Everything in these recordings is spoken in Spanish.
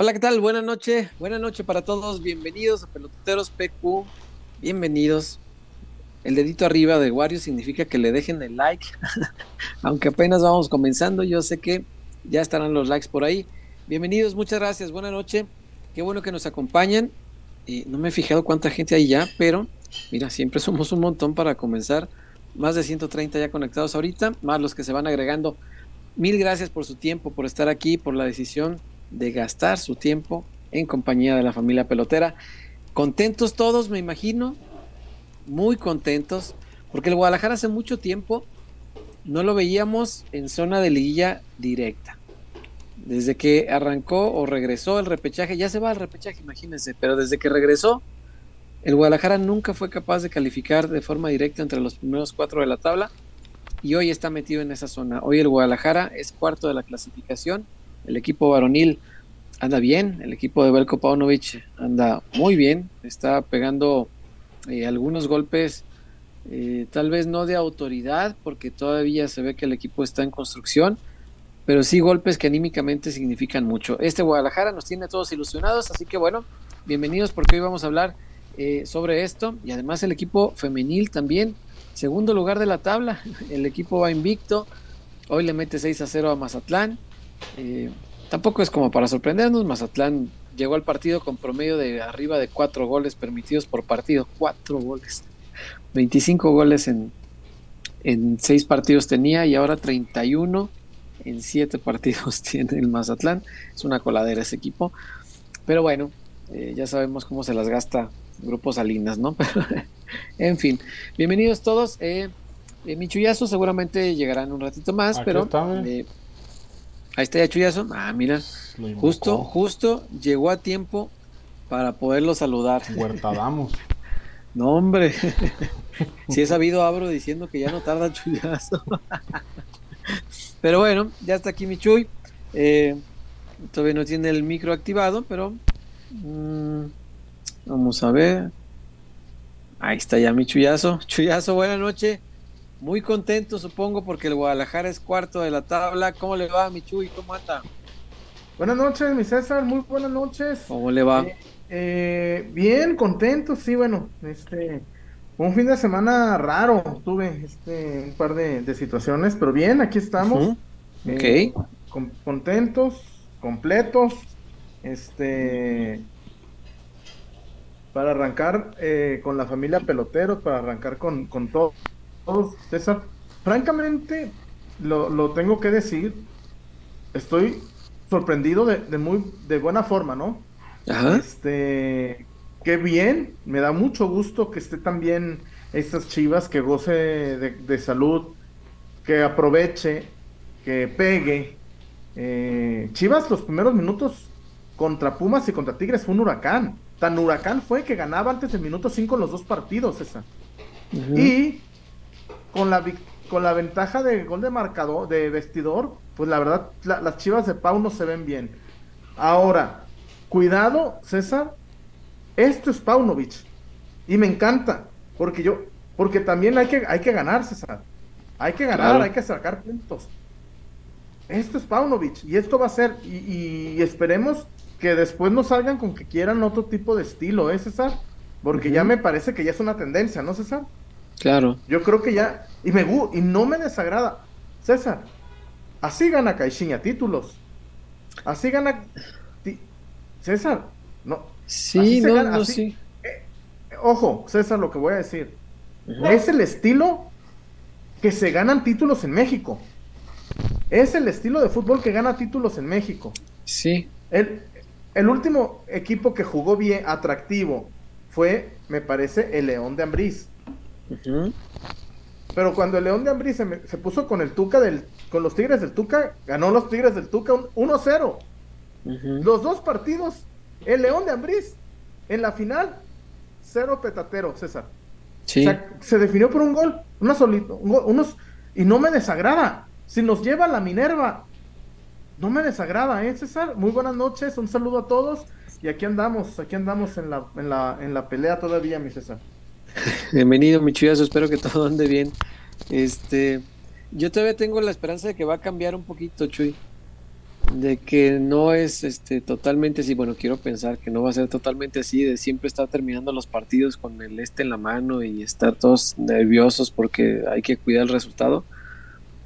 Hola, ¿qué tal? Buenas noches, buenas noches para todos. Bienvenidos a Peloteros PQ. Bienvenidos. El dedito arriba de Wario significa que le dejen el like. Aunque apenas vamos comenzando, yo sé que ya estarán los likes por ahí. Bienvenidos, muchas gracias. Buenas noches. Qué bueno que nos acompañan. y no me he fijado cuánta gente hay ya, pero mira, siempre somos un montón para comenzar. Más de 130 ya conectados ahorita, más los que se van agregando. Mil gracias por su tiempo, por estar aquí, por la decisión de gastar su tiempo en compañía de la familia pelotera. Contentos todos, me imagino, muy contentos, porque el Guadalajara hace mucho tiempo no lo veíamos en zona de liguilla directa. Desde que arrancó o regresó el repechaje, ya se va el repechaje, imagínense, pero desde que regresó, el Guadalajara nunca fue capaz de calificar de forma directa entre los primeros cuatro de la tabla y hoy está metido en esa zona. Hoy el Guadalajara es cuarto de la clasificación, el equipo varonil anda bien, el equipo de Belko Paunovic anda muy bien, está pegando eh, algunos golpes, eh, tal vez no de autoridad, porque todavía se ve que el equipo está en construcción, pero sí golpes que anímicamente significan mucho. Este Guadalajara nos tiene todos ilusionados, así que bueno, bienvenidos porque hoy vamos a hablar eh, sobre esto y además el equipo femenil también, segundo lugar de la tabla, el equipo va invicto, hoy le mete 6 a 0 a Mazatlán, tampoco es como para sorprendernos, Mazatlán llegó al partido con promedio de arriba de cuatro goles permitidos por partido, cuatro goles. 25 goles en, en seis partidos tenía y ahora 31 en siete partidos tiene el Mazatlán. Es una coladera ese equipo. Pero bueno, eh, ya sabemos cómo se las gasta Grupo Salinas, ¿no? en fin, bienvenidos todos. Eh, eh, mi chullazo seguramente llegará en un ratito más, pero eh, ahí está ya chullazo. Ah, mira, justo, justo llegó a tiempo para poderlo saludar. Huertadamos. No, hombre. si he sabido, abro diciendo que ya no tarda chullazo. pero bueno, ya está aquí mi Chuy. Eh, todavía no tiene el micro activado, pero mmm, vamos a ver. Ahí está ya mi chullazo. Chullazo, buena noche. Muy contento, supongo, porque el Guadalajara es cuarto de la tabla. ¿Cómo le va, mi Chuy? ¿Cómo anda? Buenas noches, mi César. Muy buenas noches. ¿Cómo le va? Eh, eh, bien, contento, sí, bueno, este, un fin de semana raro, tuve este, un par de, de situaciones, pero bien, aquí estamos. Eh, Ok. con- contentos, completos, este, para arrancar eh, con la familia Peloteros, para arrancar con, con to- todos, César. Francamente, lo, lo tengo que decir, estoy sorprendido de, de muy, de buena forma, ¿no? Ajá. Este, qué bien, me da mucho gusto que esté también estas chivas, que goce de, de salud, que aproveche, que pegue. Eh, chivas los primeros minutos contra Pumas y contra Tigres fue un huracán. Tan huracán fue que ganaba antes del minuto 5 los dos partidos, esa. Ujú. Y con la, con la ventaja de gol de marcador, de vestidor, pues la verdad, la- las chivas de Pau no se ven bien. Ahora, cuidado, César, esto es Paunovic. Y me encanta, porque yo, porque también hay que, hay que ganar, César. Hay que ganar, Claro. hay que sacar puntos. Esto es Paunovic, y esto va a ser, y, y esperemos que después no salgan con que quieran otro tipo de estilo, ¿eh, César? Porque ya me parece que ya es una tendencia, ¿no, César? Claro. Yo creo que ya, y me y no me desagrada. César, así gana Caixinha títulos. Así gana César, no. Sí, Así no, gana, no, así. sí. Ojo, César, lo que voy a decir. Es el estilo que se ganan títulos en México. Es el estilo de fútbol que gana títulos en México. Sí. El, el último equipo que jugó bien, atractivo, fue, me parece, el León de Pero cuando el León de Ambriz se, me- se puso con el Tuca del, con los Tigres del Tuca, ganó los Tigres del Tuca un- 1-0. Ujú. Los dos partidos, el León de Ambriz, en la final, cero petatero, César. Sí. O sea, se definió por un gol, una solito, un gol- unos, y no me desagrada. Si nos lleva la Minerva, no me desagrada, ¿eh, César? Muy buenas noches, un saludo a todos. Y aquí andamos, aquí andamos en la, en la, en la pelea todavía, mi César. Bienvenido, mi chuyazo. Espero que todo ande bien. Este, yo todavía tengo la esperanza de que va a cambiar un poquito, Chuy. de que no es este totalmente así, bueno, quiero pensar que no va a ser totalmente así, de siempre estar terminando los partidos con el este en la mano y estar todos nerviosos porque hay que cuidar el resultado.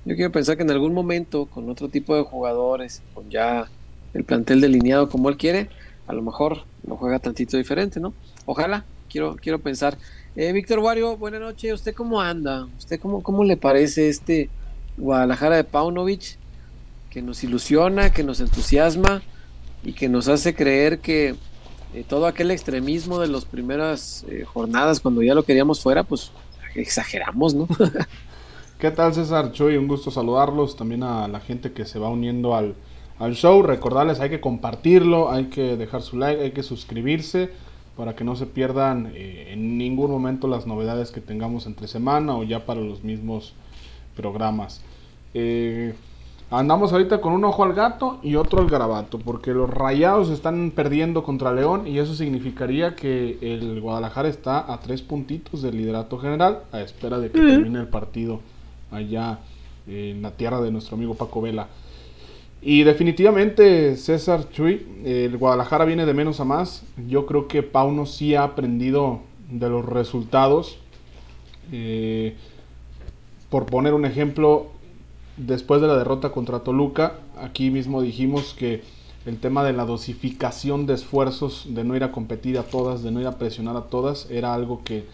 Yo quiero pensar que en algún momento, con otro tipo de jugadores, con ya el plantel delineado como él quiere, a lo mejor lo juega tantito diferente, ¿no? Ojalá, quiero, quiero pensar. Eh, Víctor Wario, buenas noches. ¿Usted cómo anda? ¿Usted cómo, cómo le parece este Guadalajara de Paunovic? Que nos ilusiona, que nos entusiasma y que nos hace creer que eh, todo aquel extremismo de las primeras eh, jornadas, cuando ya lo queríamos fuera, pues exageramos, ¿no? ¿Qué tal César Chuy? Un gusto saludarlos, también a la gente que se va uniendo al, al show. Recordarles, hay que compartirlo, hay que dejar su like, hay que suscribirse para que no se pierdan eh, en ningún momento las novedades que tengamos entre semana o ya para los mismos programas. Eh, andamos ahorita con un ojo al gato y otro al garabato, porque los rayados están perdiendo contra León y eso significaría que el Guadalajara está a tres puntitos del liderato general a espera de que termine el partido allá en la tierra de nuestro amigo Paco Vela. Y definitivamente, César Chuy, el Guadalajara viene de menos a más. Yo creo que Pauno sí ha aprendido de los resultados. Eh, por poner un ejemplo, después de la derrota contra Toluca, aquí mismo dijimos que el tema de la dosificación de esfuerzos, de no ir a competir a todas, de no ir a presionar a todas, era algo que,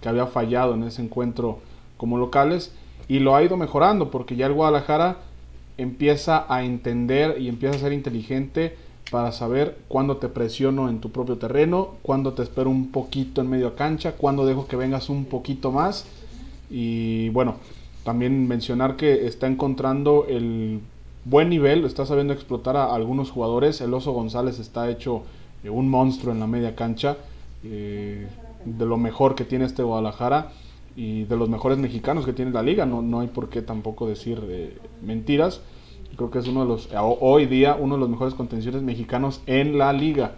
que había fallado en ese encuentro como locales y lo ha ido mejorando porque ya el Guadalajara empieza a entender y empieza a ser inteligente para saber cuándo te presiono en tu propio terreno, cuándo te espero un poquito en medio cancha, cuándo dejo que vengas un poquito más. Y bueno, también mencionar que está encontrando el buen nivel, está sabiendo explotar a algunos jugadores. El Oso González está hecho eh, un monstruo en la media cancha, eh, de lo mejor que tiene este Guadalajara y de los mejores mexicanos que tiene la liga. No, no hay por qué tampoco decir eh, mentiras. Creo que es uno de los, hoy día, uno de los mejores contenciones mexicanos en la liga.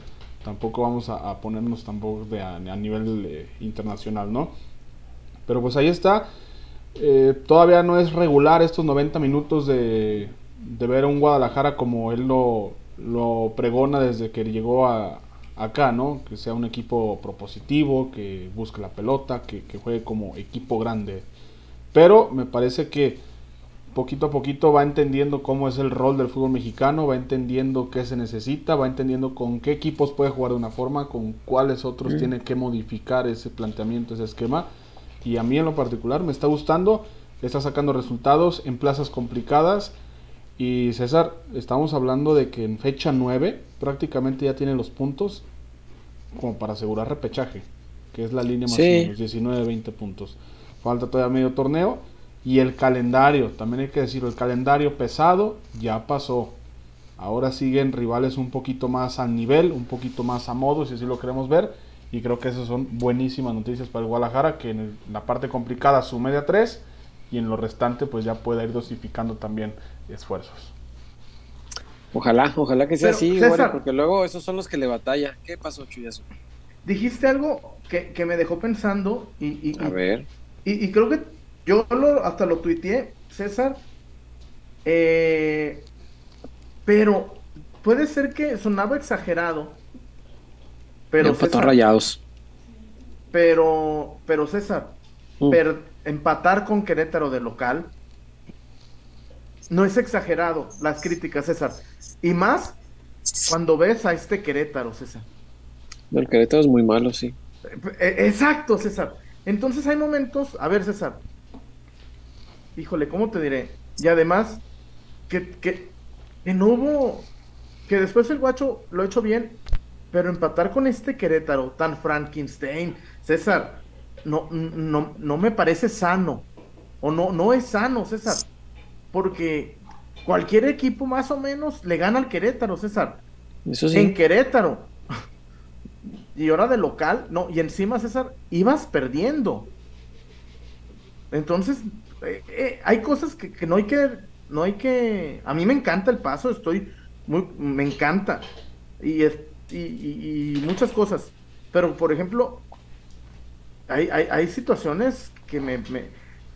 Tampoco vamos a, ponernos tampoco de a, nivel eh, internacional, ¿no? Pero pues ahí está. Eh, todavía no es regular estos 90 minutos de, de ver a un Guadalajara como él lo, lo pregona desde que llegó a, acá, ¿no? Que sea un equipo propositivo, que busque la pelota, que, juegue como equipo grande. Pero me parece que poquito a poquito va entendiendo cómo es el rol del fútbol mexicano, va entendiendo qué se necesita, va entendiendo con qué equipos puede jugar de una forma, con cuáles otros tiene que modificar ese planteamiento, ese esquema. Y a mí en lo particular me está gustando, está sacando resultados en plazas complicadas y César, estamos hablando de que en fecha 9 prácticamente ya tiene los puntos como para asegurar repechaje, que es la línea más o menos, 19, 20 puntos. Falta todavía medio torneo y el calendario, también hay que decirlo, el calendario pesado ya pasó. Ahora siguen rivales un poquito más al nivel, un poquito más a modo, si así lo queremos ver. Y creo que esas son buenísimas noticias para el Guadalajara, que en la parte complicada sume de a 3 y en lo restante pues ya pueda ir dosificando también esfuerzos. Ojalá, ojalá que sea así, porque luego esos son los que le batalla. ¿Qué pasó, Chuyazo? Dijiste algo que, me dejó pensando y, a ver. Y, creo que yo hasta lo tuiteé, César. Eh, pero puede ser que sonaba exagerado. Pero César, rayados. Pero, pero César, mm. empatar con Querétaro de local no es exagerado las críticas, César. Y más cuando ves a este Querétaro, César. El Querétaro es muy malo, sí. E, exacto, César. Entonces hay momentos, a ver, César. Híjole, ¿cómo te diré? Y además, que, que, no hubo, que después el guacho lo ha hecho bien, pero empatar con este Querétaro tan Frankenstein, César, no, no, no me parece sano. O no, no es sano, César porque cualquier equipo más o menos le gana al Querétaro, César. Eso sí. En Querétaro. y ahora de local, no, y encima, César, ibas perdiendo. Entonces, eh, eh, hay cosas que, no hay que, no hay que, a mí me encanta el paso, estoy muy, me encanta. Y, y, muchas cosas. Pero, por ejemplo, hay, hay, situaciones que me, me,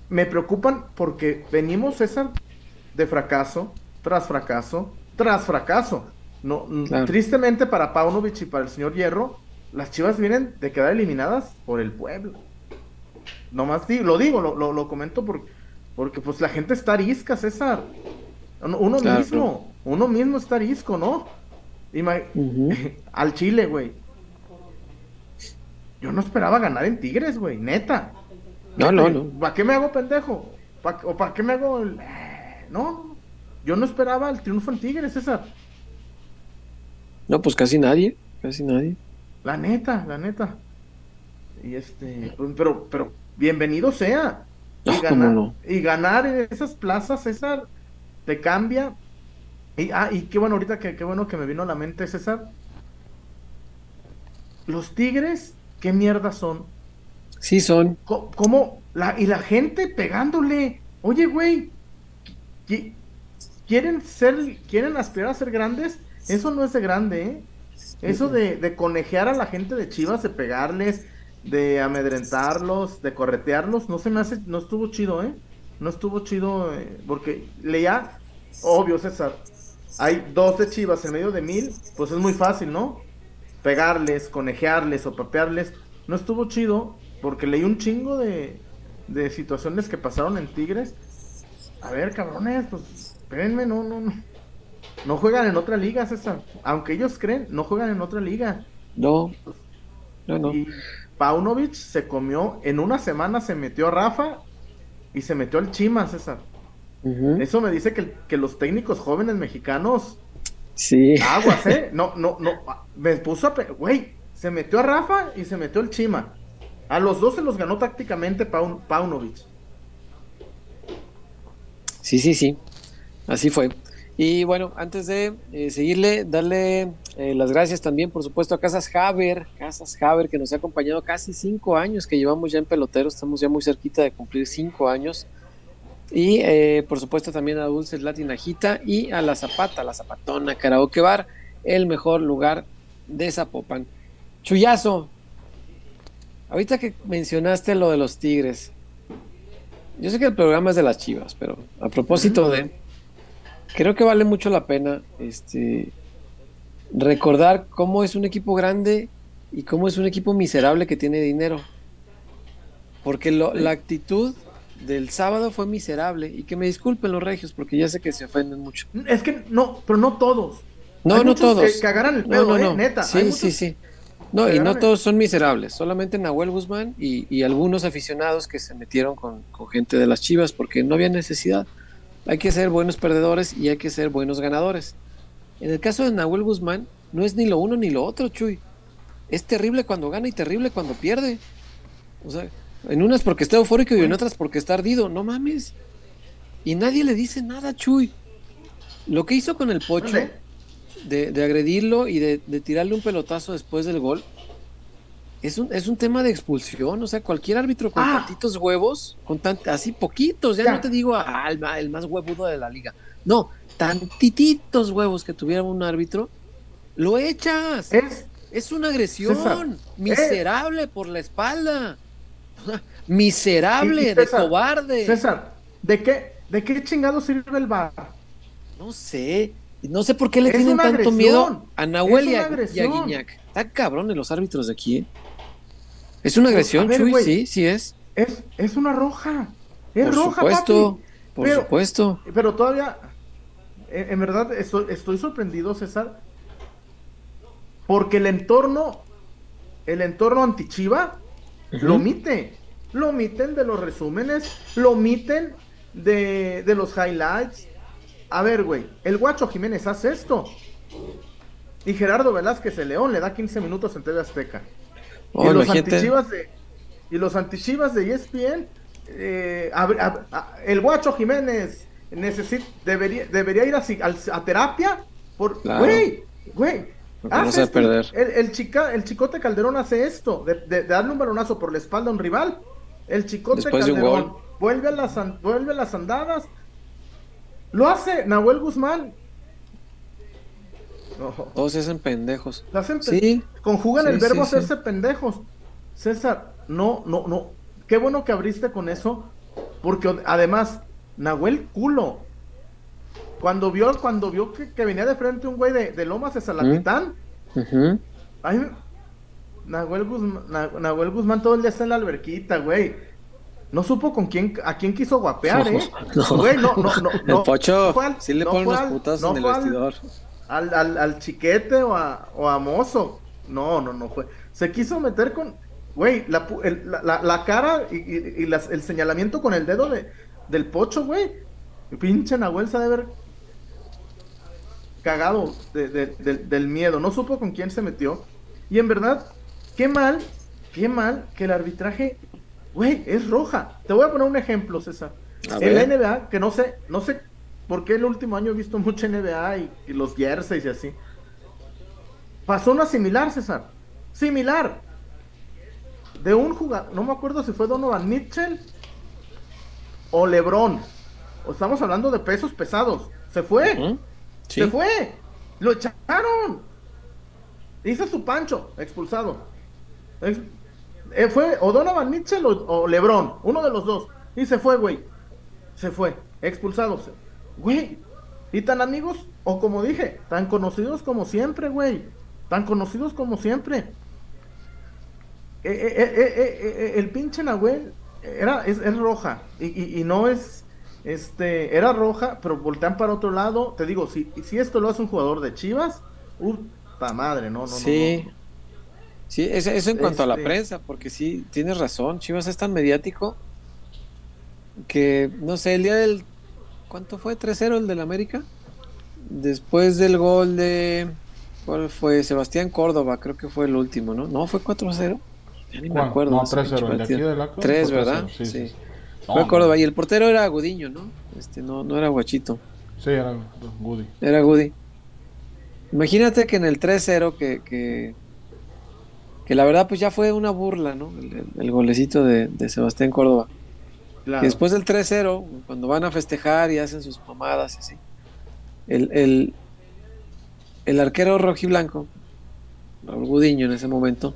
me preocupan porque venimos, César, de fracaso tras fracaso tras fracaso. No, Tristemente para Paunovic y para el señor Hierro, las Chivas vienen de quedar eliminadas por el pueblo. Nomás digo, lo digo, lo, lo, comento porque, porque pues la gente está arisca, César. Uno mismo, uno mismo está arisco, ¿no? Al Chile, güey. Yo no esperaba ganar en Tigres, güey, neta. No, no, no. ¿Para qué me hago pendejo? ¿O para qué me hago el... No, yo no esperaba el triunfo en Tigres, César. No, pues casi nadie, casi nadie. La neta, la neta. Y este, pero, pero bienvenido sea. Y, ganar, y ganar en esas plazas, César, te cambia. Y, ah, y qué bueno ahorita que qué bueno que me vino a la mente, César. Los Tigres, ¿qué mierda son? Sí son. ¿Cómo? La, y la gente pegándole. Oye, güey, ¿quieren ser, quieren aspirar a ser grandes? Eso no es de grande, ¿eh? Eso de, de conejear a la gente de Chivas, de pegarles, de amedrentarlos, de corretearlos, no se me hace, no estuvo chido, ¿eh? No estuvo chido, eh, porque leía, obvio, César, hay dos de Chivas en medio de mil, pues es muy fácil, ¿no? Pegarles, conejearles o papearles. No estuvo chido, porque leí un chingo de, de situaciones que pasaron en Tigres. A ver, cabrones, pues, espérenme, no, no, no. No juegan en otra liga, César. Aunque ellos creen, no juegan en otra liga. No. No, no. Y Paunovic se comió, en una semana se metió a Rafa y se metió al Chima, César. Eso me dice que, que, los técnicos jóvenes mexicanos. Sí. Aguas, ¿eh? No, no, no. Me puso a. Güey, se metió a Rafa y se metió el Chima. A los dos se los ganó tácticamente Paunovic. Sí, sí, sí. Así fue. Y bueno, antes de eh, seguirle, darle eh, las gracias también, por supuesto, a Casas Haber, Casas Haber, que nos ha acompañado casi cinco años que llevamos ya en pelotero, estamos ya muy cerquita de cumplir cinco años. Y eh, por supuesto también a Dulces Latinajita y a La Zapata, La Zapatona Karaoke Bar, el mejor lugar de Zapopan. Chuyazo, ahorita que mencionaste lo de los Tigres, yo sé que el programa es de las Chivas, pero a propósito de creo que vale mucho la pena este, recordar cómo es un equipo grande y cómo es un equipo miserable que tiene dinero. Porque la actitud del sábado fue miserable y que me disculpen los regios porque ya sé que se ofenden mucho. Es que no, pero no todos. No, no todos. Que cagaran el pedo, no, no, ¿eh? neta. Sí, sí, sí. No, y no todos son miserables, solamente Nahuel Guzmán y, algunos aficionados que se metieron con, con, gente de las Chivas porque no había necesidad. Hay que ser buenos perdedores y hay que ser buenos ganadores. En el caso de Nahuel Guzmán, no es ni lo uno ni lo otro, Chuy. Es terrible cuando gana y terrible cuando pierde. O sea, en unas porque está eufórico y en otras porque está ardido. No mames. Y nadie le dice nada, Chuy. Lo que hizo con el Pocho, de, agredirlo y de, de, tirarle un pelotazo después del gol, es un, es un tema de expulsión, o sea, cualquier árbitro con ah. tantitos huevos, con así poquitos, ya, no te digo el más huevudo de la liga, no, tantititos huevos que tuviera un árbitro, lo echas. Es, es una agresión miserable por la espalda. miserable, de cobarde. César, ¿de qué, ¿de qué chingado sirve el bar? No sé, no sé por qué le tienen tanto miedo a Nahuel y a, Guiñac. Está cabrón los árbitros de aquí, ¿eh? Es una agresión, Chuy, sí, sí es. Es, es una roja. Es por roja, supuesto, Por supuesto. Pero todavía, en, verdad, estoy, sorprendido, César, porque el entorno, el entorno antichiva, lo omite. Lo omiten de los resúmenes, lo omiten de, de los highlights. A ver, güey, el guacho Jiménez hace esto. Y Gerardo Velázquez, el León, le da 15 minutos en TV Azteca y, los antichivas de, y los antichivas de ESPN, eh, el Guacho Jiménez necesita, debería, debería ir a, terapia. Por, güey, güey. No se perder. El, chica, el chicote Calderón hace esto, de, darle un balonazo por la espalda a un rival. El chicote Calderón vuelve a, las, vuelve a las andadas. Lo hace Nahuel Guzmán todos se hacen pendejos. sí. Conjugan el verbo hacerse pendejos. César, no, no, no. Qué bueno que abriste con eso. Porque además, Nahuel culo. Cuando vio, cuando vio que, venía de frente un güey de, de Lomas de Salatitán, Nahuel, Guzmán, todo el día está en la alberquita, güey. No supo con quién, a quién quiso guapear, ¿eh? Güey, no, no, no. El Pocho, sí le pone unos putas en el vestidor. Al, al, al, chiquete o a, o a Mozo. No, no, no fue. Se quiso meter con. Güey, la, la, la, cara y, y, el señalamiento con el dedo de, del Pocho, güey. Pinche Nahuel se ha de ver cagado del miedo. No supo con quién se metió. Y en verdad, qué mal, qué mal que el arbitraje, güey, es roja. Te voy a poner un ejemplo, César. en la NBA, que no sé, no sé por qué el último año he visto mucho NBA y, los jerseys y así. Pasó una similar, César. Similar. De un jugador, no me acuerdo si fue Donovan Mitchell o LeBron. O estamos hablando de pesos pesados. Se fue. Se fue. Lo echaron. Hizo su pancho, expulsado. Eh, fue o Donovan Mitchell o, Lebron, uno de los dos. Y se fue, güey. Se fue, expulsado. Güey. Y tan amigos, o como dije, tan conocidos como siempre, güey. Tan conocidos como siempre. Eh, eh, el pinche Nahuel era, es, roja. y, no es este, era roja, pero voltean para otro lado. Te digo, si, si esto lo hace un jugador de Chivas, puta madre, no, no, sí. no. Sí, eso, eso en cuanto a la este prensa, porque sí, tienes razón, Chivas es tan mediático que, no sé, el día del... ¿Cuánto fue? ¿3-0 el del América? Después del gol de... ¿Cuál fue? Sebastián Córdoba, creo que fue el último, ¿no? No, fue 4-0. Ya ni me acuerdo. No, 3-0, el de aquí de 3, ¿verdad? sí. Fue Córdoba. Y el portero era Gudiño, ¿no? Este, no, no era Guachito. Sí, era Gudi. Era Gudi. Imagínate que en el 3-0, que, que, que, la verdad, pues ya fue una burla, ¿no? El, golecito de, Sebastián Córdoba. Y después del 3-0, cuando van a festejar y hacen sus mamadas y así, el, el, el arquero rojiblanco, Raúl Gudiño en ese momento,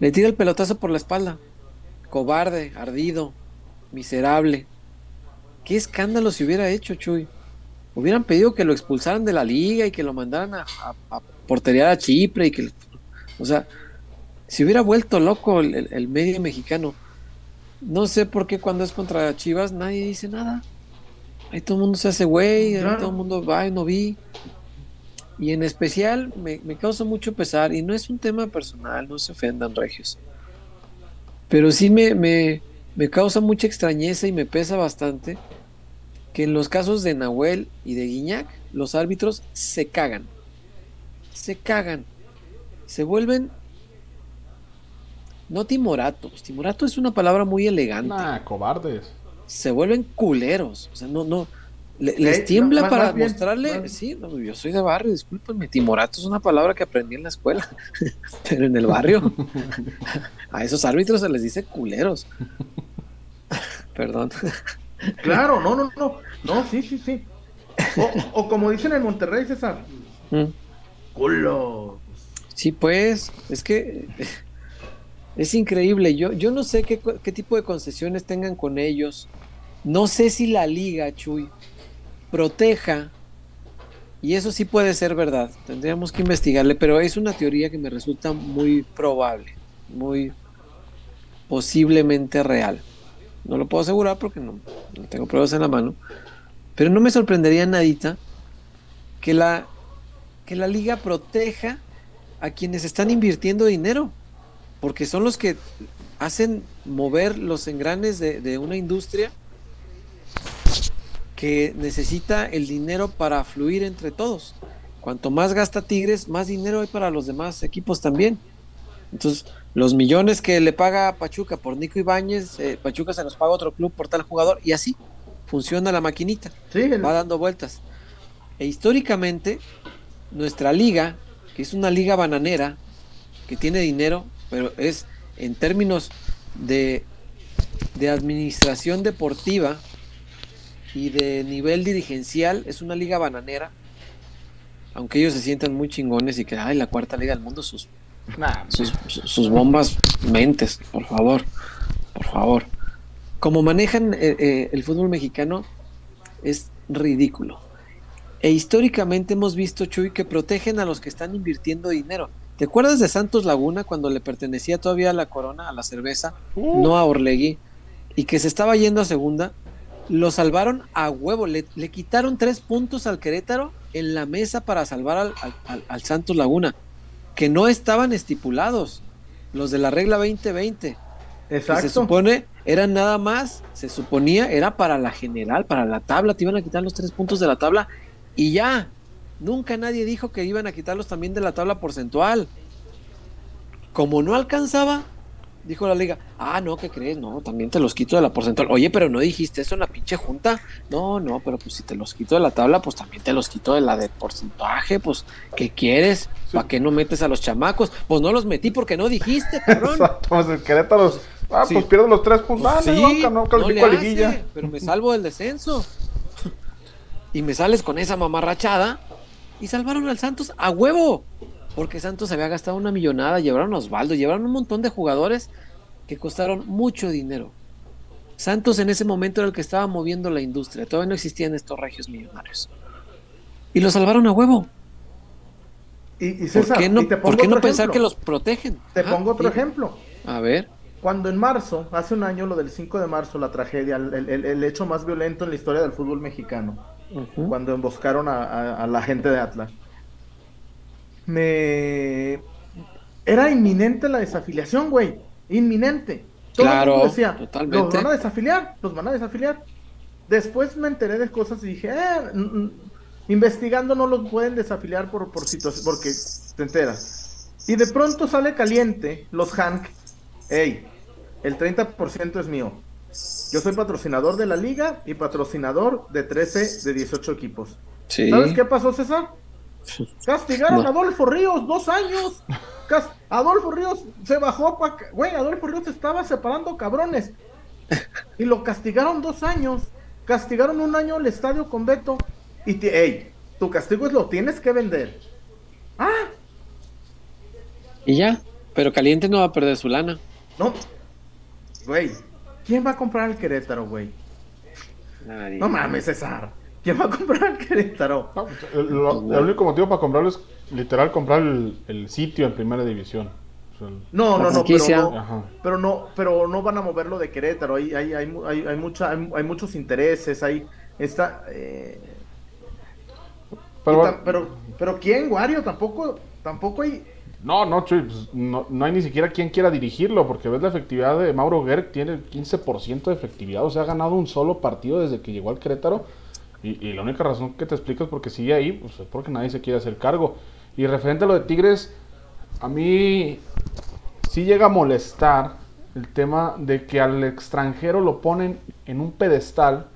le tira el pelotazo por la espalda. Cobarde, ardido, miserable. ¿Qué escándalo se hubiera hecho, Chuy? Hubieran pedido que lo expulsaran de la liga y que lo mandaran a, a, porterear a Chipre y que, o sea, se hubiera vuelto loco el, medio mexicano. No sé por qué cuando es contra Chivas nadie dice nada. Ahí todo el mundo se hace güey, todo el mundo va y no vi. Y en especial me, me, causa mucho pesar, y no es un tema personal, no se ofendan, regios. Pero sí me, me, me causa mucha extrañeza y me pesa bastante que en los casos de Nahuel y de Guiñac, los árbitros se cagan. Se cagan. Se vuelven. No timoratos. Timorato es una palabra muy elegante. cobardes. Se vuelven culeros. O sea, no, no. les tiembla para mostrarle. Sí, yo soy de barrio, discúlpenme. Timorato es una palabra que aprendí en la escuela. Pero en el barrio. a esos árbitros se les dice culeros. Perdón. Claro, no, no, no. No, sí, sí, sí. O, como dicen en Monterrey, César. Mm. Culo. Sí, pues, es que es increíble. Yo, yo no sé qué, qué tipo de concesiones tengan con ellos. No sé si la liga, Chuy, proteja, y eso sí puede ser verdad, tendríamos que investigarle, pero es una teoría que me resulta muy probable, muy posiblemente real. No lo puedo asegurar porque no, tengo pruebas en la mano. Pero no me sorprendería nadita que la, que la liga proteja a quienes están invirtiendo dinero. Porque son los que hacen mover los engranes de, de una industria que necesita el dinero para fluir entre todos. Cuanto más gasta Tigres, más dinero hay para los demás equipos también. Entonces, los millones que le paga Pachuca por Nico Ibáñez, eh, Pachuca se los paga otro club por tal jugador y así funciona la maquinita. Va dando vueltas. E históricamente, nuestra liga, que es una liga bananera, que tiene dinero, pero es en términos de, de administración deportiva y de nivel dirigencial, es una liga bananera. Aunque ellos se sientan muy chingones y que, ay, la cuarta liga del mundo, sus sus, bombas mentes, por favor, por favor. Como manejan eh, eh, el fútbol mexicano es ridículo. E históricamente hemos visto, Chuy, que protegen a los que están invirtiendo dinero. ¿Te acuerdas de Santos Laguna cuando le pertenecía todavía a la corona, a la cerveza, Uh. no a Orlegui, y que se estaba yendo a segunda? Lo salvaron a huevo, le, le quitaron tres puntos al Querétaro en la mesa para salvar al, al- Santos Laguna, que no estaban estipulados, los de la regla 2020 que se Exacto. supone eran nada más, se suponía era para la general, para la tabla, te iban a quitar los tres puntos de la tabla y ya. Nunca nadie dijo que iban a quitarlos también de la tabla porcentual. Como no alcanzaba, dijo la liga, ah, no, ¿qué crees? No, también te los quito de la porcentual. Oye, pero no dijiste eso en la pinche junta. No, no, pero pues si te los quito de la tabla, pues también te los quito de la de porcentaje, pues, ¿qué quieres? ¿Para qué no metes a los chamacos? Pues no los metí porque no dijiste, cabrón. Exacto, pues el Querétaro, ah, Sí. pues pierde los tres puntos. Ah, Pues no, sí, no le a liguilla. pero me salvo del descenso. Y me sales con esa mamarrachada y salvaron al Santos a huevo. Porque Santos había gastado una millonada, llevaron a Osvaldo, llevaron un montón de jugadores que costaron mucho dinero. Santos en ese momento era el que estaba moviendo la industria, todavía no existían estos regios millonarios. Y lo salvaron a huevo. Y, y ¿Por qué no, y te por qué no pensar que los protegen? Te Ajá, pongo otro ejemplo. A ver. Cuando en marzo, hace un año, lo del 5 de marzo, la tragedia, el, el- el hecho más violento en la historia del fútbol mexicano, Cuando emboscaron a, a- a la gente de Atlas, me... Era inminente la desafiliación, güey. Inminente. Todo Claro, decía, totalmente. Los van a desafiliar, los van a desafiliar. Después me enteré de cosas y dije, eh, investigando no los pueden desafiliar por, por situación, porque te enteras. Y de pronto sale caliente los Hank, hey, el 30% es mío. Yo soy patrocinador de la liga y patrocinador de 13 de 18 equipos. Sí. ¿Sabes qué pasó, César? Castigaron No. a Adolfo Ríos dos años. Adolfo Ríos se bajó pa' ca- Güey, Adolfo Ríos estaba separando cabrones. Y lo castigaron dos años. Castigaron un año el estadio con Beto. Y te, ey, tu castigo es lo tienes que vender. Ah, Y ya. Pero Caliente no va a perder su lana. no. Güey, ¿quién va a comprar el Querétaro, güey? Nadie. No mames, César. ¿Quién va a comprar el Querétaro? No, pues, el, lo- el único motivo para comprarlo es literal comprar el, el sitio en primera división. O sea, el- No, no, no, pero no, pero no, pero no van a moverlo de Querétaro. Hay, hay, hay, hay, hay mucha, hay, hay muchos intereses. Hay, está, eh, Pero, pero, pero quién, Wario, tampoco, tampoco hay. No, no, Chuy, pues, no, no hay ni siquiera quien quiera dirigirlo, porque ves la efectividad de Mauro Gerg, tiene el 15% de efectividad, o sea, ha ganado un solo partido desde que llegó al Querétaro, y, y la única razón que te explico es porque sigue ahí, pues es porque nadie se quiere hacer cargo. Y referente a lo de Tigres, a mí sí llega a molestar el tema de que al extranjero lo ponen en un pedestal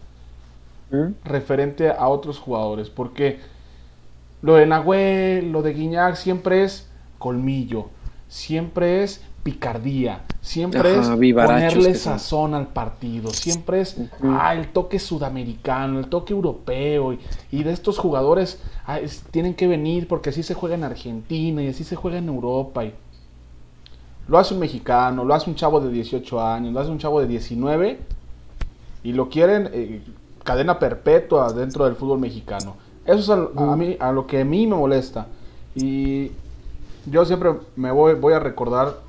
¿Mm? referente a otros jugadores, porque lo de Nahuel, lo de Guiñac siempre es colmillo, siempre es picardía, siempre Ajá, es ponerle sazón al partido, siempre es ah, el toque sudamericano, el toque europeo, y, y de estos jugadores ah, es- tienen que venir porque así se juega en Argentina y así se juega en Europa. Y, lo hace un mexicano, lo hace un chavo de 18 años, lo hace un chavo de 19 y lo quieren eh, cadena perpetua dentro del fútbol mexicano. Eso es a, a mí, a lo que a mí me molesta. Y yo siempre me voy, a recordar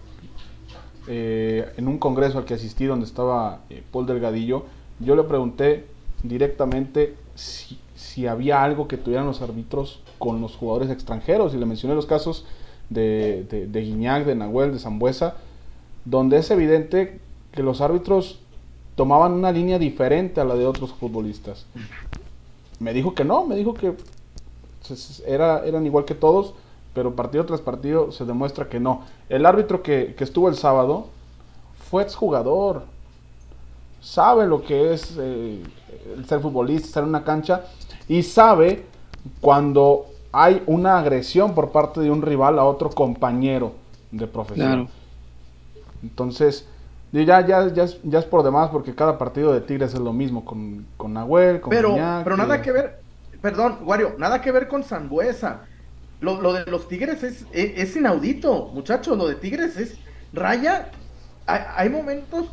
eh, en un congreso al que asistí donde estaba eh, Paul Delgadillo, yo le pregunté directamente si, si había algo que tuvieran los árbitros con los jugadores extranjeros y le mencioné los casos de, de, de Guiñac, de Nahuel, de Zambuesa, donde es evidente que los árbitros tomaban una línea diferente a la de otros futbolistas. Me dijo que no, me dijo que pues, era, eran igual que todos, pero partido tras partido se demuestra que no. El árbitro que, que estuvo el sábado fue exjugador, sabe lo que es eh, el ser futbolista, estar en una cancha y sabe cuando hay una agresión por parte de un rival a otro compañero de profesión. Claro. Entonces, ya, ya, ya, es, ya es por demás porque cada partido de Tigres es lo mismo con, con Nahuel, con Pero, Guiñac, pero nada que ver, perdón, Wario, nada que ver con Zambuesa. Lo, lo de los Tigres es, es, es inaudito, muchachos. Lo de Tigres es raya. Hay, hay momentos,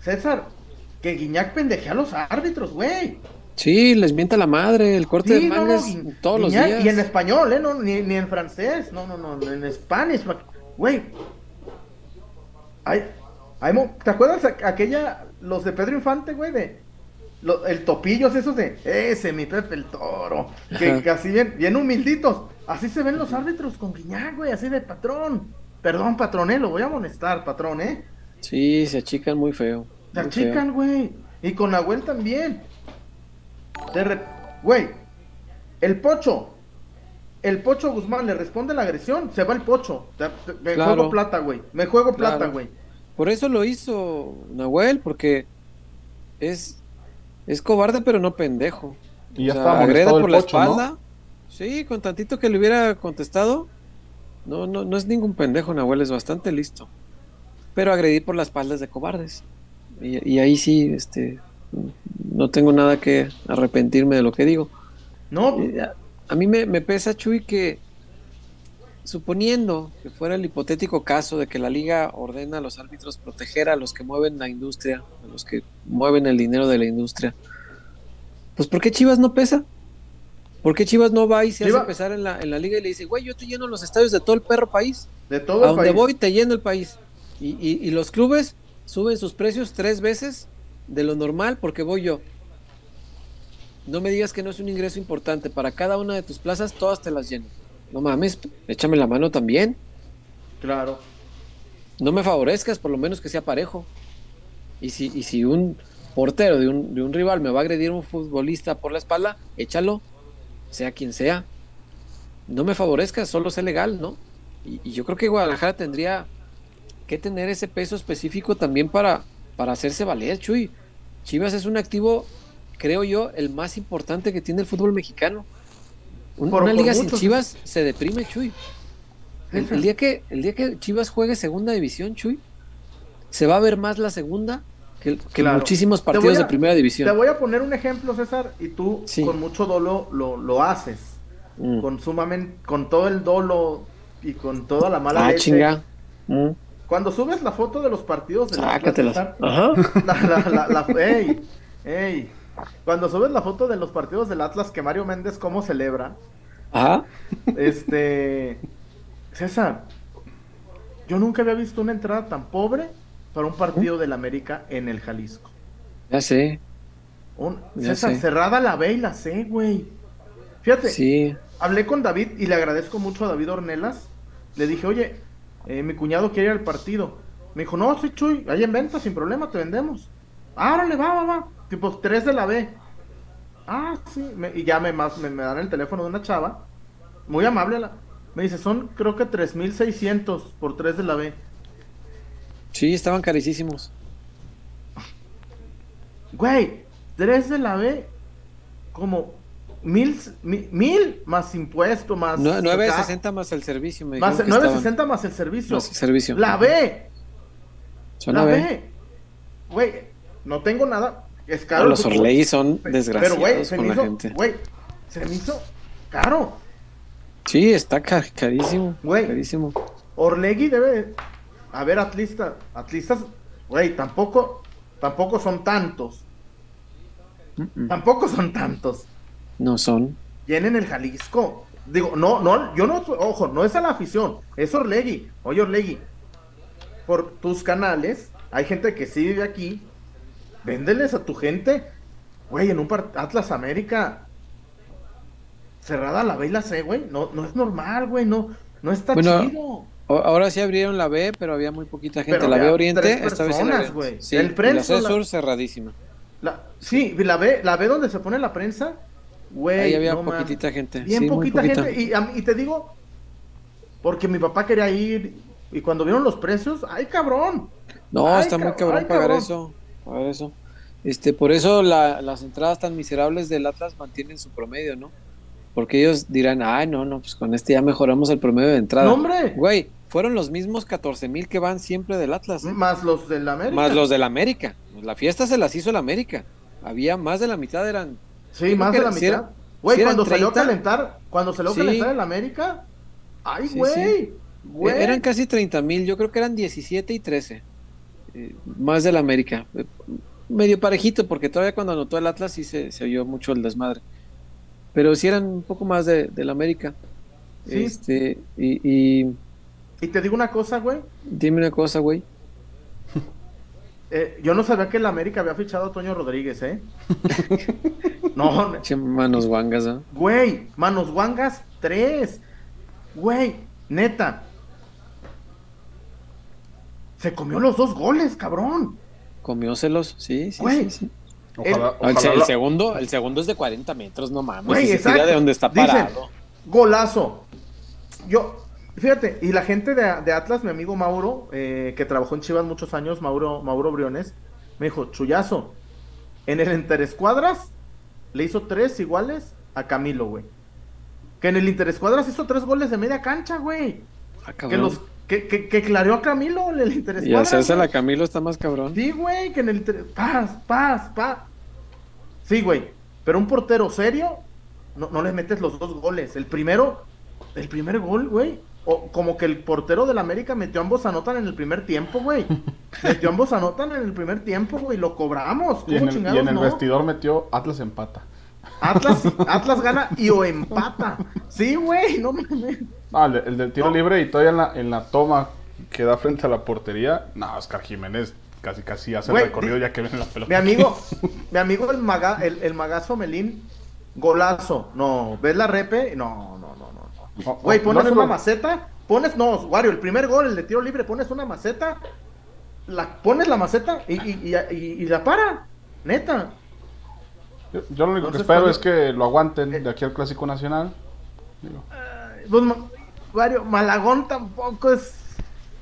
César, que Guiñac pendejea a los árbitros, güey. Sí, les mienta la madre, el corte Sí, de no, no, mangas todos los días. Y en español, ¿eh? No, ni, ni en francés, no, no, no, en español. Güey. Hay, hay ¿Te acuerdas aquella, los de Pedro Infante, güey? De, lo- el topillos esos de, ese, mi Pepe el Toro. Que, que así bien, bien humilditos. Así se ven los árbitros con Guiñac, güey, así de patrón. Perdón, patrón, eh, lo voy a amonestar, patrón, eh. Sí, se achican muy feo. Se muy feo. achican, güey. Y con Nahuel también. De re- Güey, el Pocho. El Pocho Guzmán le responde la agresión. Se va el Pocho. Me Claro. juego plata, güey. Me juego plata, Claro. güey. Por eso lo hizo Nahuel, porque es, es cobarde, pero no pendejo. Y ya O sea, estaba agrede molestado por el la Pocho, ¿no? espalda. Sí, con tantito que le hubiera contestado. No, no, no es ningún pendejo, Nahuel es bastante listo. Pero agredir por la espalda es de cobardes. Y, y ahí sí, este, no tengo nada que arrepentirme de lo que digo. No, Eh, A, a mí me, me pesa, Chuy, que suponiendo que fuera el hipotético caso de que la liga ordena a los árbitros proteger a los que mueven la industria, a los que mueven el dinero de la industria, pues ¿por qué Chivas no pesa? ¿Por qué Chivas no va y se Chiva- hace pesar en la, en la liga y le dice, güey, yo te lleno los estadios de todo el perro país? de todo A el donde país. voy te lleno el país. Y, y- y los clubes suben sus precios tres veces de lo normal porque voy yo. No me digas que no es un ingreso importante. Para cada una de tus plazas, todas te las lleno. No mames, échame la mano también. Claro. No me favorezcas, por lo menos que sea parejo. Y si, y si un portero de un, de un rival me va a agredir a un futbolista por la espalda, échalo, sea quien sea. No me favorezcas, solo sé legal, ¿no? Y, y yo creo que Guadalajara tendría que tener ese peso específico también para, para hacerse valer, Chuy. Chivas es un activo, creo yo, el más importante que tiene el fútbol mexicano. Un- Por- una por liga sin. Chivas se deprime, Chuy. El, día que, el día que Chivas juegue segunda división, Chuy, se va a ver más la segunda que, que Claro. muchísimos Te partidos a- de primera Te división. voy a poner un ejemplo, César, y tú Sí. con mucho dolo lo, lo haces. Mm. Con sumamente, con todo el dolo y con toda la mala Ah, leche. chinga. Mm. Cuando subes la foto de los partidos Atlas, Sácatelas. César, Ajá. La, la, la, la- ey, ey. Cuando subes la foto de los partidos del Atlas que Mario Méndez cómo celebra, Ajá. este César, yo nunca había visto una entrada tan pobre para un partido del América en el Jalisco. Ya sé. Un- Ya César, sé. cerrada la B y la C, güey. Fíjate, Sí. hablé con David y le agradezco mucho a David Ornelas. Le dije, oye, eh, mi cuñado quiere ir al partido. Me dijo, no, sí, Chuy, hay en venta, sin problema, te vendemos. Ah, órale, va, va, va. Tipo, tres de la B. Ah, sí. me- y ya me, más, me, me dan el teléfono de una chava. Muy amable. La, me dice, son creo que 3.600 por tres de la B. Sí, estaban carísimos. Güey, tres de la B, como mil, mi- mil más impuesto, más... Nue- acá, 9.60 más el servicio. Me Más, dijeron que 960 más el servicio. Más el servicio. La B, Son la. B. Güey, no tengo nada. Es caro. los. Orlegui son desgraciados Pero, se con me la hizo. gente. Güey, se me hizo caro. Sí, está ca- carísimo. Güey. Carísimo. Orlegui debe. A ver, atlistas. Atlistas, güey, tampoco. Tampoco son tantos. Tampoco son tantos. No son. Llenen el Jalisco. Digo, no, no, yo no, ojo, no es a la afición, es Orlegui. Oye, Orlegui, por tus canales, hay gente que sí vive aquí, véndeles a tu gente. Güey, en un par- Atlas América, cerrada la B y la C, güey, no, no es normal, güey, no, no está Bueno, chido. Ahora sí abrieron la B, pero había muy poquita gente. Pero la B Oriente, tres esta vez sí la personas, El y la Prensa, C la- Sur cerradísima. La, sí, la B, la B donde se pone la prensa, güey. Ahí había no poquitita gente. Bien sí, poquita poquita. gente. Y, a mí- y te digo, porque mi papá quería ir y cuando vieron los precios, ¡ay, cabrón! No, Ay, está muy cab- cabrón ay, pagar cabrón. eso. Pagar eso. Este, por eso la- las entradas tan miserables del Atlas mantienen su promedio, ¿no? Porque ellos dirán, ay, no, no, pues con este ya mejoramos el promedio de entrada. ¡No, hombre! Güey, fueron los mismos 14 mil que van siempre del Atlas, ¿eh? Más los del América. más los del América. La fiesta se las hizo el América. Había más de la mitad, eran. Sí, más de la si mitad. Güey, si cuando salió a 30, calentar, cuando salió a Sí. calentar el América, ¡ay, güey! sí. Güey. Eh, Eran casi 30 mil, yo creo que eran 17 y 13. Eh, más del América. Eh, medio parejito, porque todavía cuando anotó el Atlas sí se, se oyó mucho el desmadre. Pero sí eran un poco más de, del América. Sí. Este, y, y Y te digo una cosa, güey. dime una cosa, güey. eh, yo no sabía que el América había fichado a Toño Rodríguez, ¿eh? no, manos guangas, güey, Manos Wangas 3. Güey, neta. Se comió los dos goles, cabrón. Comióselos, sí, sí, Güey. sí, sí. Ojalá, Ah, El, ojalá el la- segundo, el segundo es de 40 metros, no mames. Güey, se tira de donde está Dicen, parado. Golazo. Yo, fíjate, y la gente de, de Atlas, mi amigo Mauro, eh, que trabajó en Chivas muchos años, Mauro, Mauro Briones, me dijo, chullazo, en el Interescuadras le hizo tres iguales a Camilo, güey. Que en el Interescuadras hizo tres goles de media cancha, güey. Ah, Que los, que, que, que clareó a Camilo en el y Interescuadras. hacerse la Camilo está más cabrón. Sí, güey, que en el... Paz, paz, paz. Sí, güey. Pero un portero serio, no, no le metes los dos goles. El primero, el primer gol, güey. O como que el portero del América metió ambos anotan en el primer tiempo, güey. Metió ambos anotan en el primer tiempo, güey. Lo cobramos. y, ¿Cómo en el, y chingados en el no? vestidor metió Atlas empata. Atlas, Atlas gana y o empata. Sí, güey, no mames. Ah, el, el del tiro No. libre y todavía en la, en la toma que da frente a la portería. No, Oscar Jiménez casi casi hace Güey, el recorrido ya que ven la pelota. Mi amigo, mi amigo el, maga, el, el magazo Melín, golazo. No, ¿ves la repe? No, no, no, no. no. Güey, pones una maceta, pones, no, Wario, el primer gol, el de tiro libre, pones una maceta, la, pones la maceta y, y, y, y- y la para, neta. Yo, yo lo único que espero es que lo aguanten Eh. de aquí al Clásico Nacional. Digo, Pues, Malagón tampoco es...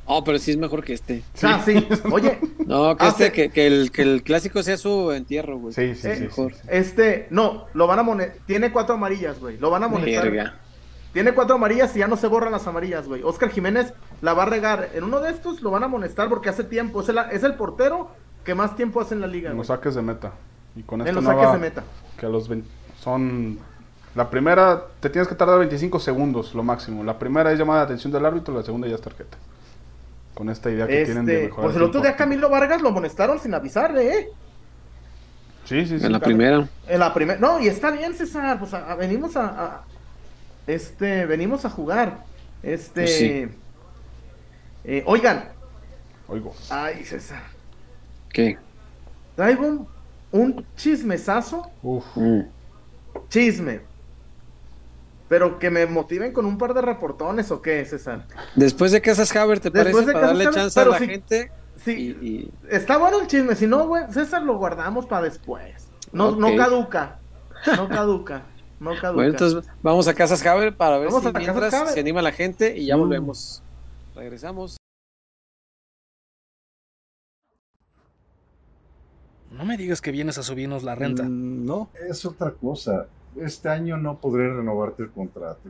Oh, pero sí es mejor que este. Ah, sí, oye, No, que Hace- este, que, que el, que el clásico sea su entierro, güey. sí, sí, Eh, sí, sí, mejor. sí. este, no, lo van a monetar, tiene cuatro amarillas, güey, lo van a monetar. Tiene cuatro amarillas y ya no se borran las amarillas, güey. Oscar Jiménez la va a regar. En uno de estos lo van a amonestar porque hace tiempo. Es el, es el portero que más tiempo hace en la liga, En los saques de meta. Y con En esta los nueva, saques de meta. que a los 20 son... La primera, te tienes que tardar 25 segundos, lo máximo. La primera es llamada de atención del árbitro, la segunda ya es tarjeta. Con esta idea que tienen de Este, mejorar pues el otro día. Camilo Vargas lo amonestaron sin avisarle, ¿eh? Sí, sí, sí. En la claro. primera. En la primera. No, y está bien, César. Pues a- a- venimos a, a- Este, venimos a jugar. Este. Pues sí. eh, oigan. Oigo. Ay, César. ¿Qué? Traigo un, un chismesazo. Uf. Mm. Chisme. Pero que me motiven con un par de reportones o qué, César. Después de Casas Haber, ¿te Después parece? de Para darle Haber, chance a la gente. Sí, y- está bueno el chisme. Si no, güey, César lo guardamos para después. No, caduca. No caduca. No caduca. Bueno, entonces vamos a Casas Haber para ver Vamos si mientras se anima la gente y ya Mm. volvemos. Regresamos. No me digas que vienes a subirnos la renta. Mm, No, es otra cosa. Este año no podré renovarte el contrato.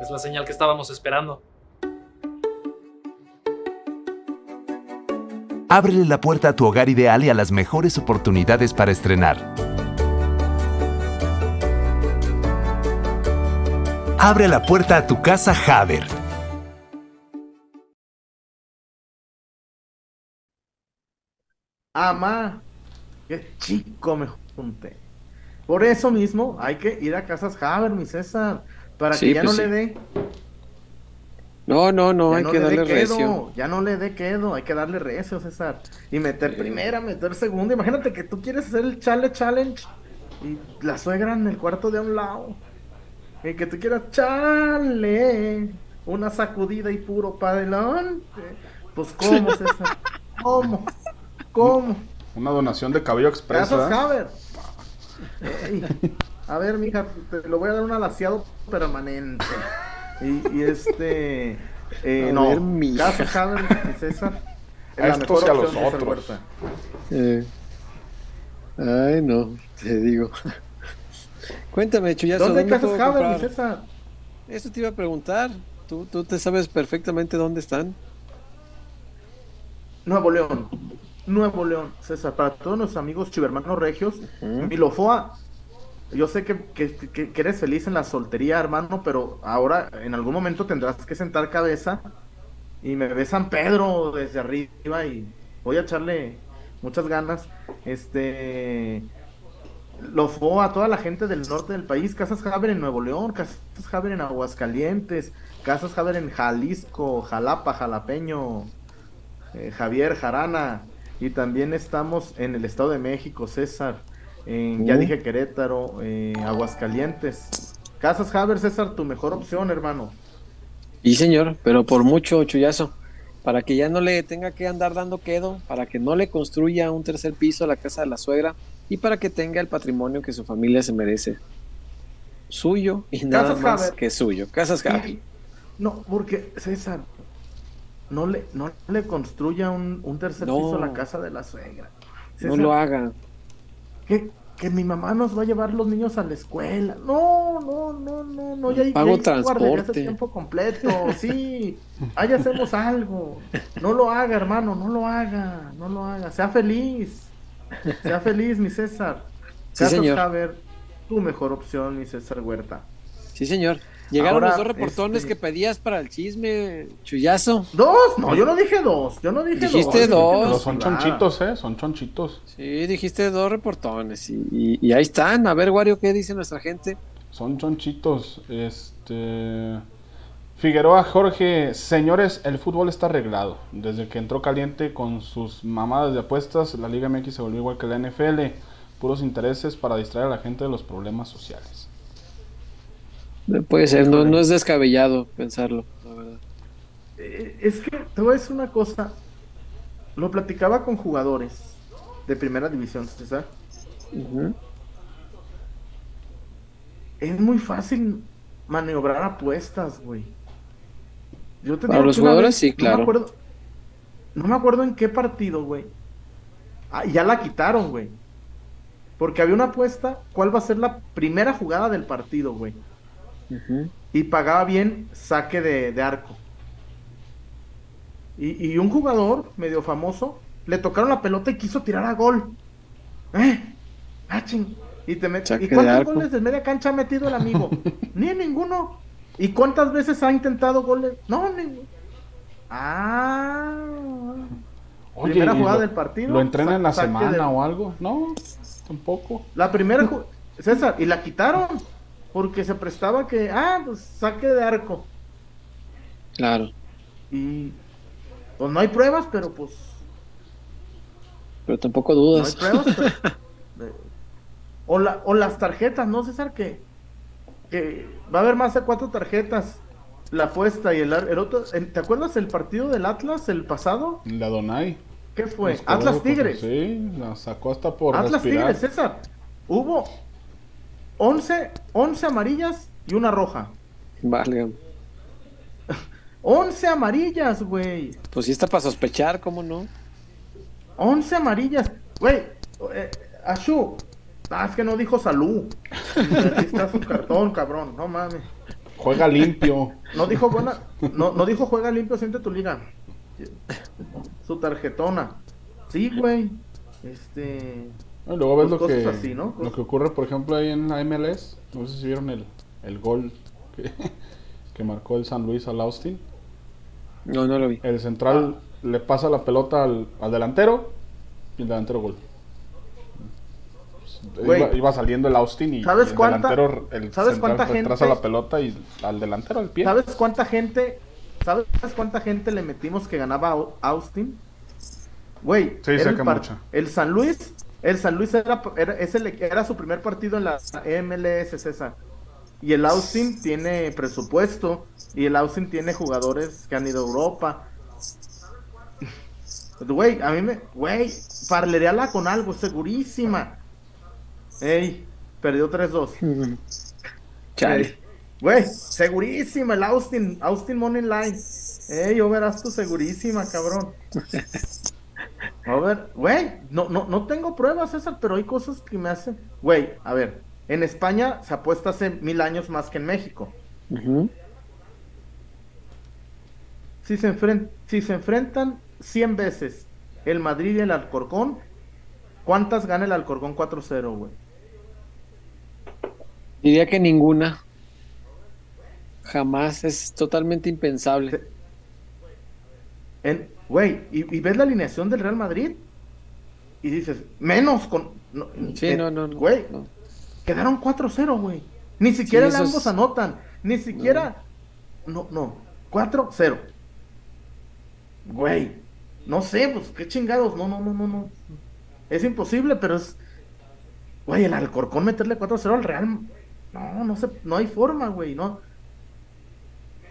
Es la señal que estábamos esperando. Ábrele la puerta a tu hogar ideal y a las mejores oportunidades para estrenar. Abre la puerta a tu casa Haber. Ama, qué chico me junté. Por eso mismo hay que ir a Casas Haber, mi César, para Sí, que ya pues no sí. le dé, No, no, no, ya hay no que darle quedo, recio. ya no le dé quedo, hay que darle recio, César. Y meter primera, meter segunda. Imagínate que tú quieres hacer el chale challenge y la suegra en el cuarto de a un lado. Y que tú quieras chale, una sacudida y puro para adelante. Pues cómo, César, cómo, cómo. Una donación de cabello expreso. Casas ¿eh? Haber. A ver, mija, te lo voy a dar un alaciado permanente. Y, y este. eh, A no, ver. Casas Haber y César. es A la estos mejor y a los otros. Eh, Ay, no, te digo. Cuéntame, Chuyazo, ¿Dónde hay ¿dónde Casas Haber, mi comprar? César? Eso te iba a preguntar. Tú, tú te sabes perfectamente dónde están. Nuevo León. Nuevo León, César. Para todos nuestros amigos chivermanos regios, Ujú. Milofoa, yo sé que, que- eres feliz en la soltería, hermano, pero ahora en algún momento tendrás que sentar cabeza y me ve San Pedro desde arriba y voy a echarle muchas ganas. Este, lo fue a toda la gente del norte del país, Casas Haber en Nuevo León, Casas Haber en Aguascalientes, Casas Haber en Jalisco, Jalapa, Jalapeño, eh, Javier Jarana, y también estamos en el Estado de México, César, en, ya Uh. dije Querétaro, eh, Aguascalientes. Casas Haber, César, tu mejor opción, hermano. Y señor, pero por mucho chullazo, para que ya no le tenga que andar dando quedo, para que no le construya un tercer piso a la casa de la suegra y para que tenga el patrimonio que su familia se merece. Suyo y nada Casas más Haber. que suyo. Casas Haber. No, porque César, no le, no le construya un, un tercer No. piso a la casa de la suegra. No lo haga. que, que mi mamá nos va a llevar los niños a la escuela. No, no, no, no, no. Ya, hay- Pago ya transporte. tiempo completo. Sí, ahí hacemos algo. No lo haga, hermano, no lo haga, no lo haga. Sea feliz. Sea feliz, mi César. Sí, Casas señor. Haber, tu mejor opción, mi César Huerta. Sí, señor. Llegaron Ahora, los dos reportones este- que pedías para el chisme, chullazo. ¿Dos? No, yo no dije dos. Yo no dije Dijiste dos. dos. Pero son chonchitos, ¿eh? Son chonchitos. Sí, dijiste dos reportones y, y- y ahí están. A ver, Wario, ¿qué dice nuestra gente? Son chonchitos. Este. Figueroa Jorge, señores, el fútbol está arreglado. Desde que entró caliente con sus mamadas de apuestas, la Liga MX se volvió igual que la NFL. Puros intereses para distraer a la gente de los problemas sociales. Puede ser, no, no es descabellado pensarlo, la verdad. Eh, Es que te voy a decir una cosa. Lo platicaba con jugadores de primera división, César. Ujú. Es muy fácil maniobrar apuestas, güey. Yo te Para los jugadores, vez- sí, no claro. me acuerdo, no me acuerdo en qué partido, güey. Ah, ya la quitaron, güey. Porque había una apuesta, ¿cuál va a ser la primera jugada del partido, güey? Y pagaba bien saque de, de arco. Y, y un jugador medio famoso le tocaron la pelota y quiso tirar a gol. ¿Eh? Ah, ching. Y, te met- ¿Y cuántos goles de media cancha ha metido el amigo? Ni ninguno. ¿Y cuántas veces ha intentado goles? No, ninguno. Ah. Oye, Primera ¿y jugada lo- del partido, ¿Lo entrena en la semana o algo? No, tampoco. La primera César, y la quitaron. Porque se prestaba que, ah, pues saque de arco. Claro, Y pues no hay pruebas, pero pues pero tampoco no hay dudas. pruebas. pero- eh, o, la, o las tarjetas, ¿no, César? Que, que va a haber más de cuatro tarjetas. La apuesta y el, ar- el otro. ¿Te acuerdas el partido del Atlas, el pasado? La Donai. ¿Qué fue? Atlas Tigres. Sí, la sacó hasta por Atlas respirar. Tigres, César. Hubo 11, 11 amarillas y una roja. Vale, 11 amarillas, güey. pues sí está para sospechar, ¿cómo no? 11 amarillas. Güey, eh, Ashu. Ah, es que no dijo salud. Aquí está su cartón, cabrón. No mames. Juega limpio. No dijo buena. No, no dijo juega limpio, siente tu liga. Su tarjetona. Sí, güey. Este. Y luego ves Pues lo que, cosas así, ¿no? lo que ocurre, por ejemplo, ahí en la MLS. No sé si vieron el, el gol que, que marcó el San Luis al Austin. No, no lo vi. El central le pasa la pelota al, al delantero y el delantero gol. Güey. Iba, iba saliendo el Austin y, ¿Sabes el cuánta- delantero, el sabes central cuánta retrasa gente- la pelota y al delantero al pie. ¿Sabes cuánta gente? ¿Sabes cuánta gente le metimos que ganaba Au- Austin? Güey, Sí, el, el San Luis, el San Luis era, era, es el- era su primer partido en la MLS, César. Y el Austin tiene presupuesto y el Austin tiene jugadores que han ido a Europa. Güey, a mí me, güey, parlereala con algo, segurísima. Ey, perdió 3-2. Chale. Ey, Güey, segurísima el Austin, Austin Money Line. Ey, yo verás tú segurísima, cabrón. A ver, güey, no, no, no tengo pruebas, César, pero hay cosas que me hacen. Güey, a ver, en España se apuesta hace mil años más que en México. Si se, enfren- si se enfrentan 100 veces el Madrid y el Alcorcón, ¿cuántas gana el Alcorcón 4-0, güey? Diría que ninguna. Jamás, es totalmente impensable. En- Güey, y, y ves la alineación del Real Madrid. y dices, menos con. no, Sí, eh, no, no, no. Güey, no. quedaron 4-0, güey. Ni siquiera eso ambos anotan. Ni siquiera. No, no. 4-0. Güey. No sé, pues qué chingados. No, no, no, no, no. Es imposible, pero es. Güey, el Alcorcón meterle 4-0 al Real. No, no sé. No hay forma, güey. No.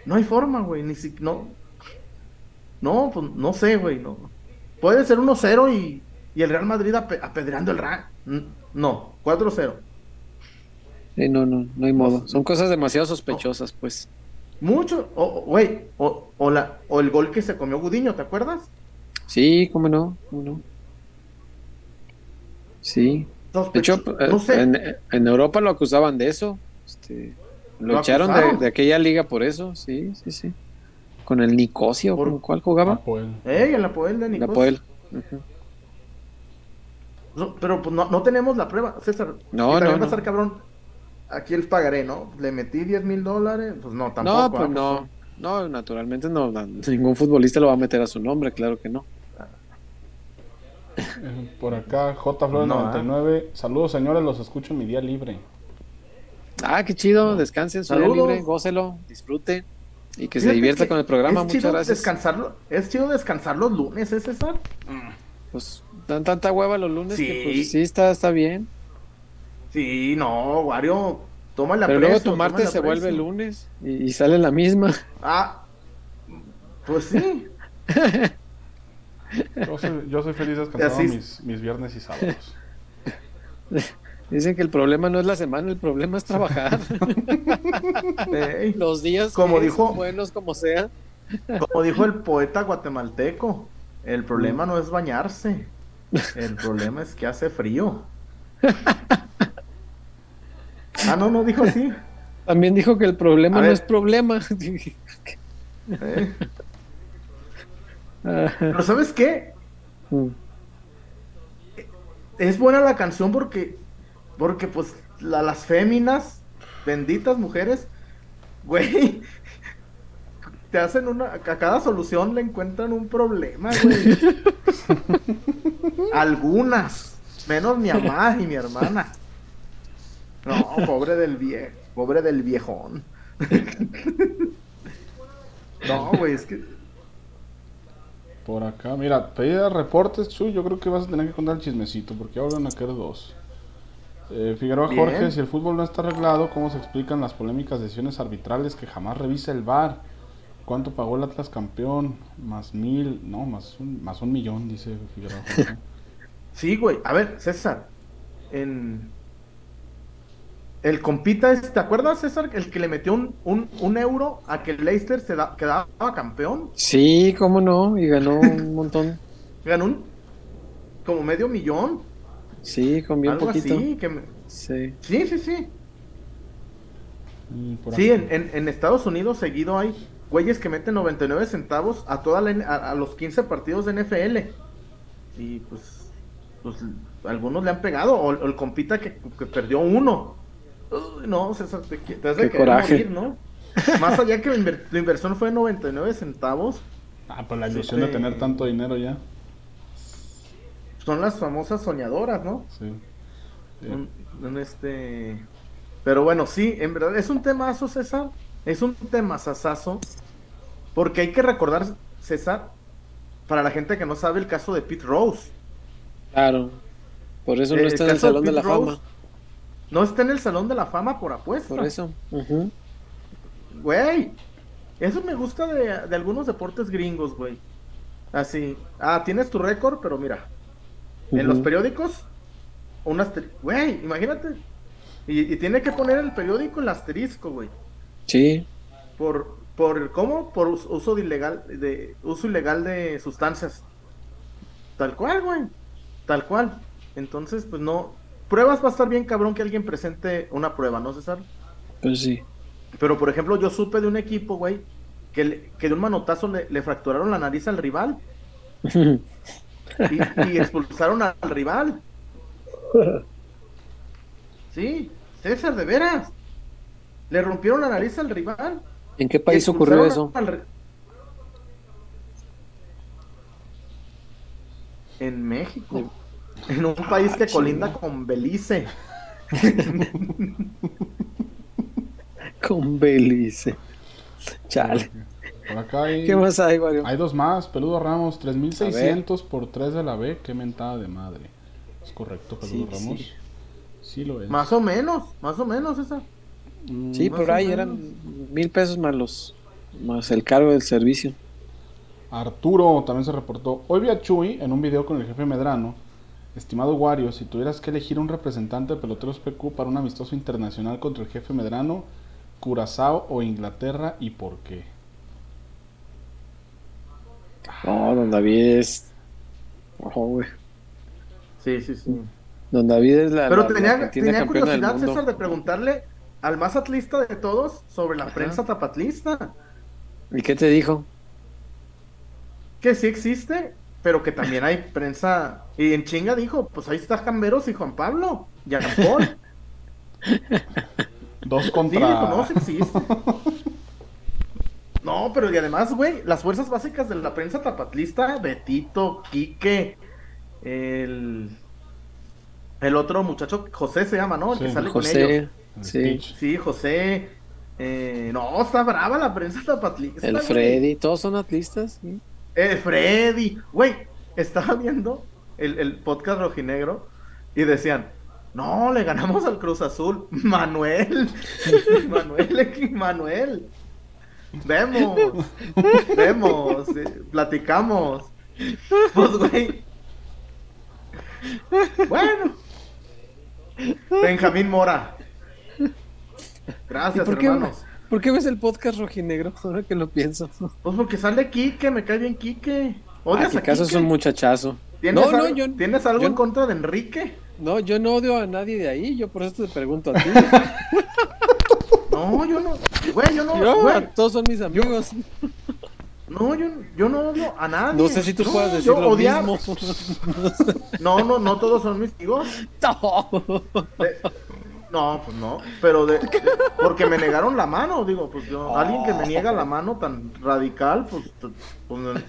No hay forma, güey. Ni si. No. No, pues no sé, güey. No. Puede ser 1-0 y, y el Real Madrid ape- apedreando el Real. No, 4-0. Sí, no, no, no hay modo. Son cosas demasiado sospechosas, pues. Mucho, o, güey, o, o, la, o el gol que se comió Gudiño, ¿te acuerdas? Sí, cómo no, cómo no. Sí. De hecho, eh, no sé, en, en Europa lo acusaban de eso. Este, lo, ¿Lo echaron de, de aquella liga por eso, sí, sí, sí. Con el Nicosia, ¿o Por- con cuál jugaba? Apoel. ey, en la Poel de La Nicos. Poel. Ujú. No, pero pues no, no tenemos la prueba, César. No, no, va a estar no. cabrón. Aquí el pagaré, ¿no? Le metí 10 mil dólares, pues no, tampoco. No, pues ah, no. No, naturalmente no. Ningún futbolista lo va a meter a su nombre, claro que no. Eh, Por acá, J Flores No, 99. Saludos, señores, los escucho en mi día libre. Ah, qué chido. Descansen, su día libre, gócelo, disfrute y que se Fíjate divierta que con el programa. es Muchas chido gracias. Descansarlo, es chido descansar los lunes, ¿eh, César? Pues dan tanta hueva los lunes que Sí. pues sí está, está bien. Sí, no, Wario, toma la Pero luego tu martes se vuelve lunes y, y sale la misma. Ah, pues sí. Yo soy, yo soy feliz descansando es. mis, mis viernes y sábados. Dicen que el problema no es la semana, el problema es trabajar. Los días Como dijo- son buenos como sea. Como dijo el poeta guatemalteco, el problema Mm. no es bañarse, el problema es que hace frío. Ah, no, no dijo así. También dijo que el problema A no ver. es problema. Eh. Pero ¿sabes qué? Mm. Es buena la canción porque, porque pues la- las féminas, benditas mujeres, güey, te hacen una, a cada solución le encuentran un problema, güey. Algunas, menos mi mamá y mi hermana. No, pobre del viejo, pobre del viejón. No, güey, es que Por acá, mira, pedida de reportes, Chu, yo creo que vas a tener que contar el chismecito, porque ahora van a quedar dos. Eh, Figueroa Bien. Jorge, si el fútbol no está arreglado, ¿cómo se explican las polémicas decisiones arbitrales que jamás revisa el VAR? ¿Cuánto pagó el Atlas campeón? Más mil, no, más un, más un millón, dice Figueroa Jorge. Sí, güey. A ver, César. En. El compita, es- ¿te acuerdas, César? El que le metió un, un, un euro a que el Leicester se da- quedaba campeón. Sí, cómo no, y ganó un montón. Ganó un. Como medio millón. Sí, con bien algo poquito. así. Que me- Sí. Sí, sí, sí. Por Sí, en, en, en Estados Unidos seguido hay güeyes que meten 99 centavos a, toda la a, a los 15 partidos de NFL. Y pues, pues algunos le han pegado. O, o el compita que, que perdió uno. Uy, no, César, te, te has de Qué querer coraje. morir, ¿no? Más allá que la, inver- la inversión fue 99 centavos, Ah, pues la Sí, ilusión de sí. tener tanto dinero ya. Son las famosas soñadoras, ¿no? Sí. Eh, Un- un este... Pero bueno, sí, en verdad es un temazo, César. Es un tema sasazo. Porque hay que recordar, César, para la gente que no sabe el caso de Pete Rose. Claro. Por eso no Eh, está en el de Salón de la Rose, Fama. No está en el Salón de la Fama por apuesta. Por eso. Güey, eso me gusta de, de algunos deportes gringos, güey. Así, ah, tienes tu récord, pero mira, en los periódicos, un asterisco, güey, imagínate. Y, y tiene que poner el periódico el asterisco, güey. Sí. Por, por, ¿cómo? Por us- uso de ilegal, de uso ilegal de sustancias. Tal cual, güey. Tal cual. Entonces, pues no. Pruebas va a estar bien cabrón que alguien presente una prueba, ¿no, César? Pues sí. Pero, por ejemplo, yo supe de un equipo, güey, que, le- que de un manotazo le, le fracturaron la nariz al rival y, y expulsaron al rival. Sí, César, de veras. Le rompieron la nariz al rival. ¿En qué país ocurrió eso? al En México. en un país que colinda con Belice. Con Belice. Chale. Por acá hay, ¿Qué más hay, dos más. Peludo Ramos, 3600 por 3 de la B. Qué mentada de madre. Es correcto, Peludo Sí, Ramos. sí. Sí, lo es. Más o menos, más o menos esa. Mm, Sí, más por ahí menos. eran mil pesos más los más el cargo del servicio. Arturo también se reportó. Hoy vi a Chuy en un video con el jefe Medrano. Estimado Wario, si tuvieras que elegir un representante de peloteros PQ para un amistoso internacional contra el jefe Medrano, Curazao o Inglaterra y por qué. No, don David es. Ojo, güey. Sí, sí, sí. Don David es la. Pero la- la tenía, tenía curiosidad. César, de preguntarle al más atlista de todos sobre la Ajá. prensa tapatlista. ¿Y qué te dijo? Que sí existe, pero que también hay prensa. Y en chinga dijo: Pues ahí está Camberos y Juan Pablo. Jean Paul. Dos Sí, contra. dijo: No, sí existe. No, pero y además, güey, las fuerzas básicas de la prensa tapatlista: Betito, Quique, el. El otro muchacho, José se llama, ¿no? El que Sí, sale con ellos. José. El Sí. Sí, José. eh, no, está brava la prensa tapatlista. El güey. Freddy. Todos son atlistas. ¿sí? Eh, Freddy. Güey, estaba viendo el, el podcast rojinegro y decían, no, le ganamos al Cruz Azul. Manuel. Manuel, Manuel. Vemos. Vemos. eh, platicamos. Pues, güey. Bueno. Benjamín Mora. Gracias, ¿Y por qué, hermanos. ¿Por qué ves el podcast rojinegro? Ahora que lo pienso. Pues porque sale Quique, me cae bien Quique. Ah, ¿Odias que a acaso es un muchachazo. ¿Tienes, No, no, algo, yo- ¿Tienes algo yo- en contra de Enrique? No, yo no odio a nadie de ahí. Yo por eso te pregunto a ti. No, yo no. Güey, yo no. Yo, güey, todos son mis amigos. no, yo, yo no odio a nadie. No sé si tú No, puedas decir lo odiar- mismo. No, no, no todos son mis amigos. No. De- No, pues no. Pero de, de- porque me negaron la mano, digo, pues yo, alguien que me niega la mano tan radical, pues, pues,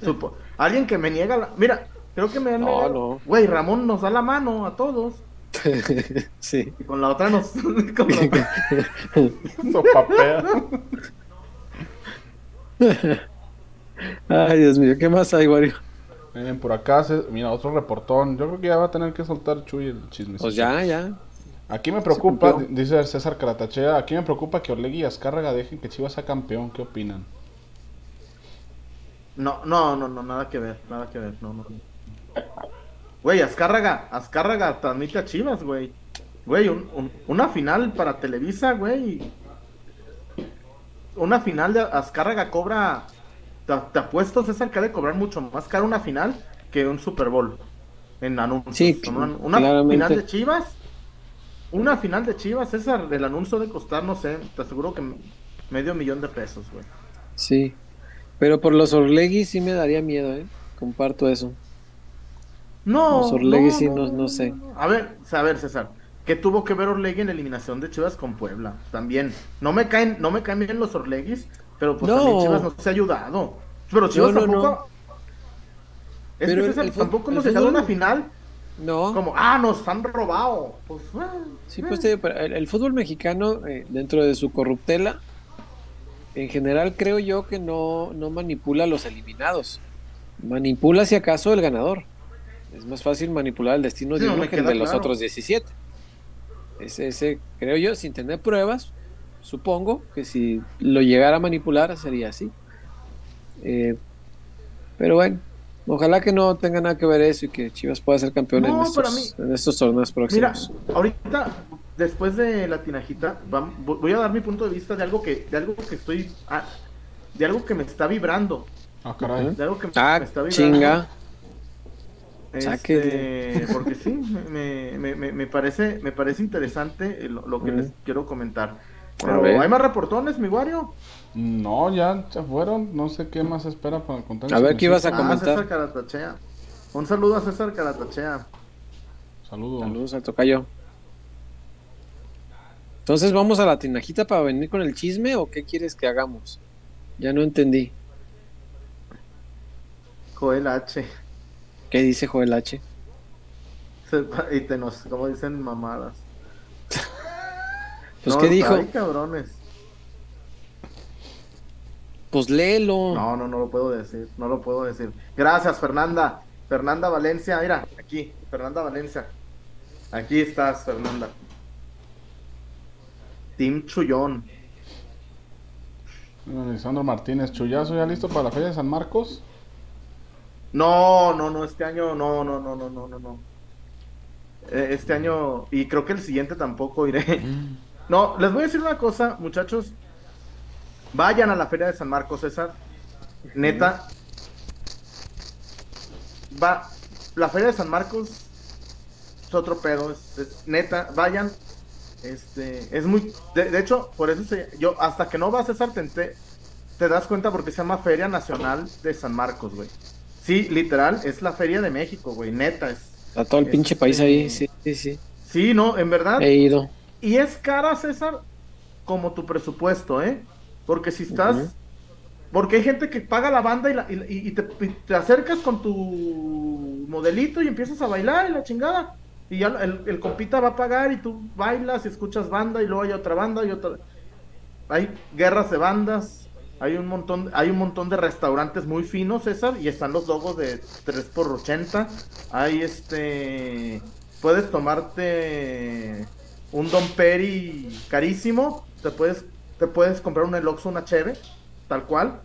supo- alguien que me niega la, mira, creo que me han No, negado-. Güey, Ramón nos da la mano a todos. Sí. Y con la otra nos. con la otra- Sopapea. Ay, Dios mío, ¿qué más hay, Wario? Miren, por acá, se- mira, otro reportón. Yo creo que ya va a tener que soltar Chuy el chisme. Pues ya, ya. Aquí me preocupa, dice César Caratachea, aquí me preocupa que Orlegui y Azcárraga dejen que Chivas sea campeón. ¿Qué opinan? No, no, no, no, nada que ver, nada que ver, no, no. Güey, Azcárraga, Azcárraga transmite a Chivas, güey. Güey, un- un- una final para Televisa, güey. Una final de Azcárraga cobra, te, te apuesto, César, que ha de cobrar mucho más caro una final que un Super Bowl en anuncios. Sí, una una final de Chivas, una final de Chivas, César, el anuncio de costar, no sé, te aseguro que medio millón de pesos, güey. Sí. Pero por los Orlegui sí me daría miedo, ¿eh? Comparto eso. No, no- no sé. A ver, a ver, César, ¿qué tuvo que ver Orlegui en la eliminación de Chivas con Puebla? También, no me caen, no me caen bien los Orleguis, pero pues No. también Chivas nos ha ayudado. Pero Chivas No, tampoco. Es Pero que César, el tampoco hemos llegado a una final No. como, ah, nos han robado. Pues, ah, Sí, eh. pues te digo, pero el, el fútbol mexicano, eh, dentro de su corruptela, en general creo yo que no, no manipula a los eliminados. Manipula si acaso el ganador. Es más fácil manipular el destino Sí, de no, uno me que el de los otros 17. Ese, ese, creo yo, sin tener pruebas, supongo que si lo llegara a manipular sería así. Eh, pero bueno, ojalá que no tenga nada que ver eso y que Chivas pueda ser campeón en, No, estos, mí- en estos torneos Mira, próximos. ahorita, después de la tinajita, voy a dar mi punto de vista de algo que, de algo que estoy, ah, de algo que me está vibrando, Ah, caray. de algo que Ah, me está vibrando. chinga. Este, porque sí, me, me, me, me parece, me parece interesante lo, lo que Mm. les quiero comentar. Pero hay más reportones, mi Wario. No, ya se fueron. No sé qué más espera para contar. A ver, ¿qué ibas a Ah, comentar? César Caratachea. Un saludo a César Caratachea. Saludos. Saludos al tocayo. Entonces, ¿vamos a la tinajita para venir con el chisme o qué quieres que hagamos? Ya no entendí. Joel H. ¿Qué dice Joel H? Y te nos, como dicen, mamadas. Pues, No, ¿qué dijo? Ay, cabrones. Pues léelo. No, no, no lo puedo decir. No lo puedo decir. Gracias, Fernanda. Fernanda Valencia, mira, aquí. Fernanda Valencia. Aquí estás, Fernanda. Team Chullón. Lisandro Martínez, Chuyazo, ¿ya listo para la feria de San Marcos? No, no, no, este año no, no, no, no, no, no, no. Eh, Este año, y creo que el siguiente tampoco iré. No, les voy a decir una cosa, muchachos. Vayan a la Feria de San Marcos, César. Neta. Va, la Feria de San Marcos es otro pedo, es, es neta, vayan. Este, es muy, de, de hecho, por eso se, yo, hasta que no vas César, te, te das cuenta porque se llama Feria Nacional de San Marcos, güey. Sí, literal, es la Feria de México, güey, neta, es. Está todo el pinche Este- país ahí. Sí, sí, sí. Sí, no, en verdad. He ido. Y es cara, César, como tu presupuesto, ¿eh? Porque si estás. Porque hay gente que paga la banda y, la- y- y te, y te acercas con tu modelito y empiezas a bailar y la chingada. Y ya el, el compita va a pagar y tú bailas y escuchas banda y luego hay otra banda y otra. Hay guerras de bandas. Hay un montón, hay un montón de restaurantes muy finos, César, y están los logos de 3x80. Hay este. Puedes tomarte un Don Peri carísimo. Te puedes, te puedes comprar un Eloxo, una cheve, tal cual.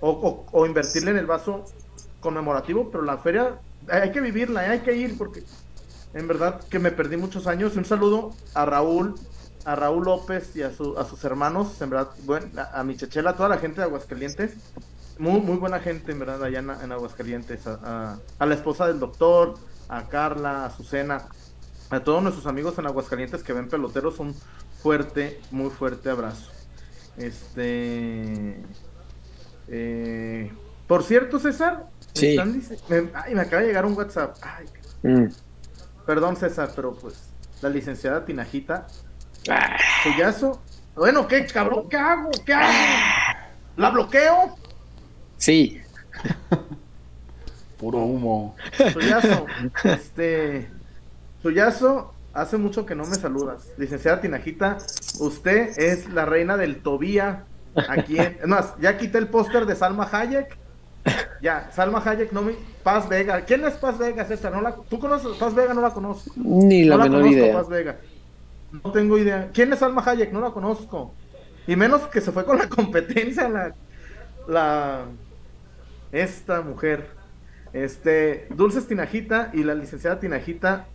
O, o- o invertirle en el vaso conmemorativo, pero la feria hay hay que vivirla, hay que ir porque en verdad que me perdí muchos años. Un saludo a Raúl, a Raúl López y a, su- a sus hermanos, en verdad, buen- a, a mi chechela, a toda la gente de Aguascalientes. Muy, muy buena gente, en verdad, allá en, en Aguascalientes. A, a- la esposa del doctor, a Carla, a Azucena, a todos nuestros amigos en Aguascalientes que ven peloteros, un fuerte, muy fuerte abrazo. Este. eh, por cierto, César, me Sí. me- ay, me acaba de llegar un WhatsApp. Ay, Mm. perdón, César, pero pues la licenciada Tinajita, Suyazo. Bueno, ¿qué cabrón? ¿Qué hago? ¿Qué hago? ¿La bloqueo? sí. Puro humo. Suyazo, este. Suyazo, hace mucho que no me saludas. Licenciada Tinajita, usted es la reina del Tobía. Aquí en. Es más, ya quité el póster de Salma Hayek. Ya, Salma Hayek, no me. Paz Vega. ¿Quién es Paz Vega, César? ¿No la... ¿Tú conoces Paz Vega? No la conozco. Ni la no la menor conozco, idea. Paz Vega. No tengo idea. ¿Quién es Salma Hayek? No la conozco. Y menos que se fue con la competencia la. La. Esta mujer. Este. Dulces Tinajita y la licenciada Tinajita,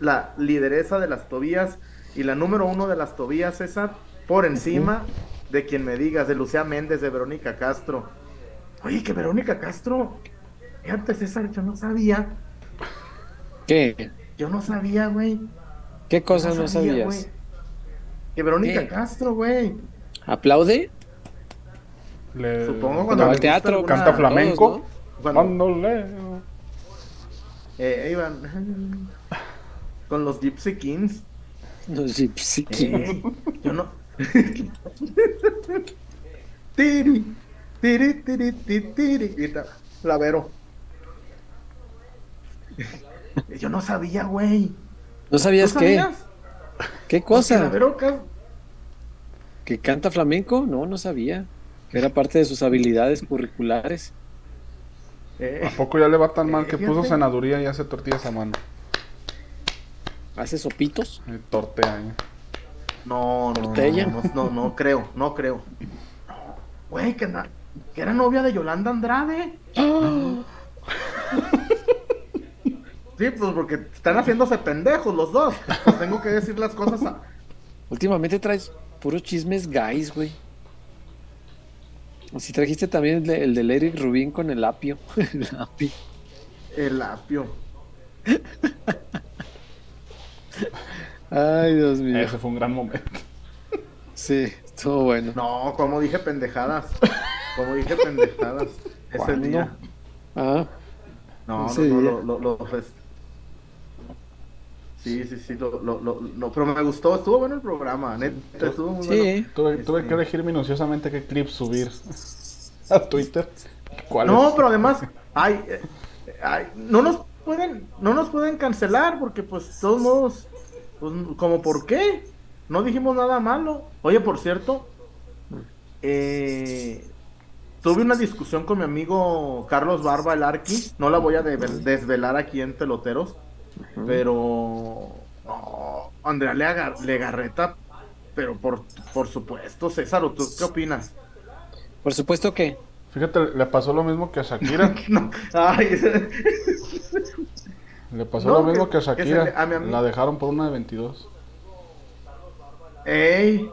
la lideresa de las Tobías y la número uno de las Tobías, César, por encima de quien me digas, de Lucía Méndez, de Verónica Castro. Oye, que Verónica Castro. Fíjate, César, yo no sabía. ¿Qué? Yo no sabía, güey. ¿Qué cosas no sabía, sabías? Que Verónica ¿Qué? Castro, güey. ¿Aplaude? Le- Supongo Cuando va al teatro. Canta flamenco. todos, Cuando, Mándole. eh, iban con los Gypsy Kings. Sí, sí. Eh, yo no. tiri, tiri, tiri, tiri, tiri. La Vero. Yo no sabía, güey. ¿No ¿Tú sabías qué? sabías? ¿Qué La cosa? ¿Que canta flamenco? No, no sabía. Que era parte de sus habilidades curriculares. Eh, ¿A poco ya le va tan mal que Fíjate. puso senaduría y hace tortillas a mano? ¿Hace sopitos? Eh, tortea, eh. No, no, no, Tortella. no, no, no creo, no creo. Güey, que, que era novia de Yolanda Andrade. Sí, pues porque están haciéndose pendejos los dos. Pues tengo que decir las cosas. a- Últimamente traes puros chismes guys, güey. Si trajiste también el, de, el del Eric Rubín con el apio. El apio. El apio. Ay, Dios mío. Ese fue un gran momento. Sí, estuvo bueno. No, como dije pendejadas. Como dije pendejadas. Ese ¿Cuándo? día. Ah, No, no, no, lo, lo, lo- Sí, sí, sí, lo, lo, lo- no, pero me gustó, estuvo bueno el programa, neta, estuvo muy bueno. sí. Tuve, tuve Este- que elegir minuciosamente qué clip subir a Twitter. ¿Cuál No, es? pero además, ay, eh, ay, no nos, pueden, no nos pueden cancelar porque pues de todos modos, pues como por qué, no dijimos nada malo. Oye, por cierto, eh, tuve una discusión con mi amigo Carlos Barba, el Arqui, no la voy a de- desvelar aquí en Peloteros, pero no, Andrea Lega- Legarreta, pero por, por supuesto, César, ¿o ¿tú qué opinas? Por supuesto que. Fíjate, le pasó lo mismo que a Shakira. No, ay, Le pasó No, lo mismo que- que a que Shakira. le- a La dejaron por una de 22. ey.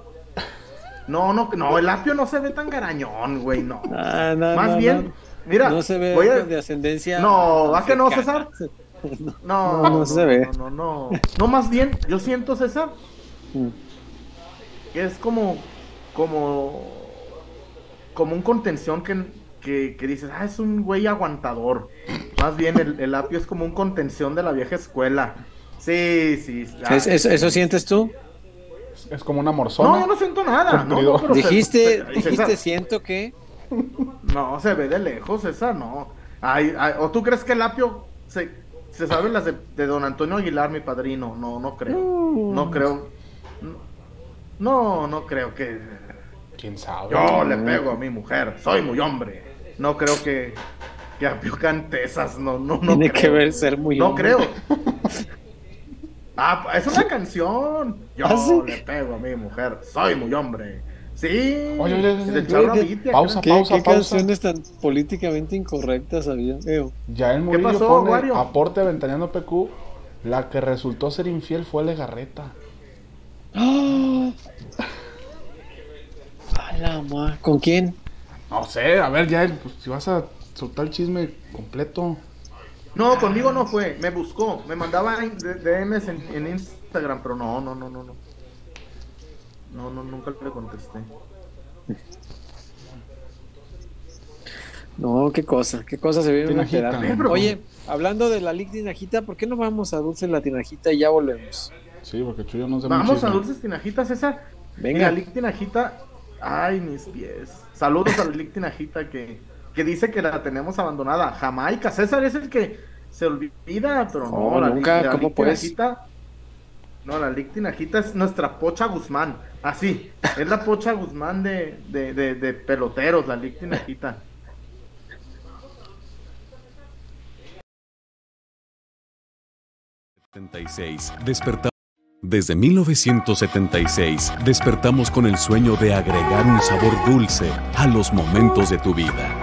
No, no, no, el apio no se ve tan garañón, güey, no. Ah, no, Más no, bien, mira, no se ve voy a- de ascendencia. No, ¿va que no. César? No, No, no se ve. No, no, no. No, más bien, yo siento, César, Mm. que es como, como, como un contención que, que, que dices, ah, es un güey aguantador. Más bien, el, el apio es como un contención de la vieja escuela. Sí, sí. ah, ¿Es- es- ¿Eso sientes tú? Es, como una morzona. No, yo no siento nada. No, no, pero dijiste, dijiste, César, siento que. No, se ve de lejos esa, no. Ay, ay, ¿O tú crees que el apio se, se sabe las de, de don Antonio Aguilar, mi padrino? No, no creo. No creo. No, no creo que ¿Quién sabe? yo le pego a mi mujer. Soy muy hombre. No creo que, que apio cante esas. No, no, no tiene creo. que ver ser muy. No hombre. creo. Ah, es una canción. Yo ¿Ah, sí? le pego a mi mujer. Soy muy hombre. Sí. Oye, oye, oye, del oye, Charro oye, Abitia, pausa, ¿Qué, pausa, qué pausa. canciones tan políticamente incorrectas había? Ya el Murillo pasó, pone Wario? aporte aventaneando PQ. La que resultó ser infiel fue Legarreta. ¡Ah! A la ma- ¿Con quién? No sé, a ver, ya, pues, si vas a soltar el chisme completo. No, conmigo no fue, me buscó, me mandaba DMs en, en Instagram, pero no, no, no, no, no. No, no, nunca le contesté. No, qué cosa, qué cosa se viene a Tinajita. enterar. Eh, pero- Oye, hablando de la Liga Tinajita, ¿por qué no vamos a Dulce la Tinajita y ya volvemos? Sí, porque Chuyo no sé Vamos a. Dulces Tinajita, César. Venga. Mira, Lick Tinajita, ay, mis pies. Saludos a la Lick Tinajita que, que dice que la tenemos abandonada. Jamaica, César es el que se olvida, pero no, No, la, nunca, Lick- la ¿cómo Lick pues? Tinajita- No, la Lick Tinajita es nuestra Pocha Guzmán. Así, es la Pocha Guzmán de, de, de, peloteros, la Lick Tinajita. Desperta- Desde 1976 despertamos con el sueño de agregar un sabor dulce a los momentos de tu vida.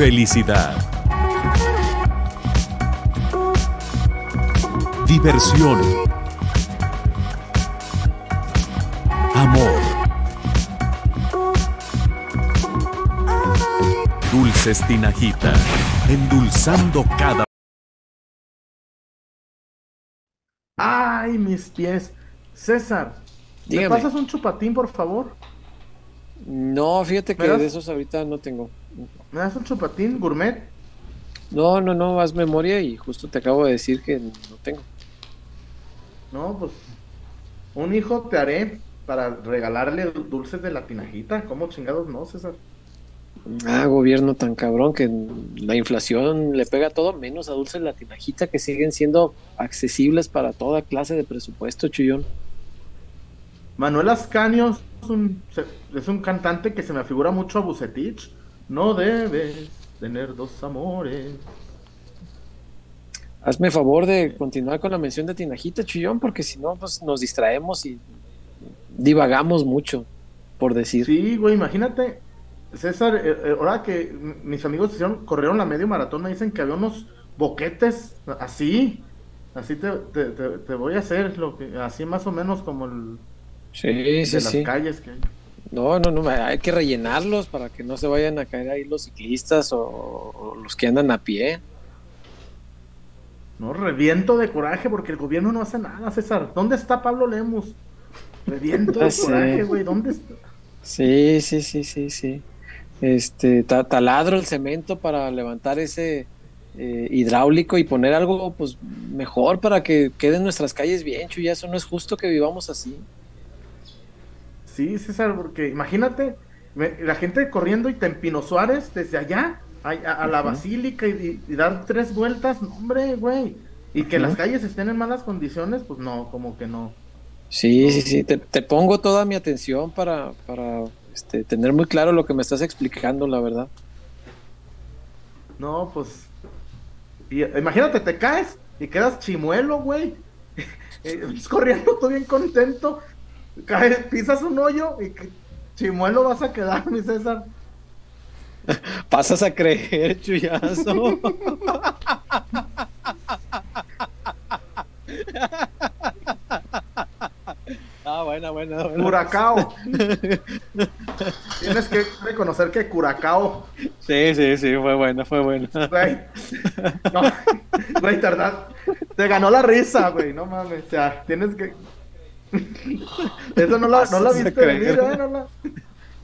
Felicidad. Diversión. Amor. Dulces Tinajita, endulzando cada Ay, mis pies. César, ¿me Dígame. pasas un chupatín, por favor? No, fíjate que de esos ahorita no tengo. ¿Me das un chupatín gourmet? No, no, no, haz memoria y justo te acabo de decir que no tengo. No, pues un hijo te haré para regalarle dulces de la tinajita. ¿Cómo chingados no, César? Ah, gobierno tan cabrón que la inflación le pega todo, menos a dulces la tinajita que siguen siendo accesibles para toda clase de presupuesto, Chuyón. Manuel Ascanio es un, se- es un cantante que se me figura mucho a Bucetich. No debes tener dos amores. Hazme favor de continuar con la mención de Tinajita, Chuyón, porque si no, pues nos distraemos y divagamos mucho, por decir. Sí, güey, imagínate, César, eh, eh, ahora que mis amigos hicieron, corrieron la medio maratón, me dicen que había unos boquetes así, así te, te, te- te voy a hacer, lo que, así más o menos como el Sí, de sí, las sí. calles que hay. No, no, no, hay que rellenarlos para que no se vayan a caer ahí los ciclistas o, o los que andan a pie. No, reviento de coraje porque el gobierno no hace nada, César. ¿Dónde está Pablo Lemus? Reviento de coraje, güey, ¿dónde está? Sí, sí, sí, sí, sí. Este, ta- taladro el cemento para levantar ese eh, hidráulico y poner algo pues mejor para que queden nuestras calles bien, Chuya. Eso no es justo que vivamos así. Sí, César, porque imagínate me- la gente corriendo y Tempino Suárez desde allá a, a- a la basílica y, y dar tres vueltas, no, hombre, güey. Y que las calles estén en malas condiciones, pues no, como que no. Sí, sí, sí. Te, te pongo toda mi atención para, para este, tener muy claro lo que me estás explicando, la verdad. No, pues. Y, imagínate, te caes y quedas chimuelo, güey. Eh, vas corriendo tú bien contento. Caes, pisas un hoyo y chimuelo vas a quedar, mi César. Pasas a creer, Chuyazo. ah, buena, buena, buena. Curacao. Tienes que reconocer que Curacao, Sí, sí, sí, fue buena, fue buena. güey. No, güey. Te ganó la risa, güey. No mames. O sea, tienes que. Eso no la, no la viste creer. venir, ¿eh? No la-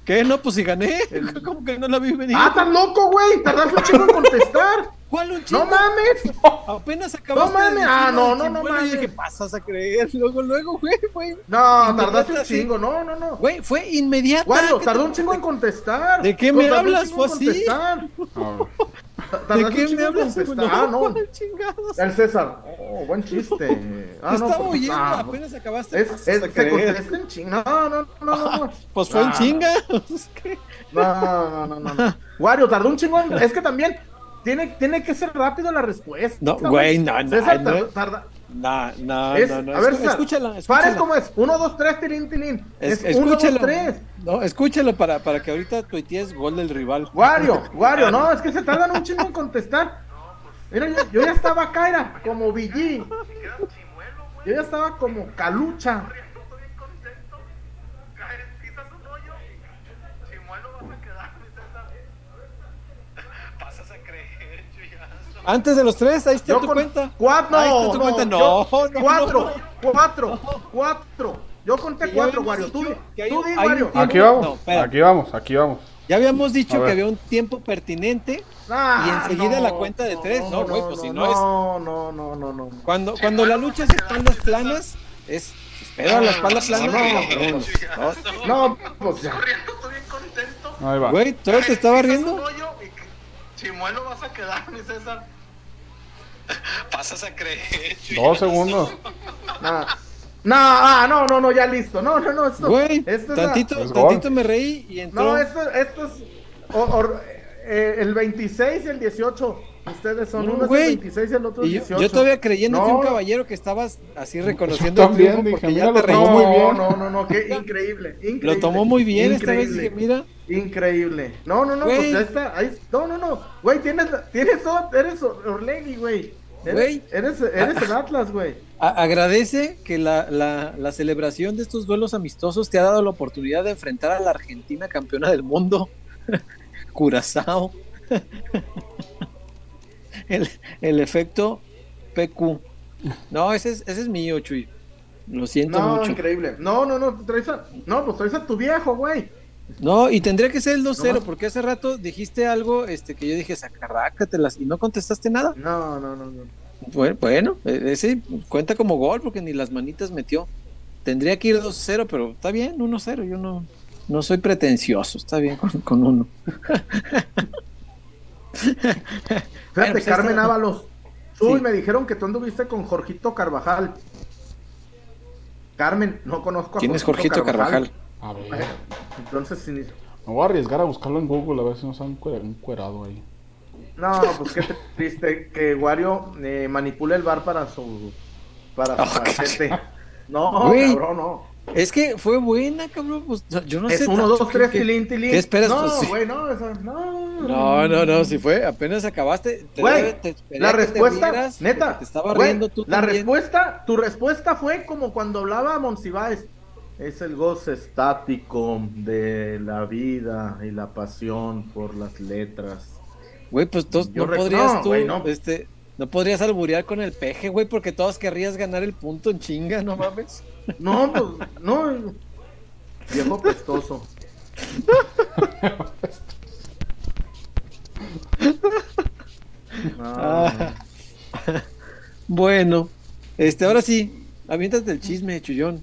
¿Qué? No, pues si gané. El- ¿Cómo que no la vi venir? ¡Ah, tan loco, güey! Tardaste un chingo en contestar. ¿Cuál un chingo? ¡No mames! Apenas acabaste No mames. de Ah, no, no, no y mames. pasas a creer? Luego, luego, güey, güey. No, Inmediata, tardaste un chingo. No, no, no. Güey, fue inmediato. Wario, tardó un chingo en contestar. ¿De qué me hablas? ¿Fue así? ¿De qué me hablas? Ah, no. chingados. El César. Oh, buen chiste. Ah, no, Estaba pues, oyendo, ah, apenas acabaste. Es, es, se contesta en chinga. No, no, no, no, no. Pues fue en Ah. chinga. No, no, no, no, no. Wario, tardó un chingo en... Es que también tiene, tiene que ser rápido la respuesta. No, güey, no, no, César no. tarda- tarda- No, no, es- no, no. A ver, César, escúchala, Pares escúchala. cómo es. Uno, dos, tres, tilín, tilín. Es- Es, uno, dos, escúchalo. tres. No, escúchalo para, para que ahorita tuitees gol del rival. Wario, Wario, no, es que se tardan un chingo en contestar. Mira, yo, yo ya estaba acá, era como Villí. Yo ya estaba como Calucha. Antes de los tres, ahí está Yo tu cuenta. cuatro, Ahí está no, tu no, cuenta. yo- No, no, cuatro, no. cuatro, cuatro. Yo conté cuatro, Wario. Tú, hay tú di, Wario. tiempo- Aquí No, vamos, aquí vamos, aquí vamos. Ya habíamos dicho que había un tiempo pertinente. Ah, y enseguida la cuenta de tres, no, güey, pues si no es- No, no, no, no, no. Cuando, cuando la lucha es espaldas planas, es espera la espalda plana. No, No, No, pues ya. Ahí va. Güey, ¿todavía te estaba riendo? Chimuelo vas a quedar, mi César. Pasas a creer. Dos segundos. No, no, ah, no, no, no, ya listo. No, no, no, esto. Güey, esto es la- tantito, Es gol. tantito me reí y entró. No, esto, esto es o- or- eh, el 26 y el 18. Ustedes son No, uno es güey. el 26 y el otro Y el yo, 18. yo todavía creyendo que No. un caballero que estabas así reconociendo Yo el también triunfo dije, porque ya mira, te lo reí. tomó muy bien. No, no, no, qué increíble, increíble. Lo tomó muy bien esta vez Increíble. dije, mira. Increíble. No, no, no, Güey. pues ya está. Ahí, no, no, no. Güey, tienes, tienes eres Or- Orlegui, güey. Eres, Güey. eres, eres el Atlas, güey. Agradece que la, la, la celebración de estos duelos amistosos te ha dado la oportunidad de enfrentar a la Argentina campeona del mundo, Curazao. el, el efecto PQ. No, ese es, ese es mío, Chuy. Lo siento No, mucho. increíble. No, no, no, traes a, no, pues traes a tu viejo, güey. No, y tendría que ser el 2-0, Nomás- porque hace rato dijiste algo este, que yo dije, sacarrácatelas, y no contestaste nada. No, no, no, no. Bueno, bueno, ese cuenta como gol porque ni las manitas metió. Tendría que ir 2-0, pero está bien, 1-0. Yo no, no soy pretencioso, está bien con, con uno. Fíjate, Bueno, pues Carmen está. Ábalos. Uy, Sí. me dijeron que tú anduviste con Jorgito Carvajal. Carmen, no conozco a ¿Quién es Jorgito Carvajal? A ver. Entonces, sí, Me voy a arriesgar a buscarlo en Google a ver si nos han encuerado ahí. no, pues qué triste que Wario eh, manipule el bar para su para su Oh. No, cabrón, no. Es que fue buena, cabrón. Pues, yo no sé. es uno, tanto dos, tres, tilín, tilín. ¿Qué esperas? No, Pues, sí. güey, no, eso- no. No, no, no, si fue, apenas acabaste. te Güey, debe- te esperé la te respuesta, neta, Te estaba güey, riendo tú La también. respuesta, tu respuesta fue como cuando hablaba Monsiváis. Es el goce estático de la vida y la pasión por las letras. Güey, pues tú, Yo no podrías no, tú, güey, no. este, no podrías alburear con el peje, güey, porque todos querrías ganar el punto en chinga, no mames. No, pues, no. Viejo pestoso. No, Ah. Bueno, este, ahora sí, aviéntate el chisme, chullón.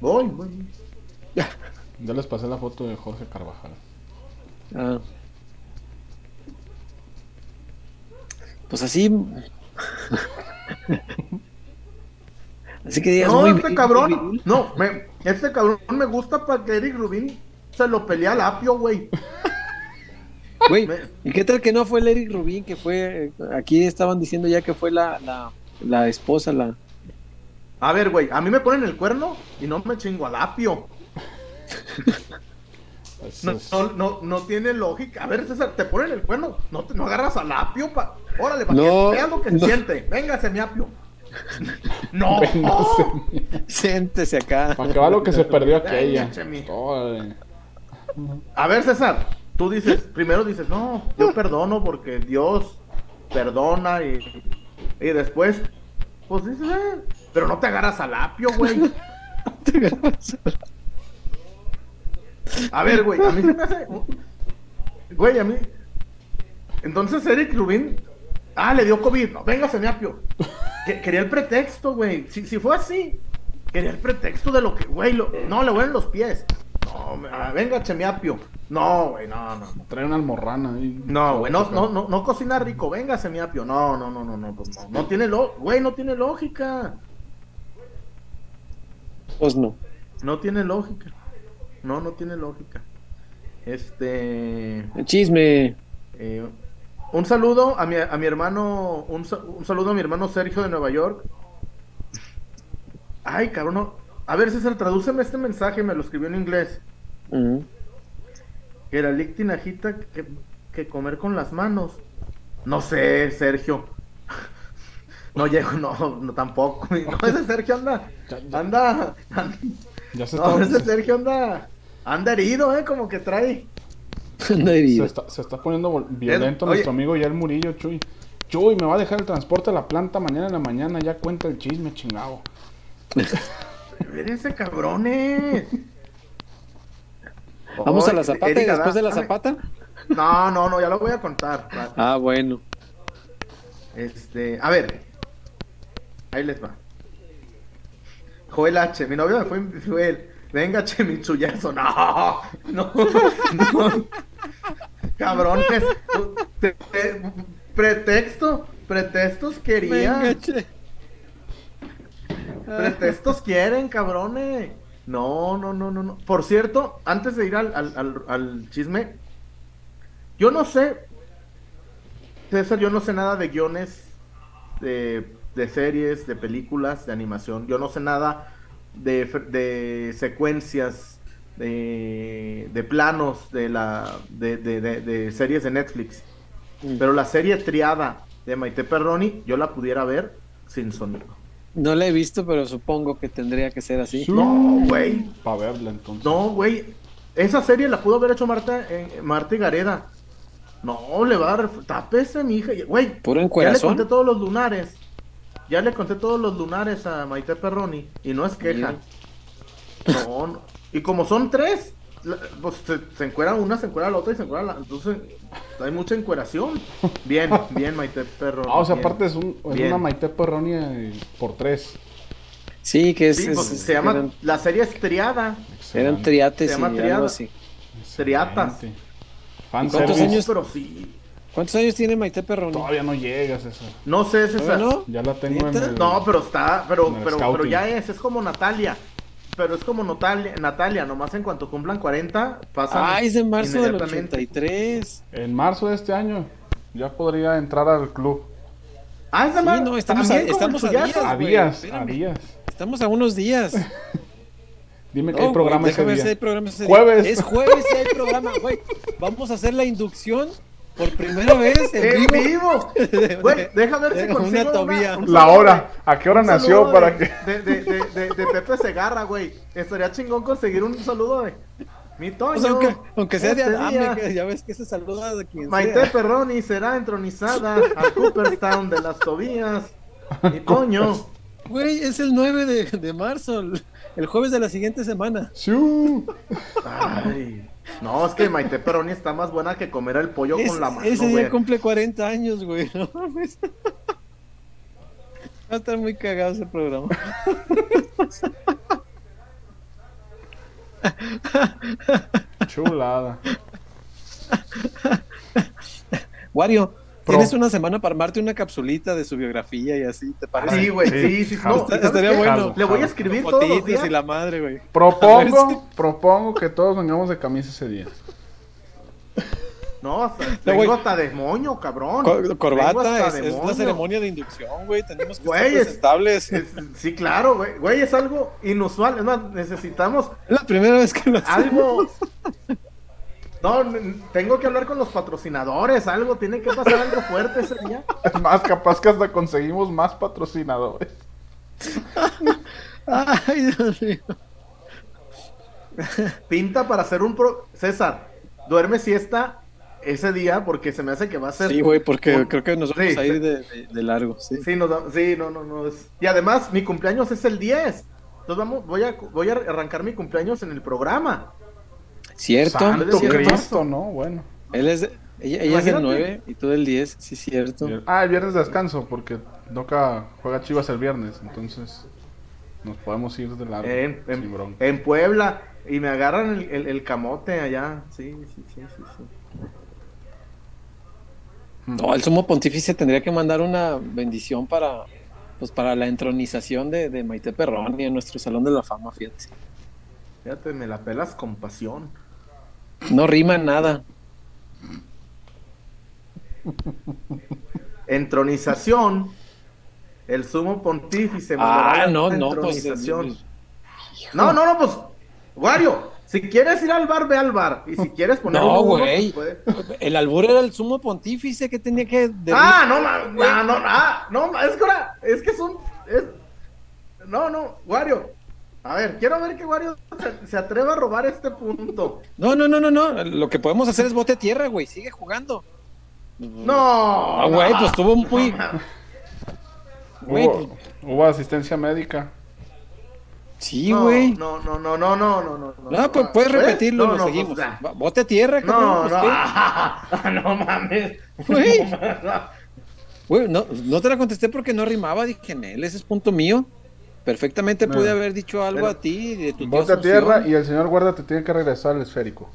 Voy, voy. Ya les pasé la foto de Jorge Carvajal. Ah. Pues así. Así que digas No, este cabrón. No, me, este cabrón me gusta para que Eric Rubin se lo pelea al apio, güey. Güey, ¿y qué tal que no fue el Eric Rubin que fue? eh, Aquí estaban diciendo ya que fue la, la, la esposa, la. A ver, güey, a mí me ponen el cuerno y no me chingo al apio. No, no, no, no tiene lógica. A ver, César, te ponen el cuerno, no, te- no agarras al apio, pa. Órale, para No, que veas lo que no. siente. Véngase, mi apio. No. Véngase. Siéntese acá. Para que va lo que se perdió aquella. A ver, César, tú dices, primero dices, no, yo perdono porque Dios perdona y, y después, pues dices, "Ah", pero no te agarras al apio, güey. A ver, güey, a mí se me hace. Güey, a mí. Entonces Eric Rubin. Ah, le dio COVID. No, véngase, mi apio. Que- quería el pretexto, güey. Si, si fue así, quería el pretexto de lo que, güey, lo- no, le huelen los pies. No, ah, venga, chemiapio. No, güey, no, no. no. Trae una almorrana ahí. No, güey, no, no, no, no cocina rico, venga, semiapio. No, no, no, no, no, pues no, no tiene lo, güey, no tiene lógica. Pues no. No tiene lógica. No, no tiene lógica. Este. El chisme. eh, un saludo a mi, a mi hermano. Un, sa- un saludo a mi hermano Sergio de Nueva York. Ay, cabrón. no. A ver, César, tradúceme este mensaje. Me lo escribió en inglés. Que la lictinajita que, que comer con las manos. No sé, Sergio. No llego, no, no tampoco. No, ese Sergio anda. Anda. anda Ya se no, está, ese Sergio anda. Anda herido, ¿eh? Como que trae. Anda se herido. está, se está poniendo violento Oye. nuestro amigo Yael Murillo, Chuy. Chuy, me va a dejar el transporte a la planta mañana en la mañana. Ya cuenta el chisme, chingado. Ese cabrones. Vamos a la zapata y después de la dame- zapata. No, no, no, ya lo voy a contar. Ah, bueno. Este, a ver. Ahí les va. Joel H, mi novio me fue infiel. Venga, che, mi chullazo. No, no, no. Cabrones. Te- te- pretexto, pretextos quería. Venga, che. Pretextos quieren, cabrones. No, no, no, no, no. Por cierto, antes de ir al, al, al- al chisme, yo no sé, César, yo no sé nada de guiones de, de series, de películas, de animación. Yo no sé nada de, fre- de secuencias, de, de planos de, la, de, de- de- de series de Netflix. Mm. Pero la serie triada de Maite Perroni, yo la pudiera ver sin sonido. No la he visto, pero supongo que tendría que ser así. No, güey. Para verla entonces. No, güey. Esa serie la pudo haber hecho Marta, eh, Marta y Gareda. No, le va a dar. Tápese, mi hija. Güey, Puro ya le conté todos los lunares. Ya le conté todos los lunares a Maite Perroni. Y no es queja. No, no. Y como son tres, pues se, se encuera una, se encuera la otra y se encuera la. Entonces, hay mucha encueración. Bien, bien, Maite Perroni. Ah, o sea, bien. aparte es, un, es una Maite Perroni eh, por tres. Sí, que es. Sí, es- pues, se llama. Eran, La serie es triada. eran triates Se y llama algo triada. así. triatas. ¿Cuántos años? Pero sí. ¿Cuántos años tiene Maite Perroni? Todavía no llega, César. No sé, ¿Todavía César. no? Ya la tengo en el... No, pero está, pero, En pero, pero ya es, es como Natalia. Pero es como Natalia, Natalia, nomás en cuanto cumplan 40, pasan Ah, es de marzo del inmediatamente. 83. En marzo de este año ya podría entrar al club. Ah, es de Sí, mar- no, estamos a- estamos a días. A días, a días. Estamos a unos días. Dime que No, hay programa güey, ese día. si hay programa ese día. Jueves. Es jueves y hay programa, güey. Vamos a hacer la inducción por primera vez en ¡En vivo. Güey, deja ver si consigo una La hora. ¿A qué hora nació para de- que...? De, de, de, de, de Pepe Segarra, güey. Estaría chingón conseguir un saludo de... Mi Toño. O sea, aunque, aunque sea de este Adame, ya ves que se saluda de quien Maite sea. Perroni será entronizada al Cooperstown de las Tobías. Mi Toño. Güey, es el 9 de, de marzo, el, jueves de la siguiente semana. Ay. No, es que Maite Perroni está más buena que comer el pollo Es- con la mano, ese güey. día cumple 40 años, güey. No mames. Va a estar muy cagado ese programa. Chulada. Wario, Pro. tienes una semana para armarte una capsulita de su biografía y así, ¿te parece? Sí, güey, Sí, sí, sí. jalo. No, Está- ¿y sabes estaría qué? bueno. Le voy a escribir todos los días. y la madre, güey. Propongo, propongo que todos vengamos de camisa ese día. No, hasta, tengo hasta de moño, cabrón. Corbata es, moño. ceremonia de inducción, güey. Tenemos que Güey, estar es- presentables. Es- sí, claro, güey. Güey, es algo inusual. Es más, necesitamos Es la primera vez que lo hacemos. algo. No, tengo que hablar con los patrocinadores, algo, tiene que pasar algo fuerte ese día. Es más, capaz que hasta conseguimos más patrocinadores. Ay, Dios mío. Pinta para hacer un pro. César, duerme siesta ese día porque se me hace que va a ser. Sí, güey, porque un- creo que nos vamos Sí, a ir de, de- de largo, sí. Sí, nos da- sí, no, no, no. es- Y además, mi cumpleaños es el 10. Entonces vamos, voy a, voy a arrancar mi cumpleaños en el programa. ¿Cierto? Santo Sí, Cristo, ¿no? Bueno. Él es, ella, ella es del Imagínate. 9 y tú del 10, sí, cierto. Ah, el viernes descanso porque Doca juega Chivas el viernes, entonces nos podemos ir de largo. En, en- en Puebla. Y me agarran el, el- el camote allá. Sí, sí, sí, sí. sí. No, el sumo pontífice tendría que mandar una bendición para, pues, para la entronización de, de Maite Perroni en nuestro Salón de la Fama, fíjate. Fíjate, me la pelas con pasión. No rima nada. Entronización. El sumo pontífice. Ah, no, no, pues. entronización. No, no, no, pues. Wario, si quieres ir al bar, ve al bar. Y si quieres poner No, güey. pues. El albur era el sumo pontífice que tenía que. de- Ah, no, no, no, ah, no, es que ahora, es que son, es, no, no, Wario, a ver, quiero ver que Wario se, se atreva a robar este punto. No, no, no, no, no. Lo que podemos hacer es bote a tierra, güey. Sigue jugando. No, Ah, güey, pues estuvo muy. Güey, pues, Hubo, hubo asistencia médica. sí, no, güey. No, no, no, no, no, no, no. No, pues puedes ¿Eh? repetirlo, No, lo no, seguimos. pues, Bote a tierra, No, cabrón. no, pues, ah, no mames. Güey. No, Güey, no, no te la contesté porque no rimaba, dije en él, ese es punto mío. Perfectamente pude haber dicho algo Pero- a ti de tu tío Bote a Asunción. tierra y el señor guarda te tiene que regresar el esférico.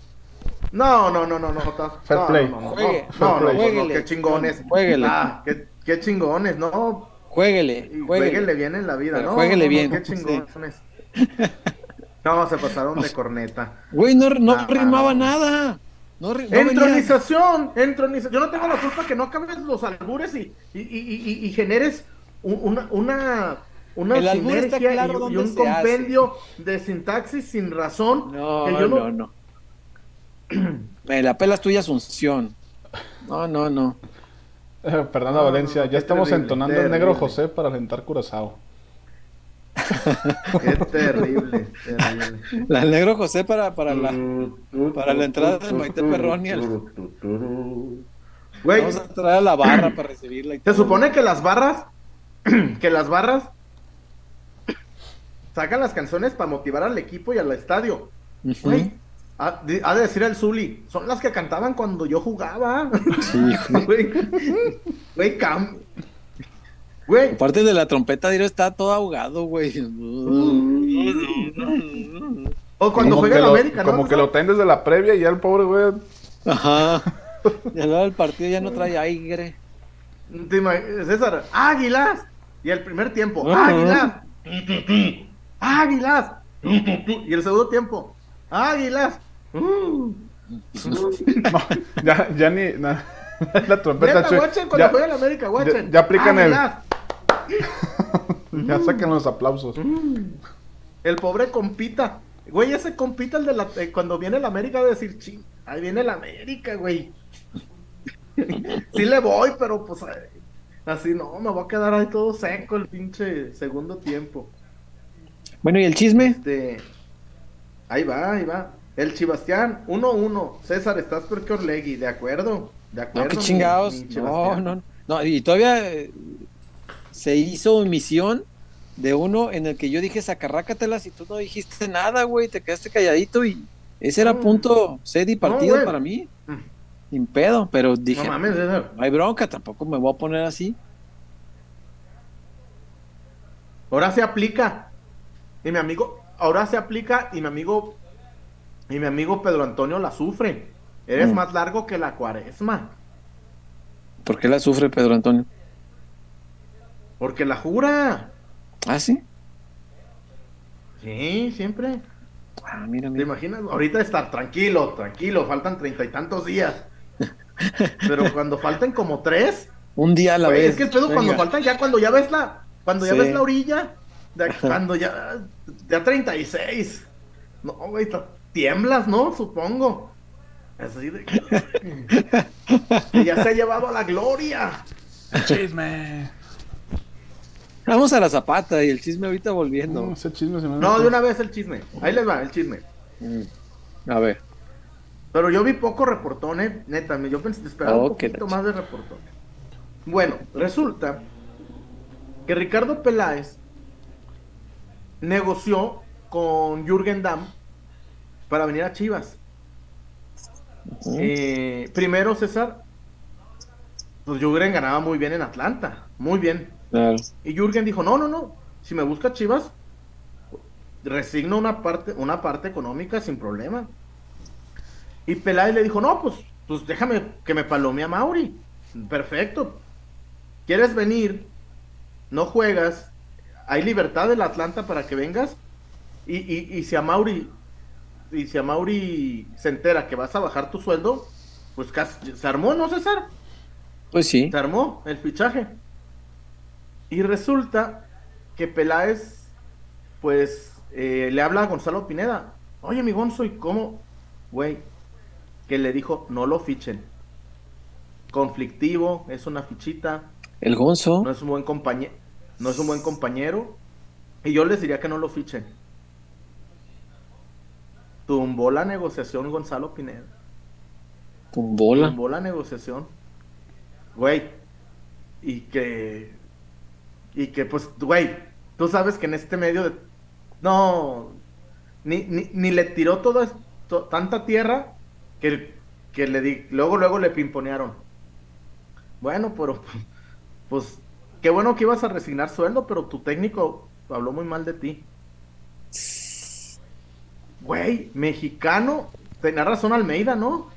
No, no, no, no, no. Fair no, play. No, no, no, Juegue, no, qué chingones. jueguele. Ah, qué, qué chingones, no. Jueguele, jueguele. bien en la vida, Pero ¿no? jueguele no, no, bien, Qué sí. chingones. No, se pasaron de corneta. Güey, no, no Ah, rimaba no. nada. No, no venía- entronización, entronización. Yo no tengo la culpa que no acabes los albures y, y, y, y- y generes un- una, una, una El sinergia claro y, un hace. compendio de sintaxis sin razón. No, que yo no, no. Me la pelas tuya, Asunción. No, no, no. Eh, Fernanda No, Valencia, no, ya estamos terrible, entonando el terrible. negro José para alentar Curazao. Qué terrible, terrible. La del negro José para, para la. para la entrada de Maite Perroni Vamos a traer a la barra para recibirla. se supone que las barras, que las barras sacan las canciones para motivar al equipo y al estadio. Güey, ha, de ha de decir el Zuli, son las que cantaban cuando yo jugaba. Sí, güey. Güey, cam. Güey, Aparte de la trompeta, Diro está todo ahogado, güey. o cuando como juega en lo, América, ¿no? Como que lo traen desde la previa y ya el pobre güey. Ajá. Y al lado del partido ya no trae aire. César, águilas. Y el primer tiempo, águilas. Águilas. Y el segundo tiempo, águilas. Uh. Ya, ya ni. na- la trompeta, Neta, cuando Ya- América, ya- ya aplican el-. Ya saquen los aplausos. El pobre compita. Güey, ese compita, el de la, eh, cuando viene el América, va a decir, ching, ahí viene el América, güey. sí le voy, pero pues eh, así no, me voy a quedar ahí todo seco el pinche segundo tiempo. Bueno, ¿y el chisme? Este, ahí va, ahí va. El Chibastián, 1-1. César, estás peor que Orlegui, ¿de acuerdo? De acuerdo. No, qué chingados. mi No, no, no. Y todavía eh, se hizo misión de uno en el que yo dije sacarrácatelas y tú no dijiste nada, güey. Te quedaste calladito y ese era No. punto sed y partido para mí. Mm. Sin pedo, pero dije, No mames, César. no hay bronca, tampoco me voy a poner así. Ahora se aplica. Y mi amigo, ahora se aplica y mi amigo, y mi amigo Pedro Antonio la sufre. Eres Mm. más largo que la cuaresma. ¿Por qué la sufre Pedro Antonio? Porque la jura. Ah, sí. Sí, siempre. Ah, mira, ¿Te mira. imaginas? Ahorita estar tranquilo, tranquilo, faltan treinta y tantos días. Pero cuando falten como tres, Un día a la vez. es que el pedo cuando faltan ya, cuando ya ves la, cuando ya Sí. ves la orilla, de- cuando ya, ya 36. No, güey, tiemblas, ¿no? Supongo. Así de que ya se ha llevado a la gloria. Chisme. Vamos a la zapata y el chisme ahorita volviendo. No, ese chisme se me No, de una vez el chisme. Ahí les va el chisme. Mm. A ver. Pero yo vi poco reportón, eh, neta, me- yo pensé, esperaba Oh, un qué poquito más de reportón. Bueno, resulta que Ricardo Peláez negoció con Jürgen Damm para venir a Chivas. Eh, primero, César, pues Jürgen ganaba muy bien en Atlanta, muy bien. Claro. Y Jürgen dijo, no, no, no, si me busca Chivas, resigno una parte, una parte económica sin problema. Y Peláez le dijo, no, pues, pues déjame que me palome a Mauri. Perfecto. ¿Quieres venir? No juegas. Hay libertad del Atlanta para que vengas. Y, y, y si a Mauri, y si a Mauri se entera que vas a bajar tu sueldo, pues casi- se armó, ¿no, César? Pues sí. Se armó el fichaje. Y resulta que Peláez, pues, eh, le habla a Gonzalo Pineda. Oye, mi Gonzo, ¿y cómo? Güey, que le dijo, no lo fichen. Conflictivo, es una fichita, El Gonzo. no es un buen compañero, no es un buen compañero. Y yo les diría que no lo fichen. Tumbó la negociación Gonzalo Pineda. Tumbola. Tumbó la negociación. Güey. Y que. Y que, pues, güey. Tú sabes que en este medio de. No. Ni, ni, ni le tiró toda to- tanta tierra que, que le di. Luego, luego le pimponearon. Bueno, pero. Pues. Qué bueno que ibas a resignar sueldo, pero tu técnico habló muy mal de ti. Güey, mexicano. Tenía razón Almeida, ¿no?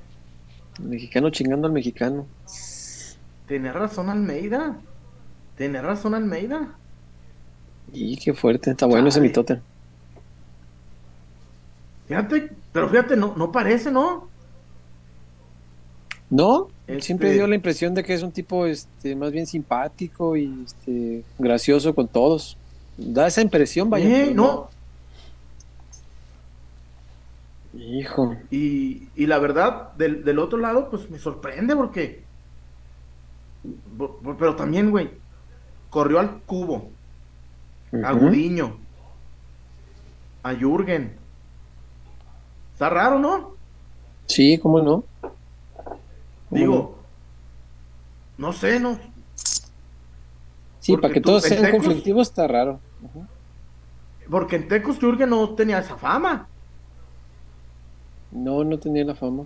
El mexicano chingando al mexicano. Tenía razón Almeida. Tenía razón Almeida. Y qué fuerte. Está bueno ese mitote. Fíjate, pero fíjate, no, no parece, ¿no? No, Este- siempre dio la impresión de que es un tipo este, más bien simpático y este, gracioso con todos. Da esa impresión, vaya. Eh, no. Hijo. Y, y la verdad, del, del otro lado, pues me sorprende porque. Pero también, güey, corrió al cubo, a. Gudiño, a Jürgen. Está raro, ¿no? Sí, cómo no. ¿Cómo Digo, no sé, ¿no? Sí, porque para que todos sean Tecos- conflictivos está raro. Porque en Tecos Jürgen no tenía esa fama. No, no tenía la fama.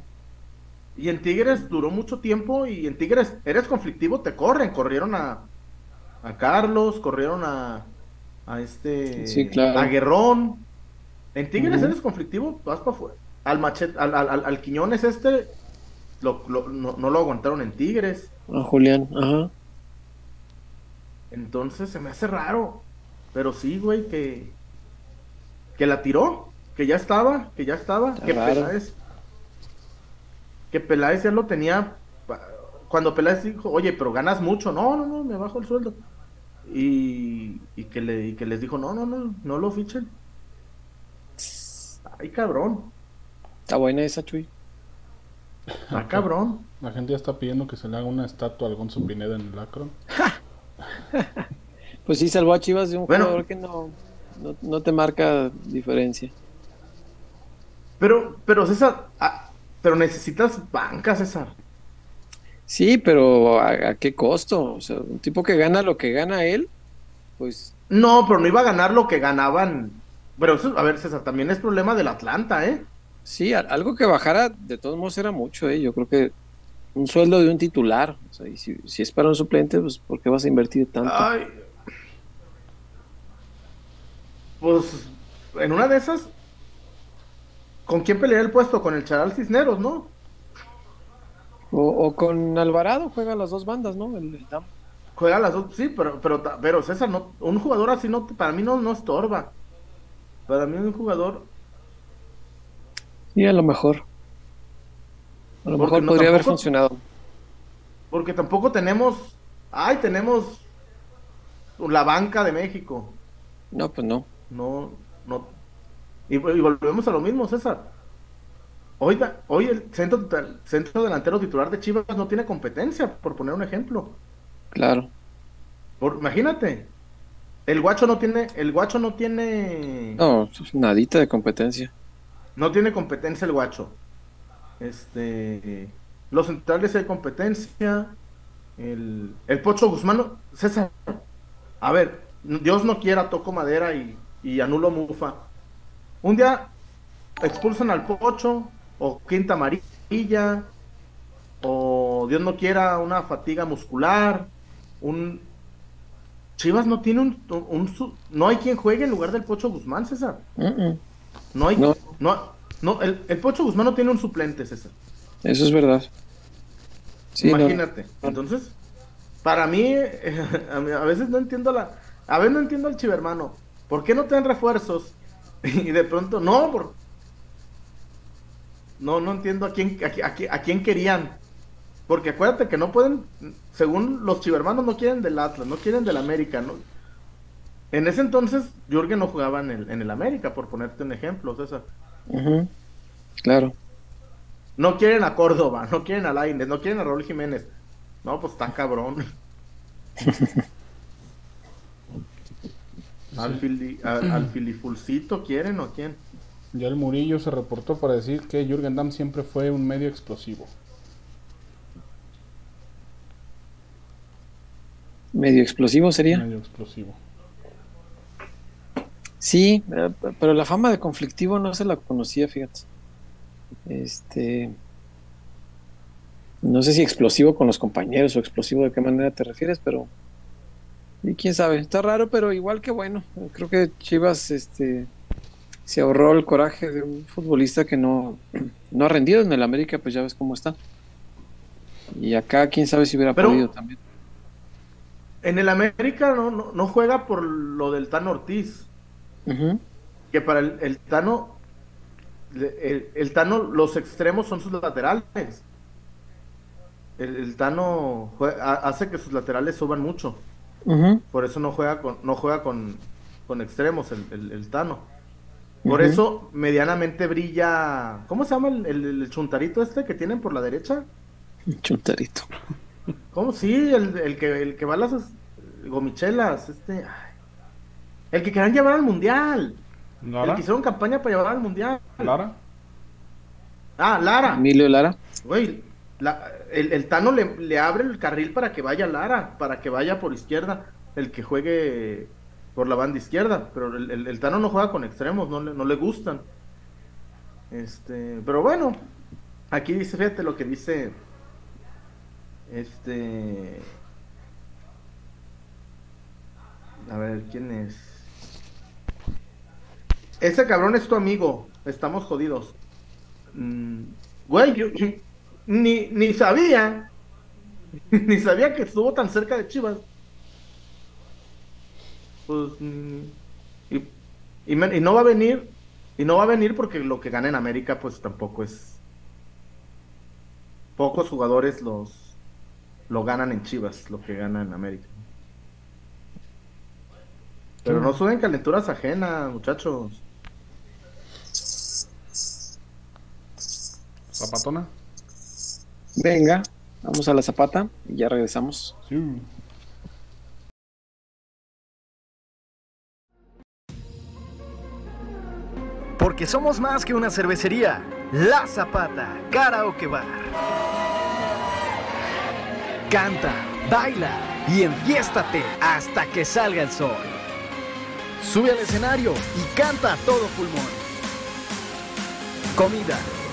Y en Tigres duró mucho tiempo y en Tigres eres conflictivo, te corren. Corrieron a, a Carlos, corrieron a, a este Sí, claro. a Guerrón. En Tigres eres conflictivo, vas para afuera. Al machete, al, al, al- al Quiñones este, lo- lo- no, no lo aguantaron en Tigres. A Julián, ajá. Entonces se me hace raro. Pero sí, güey, que. Que la tiró. Que ya estaba. Que ya estaba. Está que raro. Peláez. Que Peláez ya lo tenía. Cuando Peláez dijo, oye, pero ganas mucho. No, no, no, me bajo el sueldo. Y, y, que, le, y que les dijo, no, no, no, no lo fichen. Ay, cabrón. Está buena esa, Chuy. Ah, cabrón. La gente ya está pidiendo que se le haga una estatua al Gonzo Pineda en el Akron. Pues sí, salvó a Chivas de un Bueno. jugador que no, no, no te marca diferencia. Pero, pero César, ah, pero necesitas banca, César. Sí, pero ¿a, a qué costo? O sea, un tipo que gana lo que gana él, pues No, pero no iba a ganar lo que ganaban. Pero eso, a ver, César, también es problema del Atlanta, ¿eh? Sí, algo que bajara de todos modos era mucho, ¿eh? Yo creo que un sueldo de un titular, o sea, y si, si es para un suplente, pues ¿por qué vas a invertir tanto? Ay. Pues en una de esas, ¿con quién pelear el puesto? Con el Charal Cisneros, ¿no? O, o con Alvarado juega las dos bandas, ¿no? El, el. Juega las dos, sí, pero, pero, pero César, no, un jugador así no, para mí no, no estorba. Para mí un jugador, Sí, a lo mejor. A lo Porque mejor no- podría haber funcionado. porque tampoco tenemos, ay, tenemos la banca de México. No, pues no. No, no. Y, y volvemos a lo mismo, César. Hoy, hoy el centro, el centro delantero titular de Chivas no tiene competencia, por poner un ejemplo. Claro. Por, imagínate, el guacho no tiene, el guacho no tiene, No, pues, nadita de competencia. No tiene competencia el guacho. Este, los centrales hay competencia. El, el Pocho Guzmán, César, a ver, Dios no quiera, toco madera y, y anulo mufa. Un día expulsan al Pocho, o quinta amarilla, o Dios no quiera, una fatiga muscular, un... Chivas no tiene un, un no hay quien juegue en lugar del Pocho Guzmán, César. No hay, No. No, no, el, el Pocho Guzmán no tiene un suplente, César. Eso es verdad. Sí, no. Imagínate. Entonces, para mí, a veces no entiendo la, a veces no entiendo al chivermano. ¿Por qué no te dan refuerzos? Y de pronto, no, por, no, no entiendo a quién, a, qui- a qui- a quién querían. Porque acuérdate que no pueden, según los chivermanos no quieren del Atlas, no quieren del América, ¿no? En ese entonces, Jürgen no jugaba en el, en el América, por ponerte un ejemplo, César. Claro. No quieren a Córdoba, no quieren a Lainez, no quieren a Raúl Jiménez. No, pues está cabrón. al, fili, al, al filifulcito quieren o quién? Ya el Murillo se reportó para decir que Jürgen Damm siempre fue un medio explosivo. Medio explosivo sería. Medio explosivo. Sí, eh, pero la fama de conflictivo no se la conocía, fíjate. Este. No sé si explosivo con los compañeros o explosivo de qué manera te refieres, pero. Y quién sabe, está raro, pero igual que bueno. Creo que Chivas este, se ahorró el coraje de un futbolista que no, no ha rendido en el América, pues ya ves cómo está. Y acá quién sabe si hubiera Pero- podido también. En el América no, no, no juega por lo del Tano Ortiz. Que para el, el Tano, el, el Tano, los extremos son sus laterales. El, el Tano hace que sus laterales suban mucho. Por eso no juega con, no juega con, con extremos el, el- el Tano. Por eso medianamente brilla. ¿Cómo se llama el, chuntarito este que tienen por la derecha? Chuntarito. ¿Cómo? Sí, el, el que, el que va a las gomichelas. Este. El que querían llevar al mundial. El ¿Lara? que hicieron campaña para llevar al mundial. ¿Lara? Ah, Lara. Emilio Lara. Güey, la- el, el Tano le, le abre el carril para que vaya Lara, para que vaya por izquierda, el que juegue por la banda izquierda, pero el, el- el Tano no juega con extremos, no le, no le gustan. Este, pero bueno, aquí dice, fíjate lo que dice, este, a ver, ¿quién es? Ese cabrón es tu amigo, estamos jodidos. Mm, güey, yo- ni, ni sabía, ni sabía que estuvo tan cerca de Chivas. Pues, mm, y, y me- y no va a venir, y no va a venir porque lo que gana en América, pues tampoco es. Pocos jugadores los lo ganan en Chivas, lo que gana en América. Pero no suben calenturas ajenas, muchachos. Zapatona. Venga, vamos a la zapata y ya regresamos. Sí. Porque somos más que una cervecería. La Zapata, Karaoke Bar. Canta, baila y enfiéstate hasta que salga el sol. Sube al escenario y canta a todo pulmón. Comida,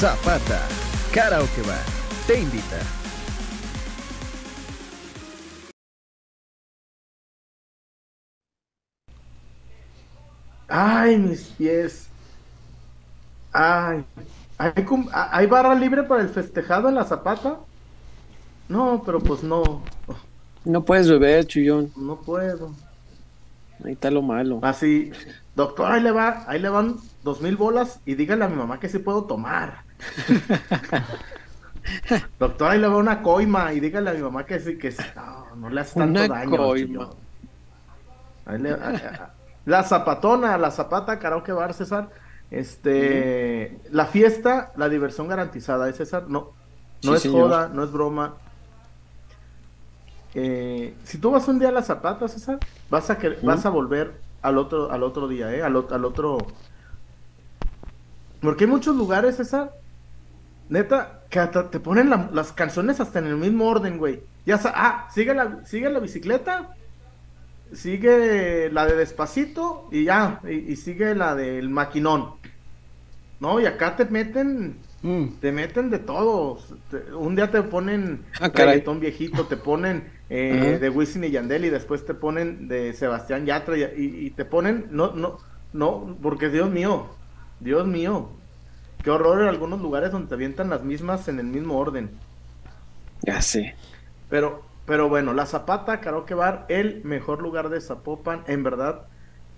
Zapata, Karaoke Bar, te invita. Ay, mis pies. Ay. ¿Hay, cum- ¿Hay barra libre para el festejado en la zapata? No, pero pues no. No puedes beber, Chuyón. No puedo. Ahí está lo malo. Así, doctor, ahí le va, ahí le van dos mil bolas y dígale a mi mamá que sí puedo tomar. doctor, ahí le va una coima y dígale a mi mamá que sí, que sí. No, no le hace tanto Una daño. coima. Ahí le- la zapatona, la zapata, karaoke bar, César. Este, la fiesta, la diversión garantizada, ¿eh, César? No, no Sí, es señor. joda, no es broma. Eh, si tú vas un día a la zapata, César, vas a que, vas a volver al otro, al otro día, ¿eh? Al, al otro. Porque hay muchos lugares, César. Neta, que hasta te ponen la- las canciones hasta en el mismo orden, güey. Ya sa- ah, sigue la, sigue la bicicleta, sigue la de despacito y ya, y, y sigue la del maquinón. No, y acá te meten, Mm. te meten de todo. Te- un día te ponen Ah, reggaetón viejito, te ponen eh, de Wisin y Yandel y después te ponen de Sebastián Yatra y, y- y te ponen, no, no, no, porque Dios mío, Dios mío, qué horror en algunos lugares donde te avientan las mismas en el mismo orden. Ya sé. Pero, pero bueno, la Zapata Karaoke Bar, el mejor lugar de Zapopan, en verdad,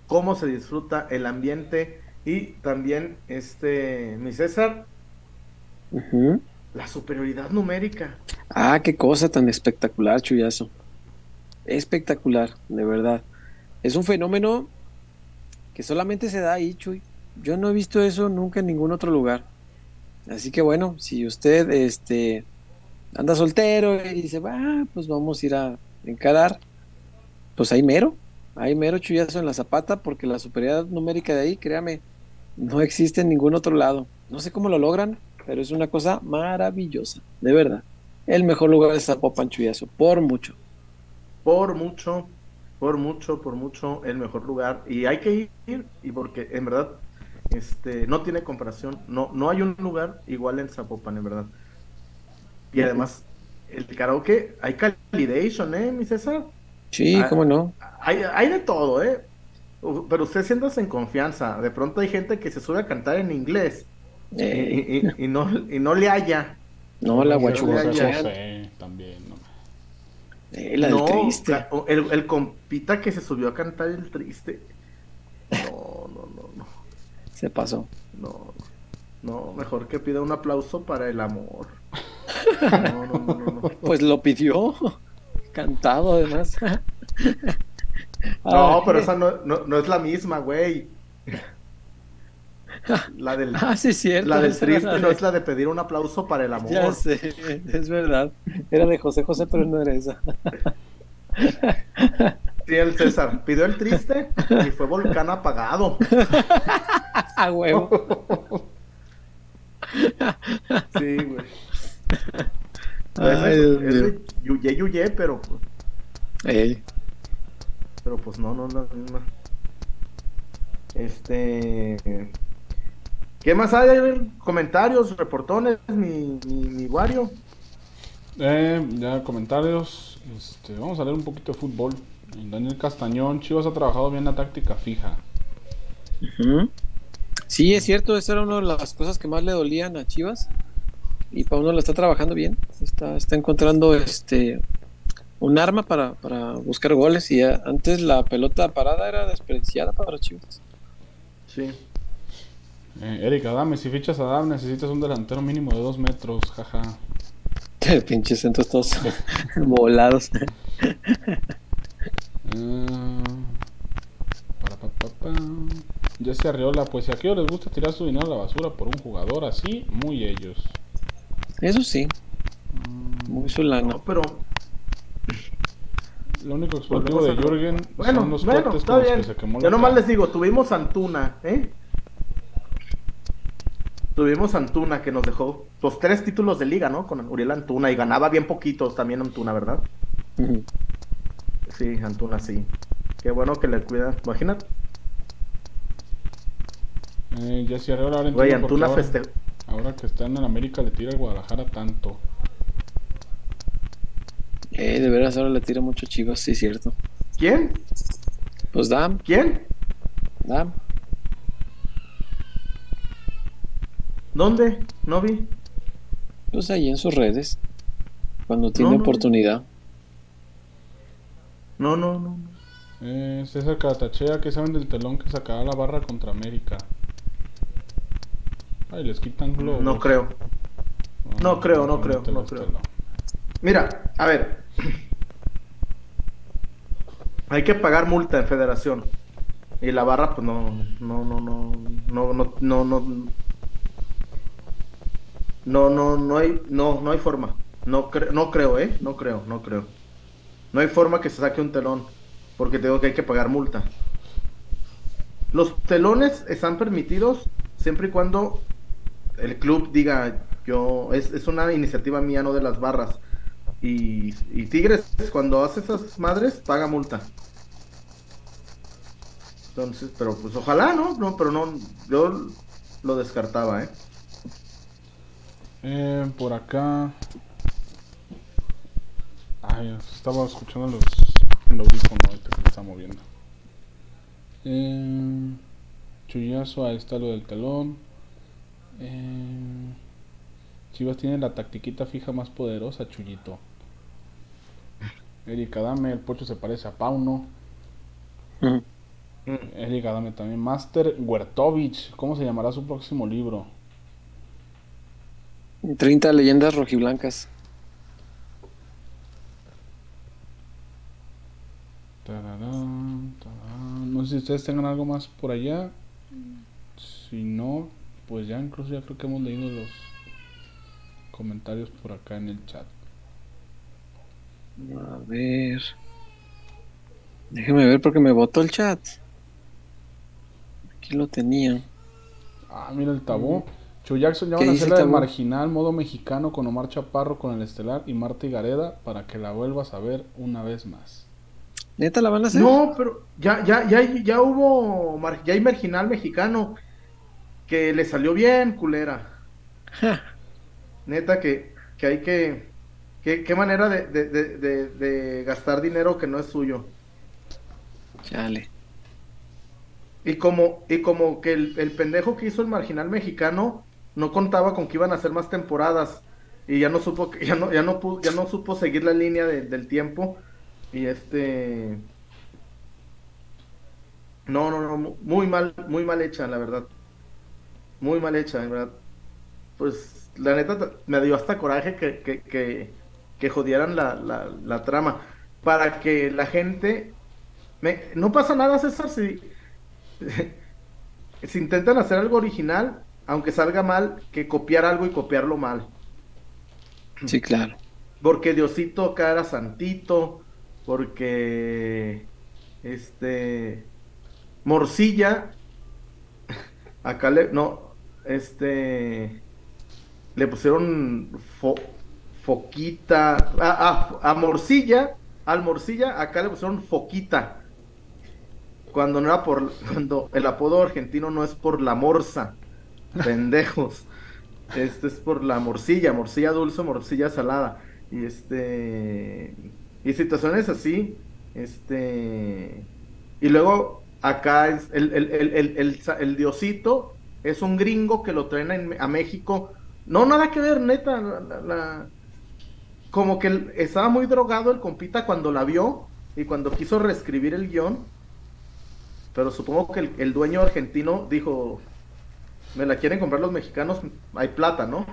cómo se disfruta el ambiente y también, este, mi César, la superioridad numérica. Ah, qué cosa tan espectacular, Chuyazo. Espectacular, de verdad. Es un fenómeno que solamente se da ahí, Chuy. Yo no he visto eso nunca en ningún otro lugar. Así que bueno, si usted este anda soltero y dice, ah, pues vamos a ir a encarar, pues hay mero, hay mero chuyazo en la zapata, porque la superioridad numérica de ahí, créame, no existe en ningún otro lado. No sé cómo lo logran, pero es una cosa maravillosa, de verdad. El mejor lugar de Zapopan, chuyazo, por mucho. Por mucho, por mucho, por mucho, el mejor lugar. Y hay que ir, y porque en verdad, este, no tiene comparación. No, no hay un lugar igual en Zapopan, en verdad. Y además, el karaoke, hay calidation, ¿eh, mi César? Sí, Ah, cómo no. Hay, hay de todo, ¿eh? Pero usted siéntase en confianza. De pronto hay gente que se sube a cantar en inglés y- Eh, y, y- y no, y no le haya. no, la guachugosa. También, no. Eh, la del no, triste. el, el compita que se subió a cantar el triste. No. Se pasó. No, no, mejor que pida un aplauso para el amor. No, no, no, no, no. Pues lo pidió. Cantado, además. No, pero esa no, no, no es la misma, güey. La del, Ah, sí, cierto. la del triste la no es la de pedir un aplauso para el amor. Ya sé, es verdad. Era de José José, pero no era esa. Sí, el César pidió el triste y fue volcán apagado. A huevo. Sí, güey. Ay. Yuye, yuye, pero pues, Ey. pero pues no, no, no, no. Este. ¿Qué más hay? Comentarios, reportones, mi, mi, mi Wario. Eh, ya comentarios. Este, vamos a leer un poquito de fútbol. Daniel Castañón, Chivas ha trabajado bien la táctica fija. Sí, es cierto, esa era una de las cosas que más le dolían a Chivas. Y Pauno lo está trabajando bien. Está, está encontrando este un arma para, para buscar goles. Y ya- antes la pelota parada era desperdiciada para Chivas. Sí. Eh, Eric Adame, si fichas a Adame necesitas un delantero mínimo de dos metros, jaja. Pinches centros todos volados. Para, pa, pa, pa. Jesse Arriola, pues si a aquellos les gusta tirar su dinero a la basura por un jugador así, muy ellos. Eso sí. Muy su lana. No, pero Lo único explosivo de Jürgen Bueno, son los bueno, cortes está con los bien. que se quemó Yo nomás cara. les digo, tuvimos Antuna, ¿eh? Tuvimos Antuna que nos dejó los tres títulos de liga, ¿no? Con Uriel Antuna y ganaba bien poquitos también Antuna, ¿verdad? Sí, Antuna sí. Qué bueno que le cuida. Imagínate, Eh, Jesse Arriola, ahora güey, Antuna ahora, festejó. ahora que está en el América le tira el Guadalajara tanto. Eh, de veras ahora le tira mucho Chivas, sí, cierto. ¿Quién? Pues Dam, ¿Quién? Dam. ¿Dónde? No vi. Pues ahí en sus redes. Cuando tiene No, no. oportunidad. No, no, no. Eh, César Caratachea, que saben del telón que sacará la barra contra América? Ay, les quitan globos. No creo. No creo, no creo, no creo. Mira, a ver. Hay que pagar multa en federación. Y la barra, pues no, no, no, no, no, no, no, no. No, no, no hay, no, no hay forma. No, no creo, ¿eh? No creo, no creo. No hay forma que se saque un telón. Porque tengo que hay que pagar multa. Los telones están permitidos siempre y cuando el club diga, yo, es, es una iniciativa mía, no de las barras. Y, y Tigres, cuando hace esas madres, paga multa. Entonces, pero pues ojalá, ¿no? No, pero no, yo lo descartaba, ¿eh? Eh, por acá. Ay, estaba escuchando los el audífono ahorita que me está moviendo. Eh, chullazo, ahí está lo del telón. Eh, Chivas tiene la tactiquita fija más poderosa, Chullito. Eric Adame, el pocho se parece a Pauno. Ujú. Eric Adame también. Master Huertovich, ¿cómo se llamará su próximo libro? 30 leyendas rojiblancas. Tararán, tararán. No sé si ustedes tengan algo más por allá. Si no, pues ya incluso ya creo que hemos leído los comentarios por acá en el chat. A ver. Déjeme ver porque me botó el chat. Aquí lo tenía. Ah, mira el tabú. Chu Jackson ya ¿Qué van a dice hacer la de marginal, modo mexicano con Omar Chaparro, con el Estelar y Marta y Gareda para que la vuelvas a ver una vez más. ¿Neta la van a hacer? No, pero ya, ya, ya, ya hubo, mar- ya hay marginal mexicano que le salió bien, culera. Neta que, que hay que, que- qué manera de, de, de, de- de gastar dinero que no es suyo. Chale. Y como, y como que el, el pendejo que hizo el marginal mexicano no contaba con que iban a hacer más temporadas y ya no supo ya no, ya no pu- ya no supo seguir la línea de- del tiempo y este no, no, no, mu- muy mal, muy mal hecha, la verdad. Muy mal hecha, en verdad. Pues la neta me dio hasta coraje que, que, que, que jodieran la, la, la trama. Para que la gente... Me... No pasa nada, César, si, si intentan hacer algo original, aunque salga mal, que copiar algo y copiarlo mal. Sí, claro. Porque Diosito acá era santito, porque este Morcilla acá le no, este le pusieron fo- foquita. A Morcilla, al Morcilla, acá le pusieron foquita. Cuando no era por. Cuando el apodo argentino no es por la morsa. Pendejos. Este es por la morcilla, morcilla dulce, morcilla salada. Y este. Y situaciones así. Este. Y luego acá es el, diosito es un gringo que lo traen en- a México. No, nada que ver, neta. Como que estaba muy drogado el compita cuando la vio y cuando quiso reescribir el guion. Pero supongo que el dueño argentino dijo: Me la quieren comprar los mexicanos, hay plata, ¿no?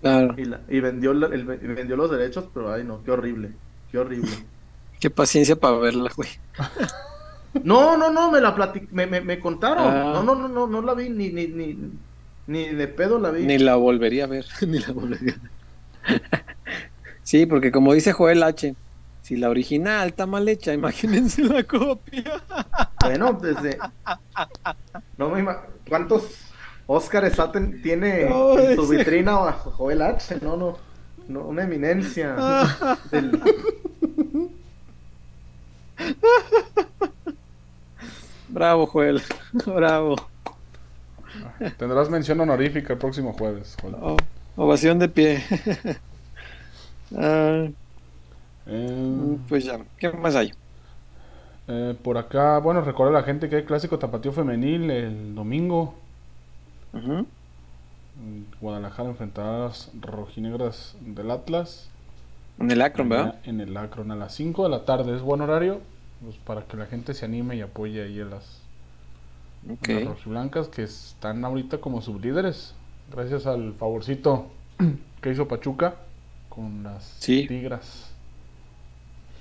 Claro. Y, la- y vendió, la- el- y vendió los derechos, pero ay, no, qué horrible. Qué horrible. Qué paciencia para verla, güey. No, no, no, me la platic me, me, me contaron. Ah. No, no, no, no, no la vi, ni, ni, ni, ni de pedo la vi. Ni la volvería a ver, ni la volvería a ver. Sí, porque como dice Joel H., si la original está mal hecha, imagínense la copia. Bueno, desde. No me ¿Cuántos Óscares Satten tiene No, en su vitrina bajo Joel H? No, no, no, una eminencia. del- Bravo, Joel. Bravo. Tendrás mención honorífica el próximo jueves. Oh, ovación de pie. Ah, Eh, pues ya, ¿qué más hay? eh, por acá, bueno, recuerda a la gente que hay clásico tapatío femenil el domingo. Guadalajara enfrentará a las rojinegras del Atlas. En el Akron, ¿verdad? En el Akron a las 5 de la tarde. Es buen horario pues, para que la gente se anime y apoye ahí a las, a Ok. las rojiblancas que están ahorita como sublíderes. Gracias al favorcito que hizo Pachuca con las Sí. Tigras.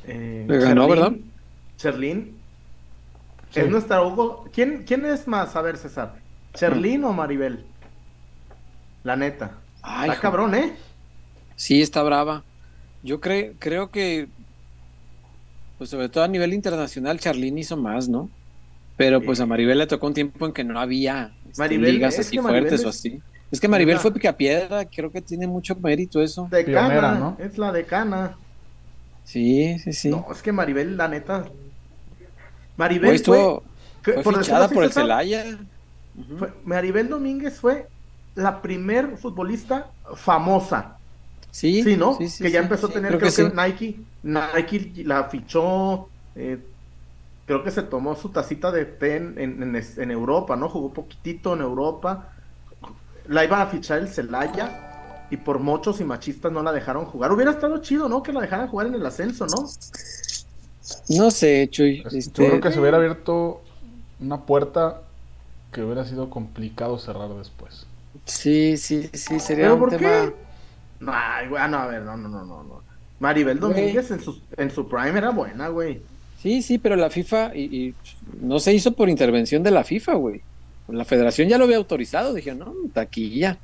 eh, Le ganó, ¿verdad? Cherlín. Sí. Es nuestra Hugo. ¿Quién, ¿Quién es más? A ver, César. ¿Cherlín o Maribel? La neta. Ay, Está cabrón, ¿eh? Sí, está brava. Yo cre- creo que, pues sobre todo a nivel internacional, Charlín hizo más, ¿no? Pero pues a Maribel le tocó un tiempo en que no había este, Maribel, ligas es así fuertes o así. Es que Maribel Una- fue picapiedra, creo que tiene mucho mérito eso. Decana, Pionera, ¿no? es la decana. Sí, sí, sí. No, es que Maribel, la neta. Maribel estuvo, fue, fue por fichada por el Celaya. Maribel Domínguez fue la primer futbolista famosa. Sí, Sí, ¿no? sí, sí, que ya sí, empezó sí, a tener, creo creo, que que, Nike, Nike la fichó, eh, creo que se tomó su tacita de té en, Europa, ¿no? Jugó poquitito en Europa. La iba a fichar el Celaya y por mochos y machistas no la dejaron jugar. Hubiera estado chido, ¿no? Que la dejaran jugar en el ascenso, ¿no? No sé, Chuy. Este, Yo creo que se hubiera abierto una puerta que hubiera sido complicado cerrar después. Sí, sí, sí, sería ¿Pero un por tema. qué? No, ay, güey, ah, no, a ver, no, no, no, no. no. Maribel. Domínguez en su, en su prime era buena, güey. Sí, sí, pero la FIFA y, y no se hizo por intervención de la FIFA, güey. La Federación ya lo había autorizado, dijeron, no, taquilla.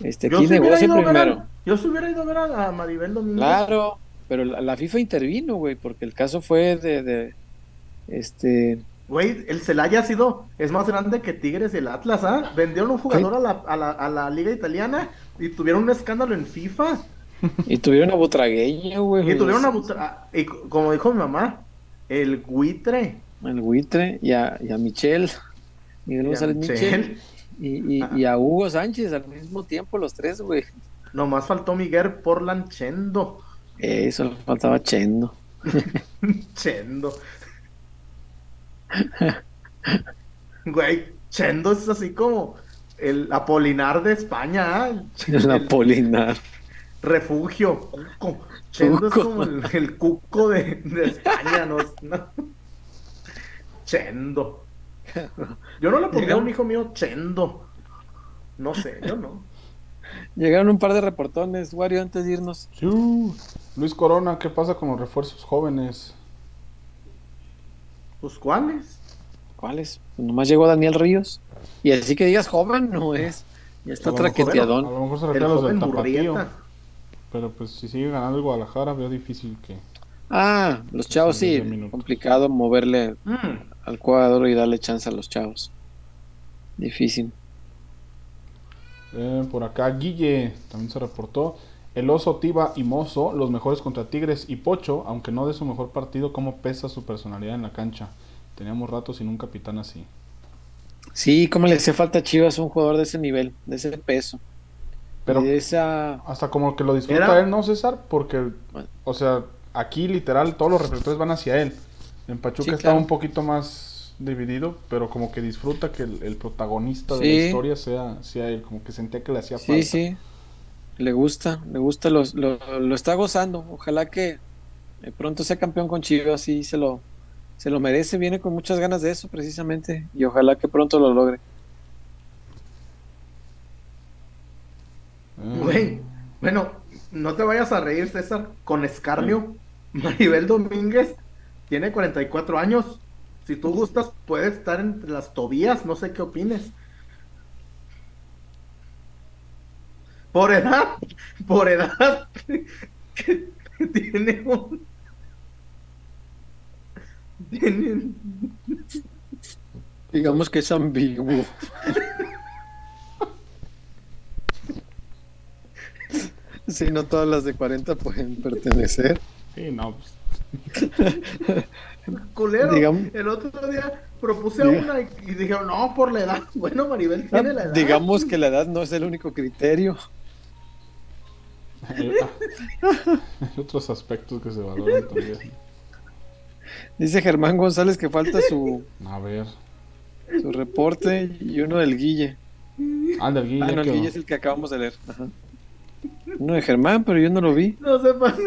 Este, Yo aquí a ver primero. a, yo sí hubiera ido a ver a, a Maribel Domínguez. Claro, pero la, la FIFA intervino, güey, porque el caso fue de, de este, Güey, el Celaya ha sido, es más grande que Tigres y el Atlas, ¿ah? Vendieron un jugador a la, a, la, a la liga italiana y tuvieron un escándalo en FIFA. y tuvieron a Butragueño, güey. Y tuvieron una butra- y co- como dijo mi mamá, el buitre. el buitre y a, y a Michel, Miguel y a González Michel. Michel, y, y, y a Hugo Sánchez al mismo tiempo, los tres, güey. Nomás faltó Miguel Portland Chendo. Eso faltaba Chendo. Chendo. Güey, Chendo es así como el Apolinar de España. El Apolinar. refugio, cuco. Chendo es como el, el cuco de, de España, ¿no? No. Chendo. Yo no le pondría a un hijo mío Chendo. No sé, yo no. Llegaron un par de reportones, Wario, antes de irnos. Sí. Luis Corona, ¿qué pasa con los refuerzos jóvenes? Pues cuáles. ¿Cuáles? Pues nomás llegó Daniel Ríos. Y así que digas joven, no es. Ya está traqueteadón. A lo mejor se El refiere a los del tapatío. Pero pues si sigue ganando el Guadalajara, veo difícil que... Ah, los chavos Sí. Complicado moverle Mm, al cuadro y darle chance a los chavos. Difícil. Eh, por acá Guille también se reportó. El oso, Tiba y Mozo, los mejores contra Tigres y Pocho, aunque no de su mejor partido, cómo pesa su personalidad en la cancha. Teníamos rato sin un capitán así. Sí, cómo le hacía falta a Chivas un jugador de ese nivel, de ese peso. Pero de esa... hasta como que lo disfruta Era- él, ¿no, César? Porque, o sea, aquí literal todos los reflectores van hacia él. En Pachuca Sí, está claro. un poquito más dividido, pero como que disfruta que el, el protagonista de la historia sea, sea él, como que sentía que le hacía falta. Sí, sí. Le gusta, le gusta, lo, lo, lo está gozando. Ojalá que eh, pronto sea campeón con Chivas, sí se lo, se lo merece, viene con muchas ganas de eso precisamente, y ojalá que pronto lo logre. Eh, Güey, bueno, no te vayas a reír, César, con escarnio. Maribel Domínguez tiene 44 años. Si tú gustas, puede estar entre las tobías, no sé qué opines. Por edad, por edad, que, tiene un... Tiene... Digamos que es ambiguo. Sí, no todas las de 40 pueden pertenecer. Sí, no, pues, culero. Digamos- el otro día propuse Diga- una y, y dijeron, no, por la edad. Bueno, Maribel tiene la edad. Digamos que la edad no es el único criterio. Hay, hay otros aspectos que se valoran también. Dice Germán González que falta su, A ver. su reporte y uno del Guille. Anda, el Guille Ah, no, el. Guille es el que acabamos de leer. Ajá. Uno de Germán, pero yo no lo vi. No se pasen.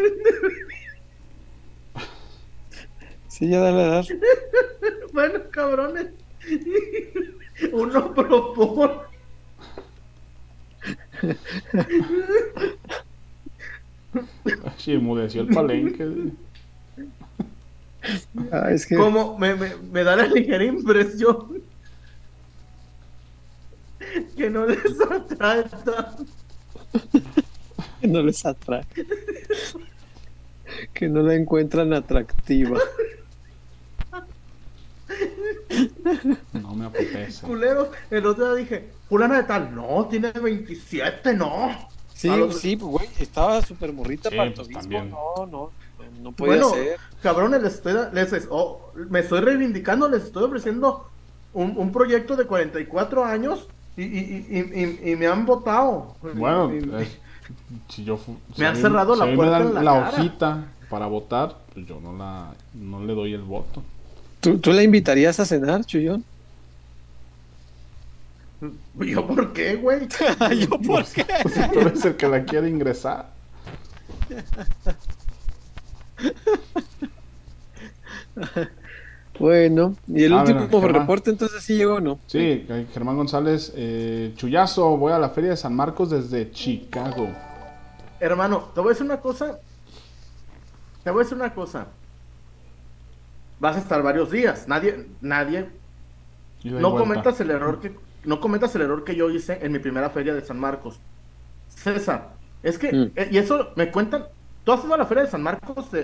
Sí, ya da la edad. Bueno, cabrones. Uno propone. Sí, mudeció el palenque. Ah, es que Como me, me, me da la ligera impresión que no les atrae tanto. no les atrae. Que no la encuentran atractiva. No me apetece. Culeros. El otro día dije, fulana de tal, no, tiene 27, no. Sí, los- sí, pues, güey, estaba súper morrita Sí, para el pues, también. No, no, no podía Bueno, ser. cabrones, les estoy, les, es- oh, me estoy reivindicando, les estoy ofreciendo un, un proyecto de 44 años y, y, y, y, y me han votado. Bueno, Y- y- eh, si yo si Me han mí- cerrado si la puerta me dan en la cara. hojita para votar, pues yo no la no le doy el voto. ¿Tú, ¿Tú la invitarías a cenar, Chuyón? ¿Yo por qué, güey? ¿Yo por qué? Si tú eres el que la quiere ingresar. Bueno, y el Ah, último bueno, reporte entonces sí llegó, ¿no? Sí, eh, Germán González, eh, Chuyazo, voy a la feria de San Marcos desde Chicago. Hermano, te voy a decir una cosa. Te voy a decir una cosa. Vas a estar varios días. Nadie, nadie. No vuelta. cometas el error que, no cometas el error que yo hice en mi primera feria de San Marcos. César, es que, Mm. eh, y eso me cuentan. ¿Tú has ido a la feria de San Marcos, de,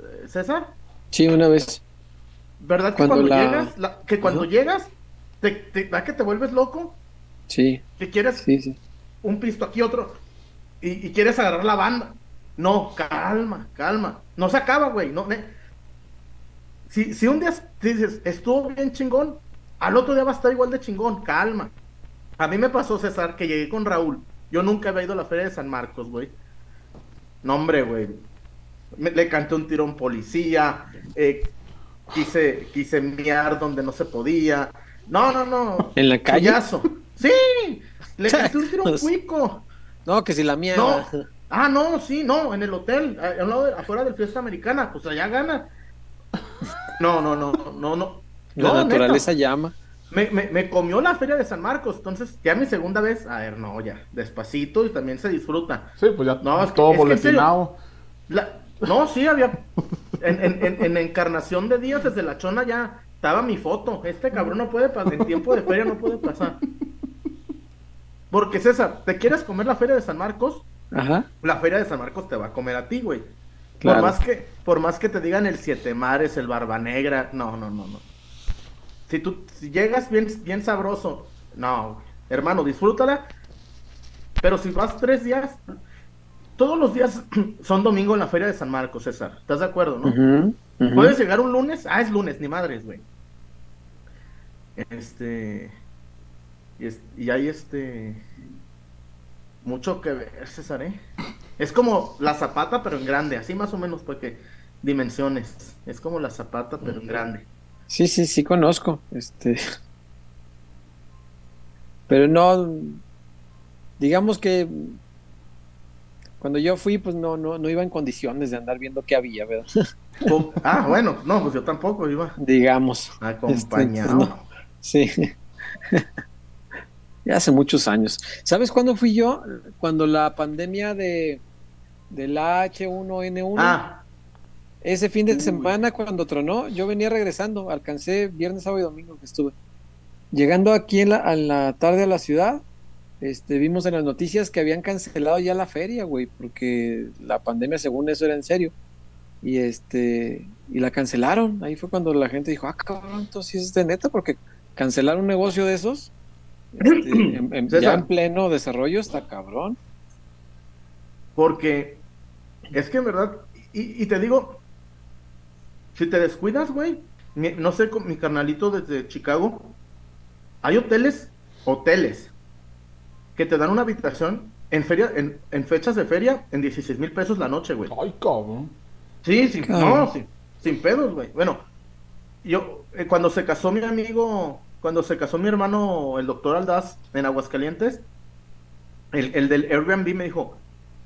eh, César? Sí, una vez. ¿Verdad que Cuando cuando, la- llegas, la- que cuando llegas, te, te da que te vuelves loco? Sí, Que quieres sí, sí. un pisto aquí, otro, y, y quieres agarrar la banda. No, calma, calma. No se acaba, güey. No, ne- si, si un día dices, estuvo bien chingón, al otro día va a estar igual de chingón, calma. A mí me pasó, César, que llegué con Raúl. Yo nunca había ido a la feria de San Marcos, güey. No, hombre, güey. Me- le canté un un policía. eh, quise, quise miar donde no se podía. No, no, no. ¿En la calle? Sí, le canté un un cuico. No, que si la mía. No. Ah, no, sí, no, en el hotel, lado de- afuera del fiesta americana, pues allá gana. No, no, no, no, no. La No, naturaleza neta. llama. Me, me, me comió la feria de San Marcos, entonces ya mi segunda vez, a ver, no, ya, despacito y también se disfruta. Sí, pues ya No, es que- todo es que en serio, boletinado. La- no, sí, había. En, en, en, en encarnación de días desde la chona ya estaba mi foto. Este cabrón no puede pasar, en tiempo de feria no puede pasar. Porque César, ¿te quieres comer la feria de San Marcos? Ajá. La feria de San Marcos te va a comer a ti, güey. Claro. Por más que, por más que te digan el Siete Mares, el Barba Negra, no, no, no, no. Si tú si llegas bien, bien sabroso, no, hermano, disfrútala. Pero si vas tres días, todos los días son domingo en la feria de San Marcos, César. ¿Estás de acuerdo, no? Puedes llegar un lunes, ah, es lunes, ni madres, güey. Este. Y, es- y hay este. Mucho que ver, César, ¿eh? Es como la zapata, pero en grande, así más o menos, porque dimensiones. Es como la zapata, pero en grande. Sí, sí, sí conozco. Este. Pero no. Digamos que cuando yo fui, pues no, no, no iba en condiciones de andar viendo qué había, ¿verdad? Ah, bueno, no, pues yo tampoco iba Digamos. acompañado. Este, no. Sí. Ya hace muchos años. ¿Sabes cuándo fui yo? Cuando la pandemia de del H1N1, Ah, ese fin de semana cuando tronó, yo venía regresando, alcancé viernes, sábado y domingo que estuve. Llegando aquí en la, a la tarde a la ciudad, este, vimos en las noticias que habían cancelado ya la feria, güey, porque la pandemia según eso era en serio. Y este, y la cancelaron. Ahí fue cuando la gente dijo, ah, cabrón, entonces es de neta, porque cancelar un negocio de esos, este, en- en- ya en pleno desarrollo, está cabrón. porque es que en verdad, y, y te digo, si te descuidas, güey, mi- no sé, con mi carnalito desde Chicago, hay hoteles, hoteles, que te dan una habitación en feria, en, en fechas de feria, en 16 mil pesos la noche, güey. Ay, cabrón. Sí, sin, Cabrón. no, sin, sin pedos, güey. Bueno, yo, eh, cuando se casó mi amigo, cuando se casó mi hermano, el doctor Aldaz, en Aguascalientes, el, el del Airbnb me dijo,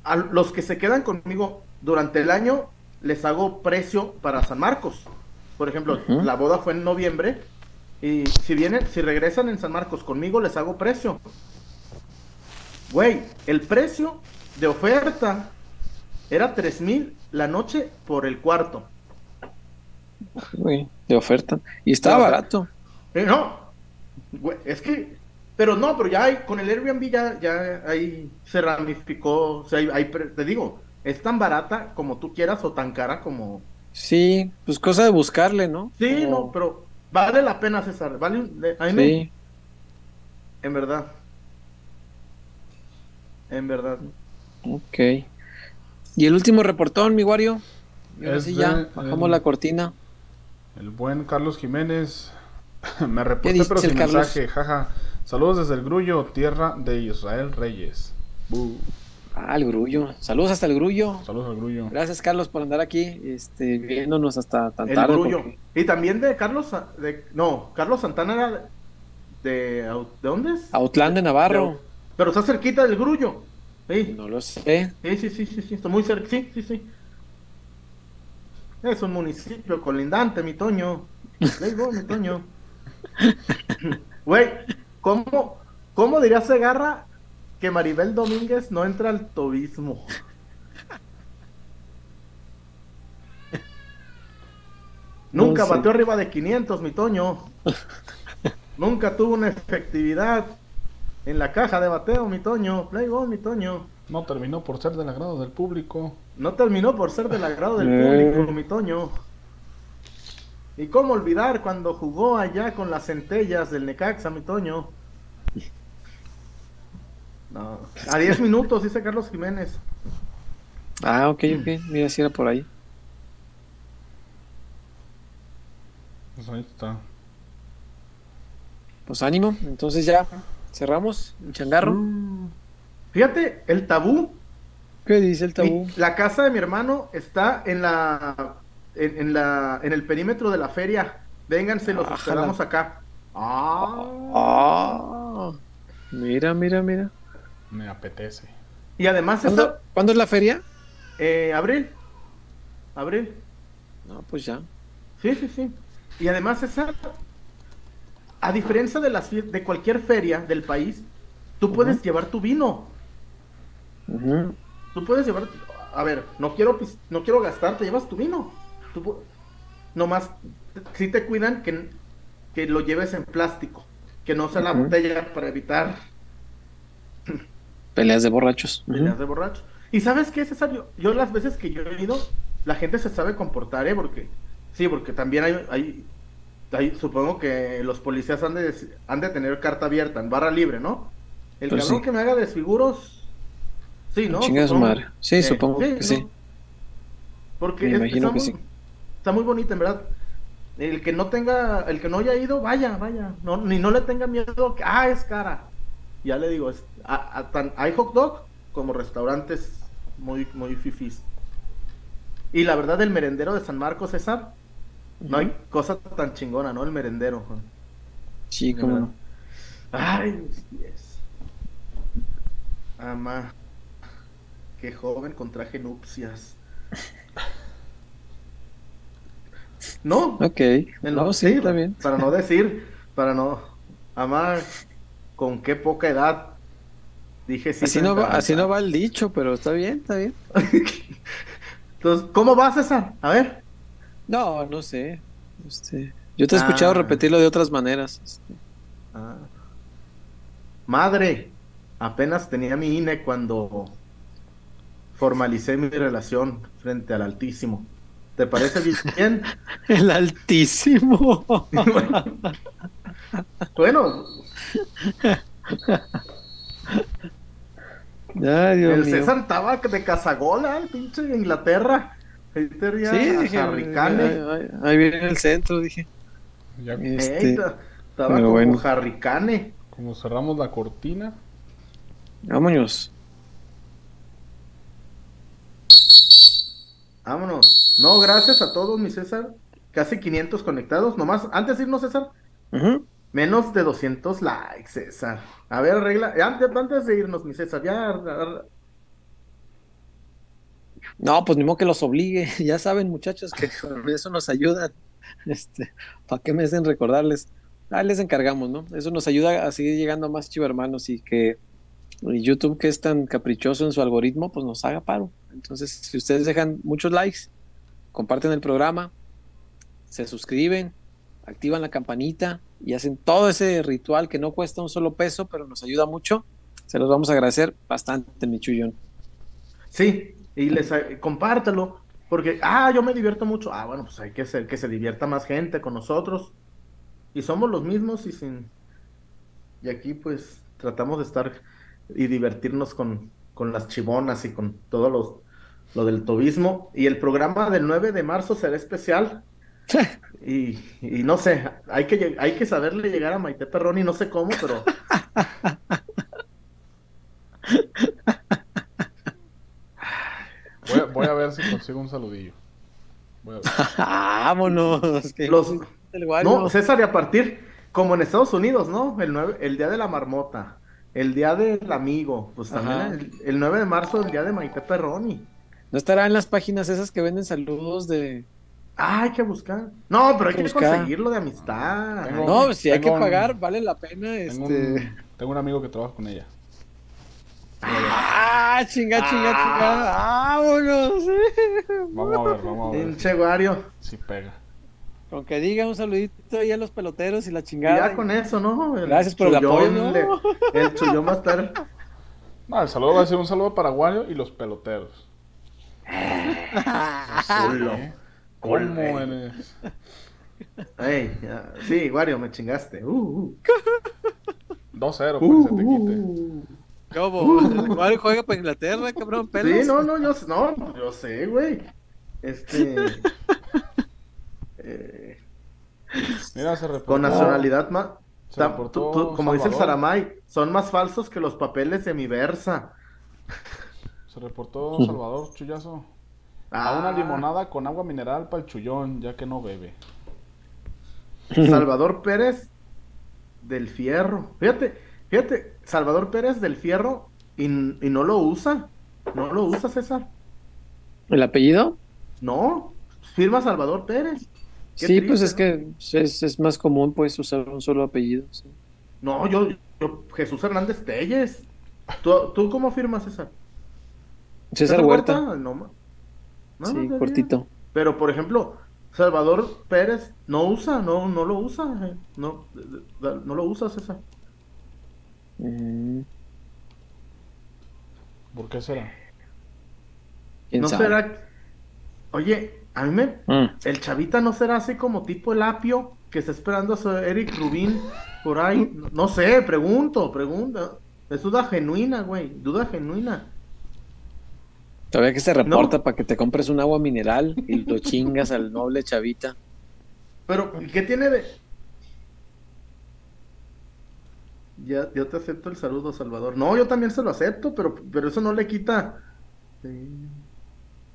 a los que se quedan conmigo durante el año, les hago precio para San Marcos. Por ejemplo, la boda fue en noviembre, y si vienen, si regresan en San Marcos conmigo, les hago precio. Güey, el precio de oferta era tres mil la noche por el cuarto. Güey, de oferta. Y estaba barato. Eh, no, güey, es que, pero no, pero ya hay, con el Airbnb ya, ya ahí se ramificó, o sea, pre- te digo, es tan barata como tú quieras o tan cara como... Sí, pues cosa de buscarle, ¿no? Sí, Como- no, pero vale la pena, César, vale, le- a mí me- Sí, en verdad. En verdad. ok. Y el último reportón, mi Wario. Y ahora sí ya, bajamos el- la cortina. El buen Carlos Jiménez me reporté, pero sin Carlos? mensaje. Jaja. Saludos desde el Grullo, tierra de Israel Reyes. Ah, el grullo. Saludos hasta el grullo. Saludos al Grullo. Gracias, Carlos, por andar aquí, este, viéndonos hasta tan El tarde. Grullo. porque- Y también de Carlos, de, no, Carlos Santana era de, ¿de dónde es? Autlán de Navarro. De- pero está cerquita del Grullo. Sí, No lo sé. sí, sí, sí, sí, sí, está muy cerca, sí, sí, sí. Es un municipio colindante, mi Toño. Ahí voy, mi Toño. Güey, ¿cómo, ¿cómo diría Segarra que Maribel Domínguez no entra al tobismo? Nunca No sé. batió arriba de 500, mi Toño. Nunca tuvo una efectividad en la caja de bateo, mi Toño. Playboy, mi Toño. No terminó por ser del agrado del público. No terminó por ser del agrado del Eh. público, mi Toño. ¿Y cómo olvidar cuando jugó allá con las centellas del Necaxa, mi Toño? No. A 10 minutos, dice Carlos Jiménez. Ah, ok, ok. Mira si era por ahí. Pues ahí está. Pues ánimo. Entonces ya cerramos el changarro. Fíjate, el tabú. ¿Qué dice el tabú? Mi- la casa de mi hermano está en la en, en la en el perímetro de la feria. Vénganse, los Ájala. esperamos acá. Ah. Ah, mira, mira, mira. Me apetece. Y además ¿Cuándo, esa, ¿cuándo es la feria? eh, abril. Abril. No, pues ya. Sí, sí, sí. Y además esa, a diferencia de las de cualquier feria del país, tú puedes llevar tu vino. Ujú. Tú puedes llevar, a ver, no quiero no quiero gastar, te llevas tu vino. Tú nomás si te cuidan que, que lo lleves en plástico, que no sea la botella para evitar Peleas de borrachos. Peleas de borracho. ¿Y sabes qué, César? Yo, yo las veces que yo he ido, la gente se sabe comportar, ¿eh? Porque, sí, porque también hay, hay, hay- supongo que los policías han de, han de tener carta abierta, en barra libre, ¿no? El Pues cabrón sí. que me haga desfiguros, Sí, ¿no? Chinga su Supongo. madre. Sí, Eh, supongo que ¿no? sí. Porque Me es- imagino está, que muy, sí. está muy bonita, en verdad. El que no tenga, el que no haya ido, vaya, vaya. No, ni no le tenga miedo que, ah, es cara. Ya le digo, es, a- a tan- hay hot dog como restaurantes muy, muy fifís. Y la verdad, el merendero de San Marcos, César, no hay cosa tan chingona, ¿no? El merendero. Sí, cómo no. Ay, mis pies. Ama. Qué joven con traje nupcias. No, Ok. No, lo- sí, bien. Para no decir, para no. Ama, con qué poca edad. Dije sí. Así no, va, así no va el dicho, pero está bien, está bien. Entonces, ¿cómo va César? A ver. No, no sé. Este, yo te he escuchado Ah. repetirlo de otras maneras. este. Ah. Madre, apenas tenía mi INE cuando formalicé mi relación frente al Altísimo. ¿Te parece bien? El altísimo. bueno, Ay, Dios el mío. César estaba de cazagola, el pinche de Inglaterra. Ahí tenía Sí, dije, ahí, ahí- ahí viene el centro, dije. Ya Este, ta- estaba como bueno. Harricane. como cerramos la cortina. vámonos. Vámonos. No, gracias a todos, mi César. Casi 500 conectados. Nomás, antes de irnos, César, Ujú. Menos de 200 likes, César. A ver, regla. Antes, antes de irnos, mi César, ya. No, pues ni modo que los obligue. Ya saben, muchachos, que con eso nos ayudan. Este, ¿para qué me hacen recordarles? Ah, les encargamos, ¿no? Eso nos ayuda a seguir llegando a más chivermanos y que YouTube, que es tan caprichoso en su algoritmo, pues nos haga paro. Entonces, si ustedes dejan muchos likes, comparten el programa, se suscriben, activan la campanita y hacen todo ese ritual que no cuesta un solo peso, pero nos ayuda mucho, se los vamos a agradecer bastante, mi chullón. Sí, y les eh, compártelo. Porque, ah, yo me divierto mucho. Ah, bueno, pues hay que hacer que se divierta más gente con nosotros. Y somos los mismos y sin. Y aquí, pues, tratamos de estar y divertirnos con, con las chibonas y con todo los, lo del tobismo. Y el programa del 9 de marzo será especial. Y, y no sé, hay que, hay que saberle llegar a Maite Perroni, no sé cómo, pero Voy a, voy a ver si consigo un saludillo. Voy a ver. Vámonos. que- los. No, César, y a partir, como en Estados Unidos, ¿no? El, 9, el día de la marmota, el día del amigo, pues también el, el 9 de marzo, el día de Maite Perroni. ¿No estará en las páginas esas que venden saludos de... Ah, hay que buscar. No, pero hay que que, buscar. conseguirlo de amistad. Tengo- No, si hay que un- pagar, vale la pena, Tengo, este... un, tengo un amigo que trabaja con ella. ¡Ah, chinga, chinga, chinga! ¡Vámonos! Vamos a ver, vamos a ver Pinche Wario. si pega. Con que diga un saludito ahí a los peloteros y la Y chingada. ya con eso, ¿no? El Gracias por el apoyo, el chullón va a estar. No, el saludo va a ser un saludo para Wario y los peloteros. Solo. ¿Cómo? Ey, ya. Sí, Wario, me chingaste. Uh, uh. 2-0, Uh, se te quite. uh. ¿Cómo? ¿Cuál juega para Inglaterra, cabrón? ¿Pelos? Sí, no, no, yo, no, yo sé, güey. Este. eh, Mira, se reportó. con nacionalidad más. Como dice el Salvador. Saramay, son más falsos que los papeles de mi versa. Se reportó Salvador Chullazo. A una Ah, limonada con agua mineral para el chullón, ya que no bebe. Salvador Pérez del Fierro. Fíjate, fíjate, Salvador Pérez del Fierro y, y no lo usa. No lo usa, César. ¿El apellido? No, firma Salvador Pérez. Qué Sí, pues es que es, es más común pues usar un solo apellido. sí. No, yo, yo Jesús Hernández Telles. ¿Tú, tú cómo firmas, César? César Huerta. No, ma- no, sí, no cortito. Pero, por ejemplo, Salvador Pérez no usa, no, no lo usa. eh, No, de- de- no lo usa, César. Mm, ¿Por qué será? ¿Quién ¿No sabe? será? Oye, a mí me... Mm. El chavita no será así como tipo el apio que está esperando a su Eric Rubín por ahí. No, no sé, pregunto, pregunta. Es duda genuina, güey. Duda genuina. Todavía que se reporta para que te compres un agua mineral y lo chingas al noble chavita. Pero, ¿qué tiene de...? Ya, yo te acepto el saludo, Salvador. No, yo también se lo acepto, pero, pero eso no le quita... Sí.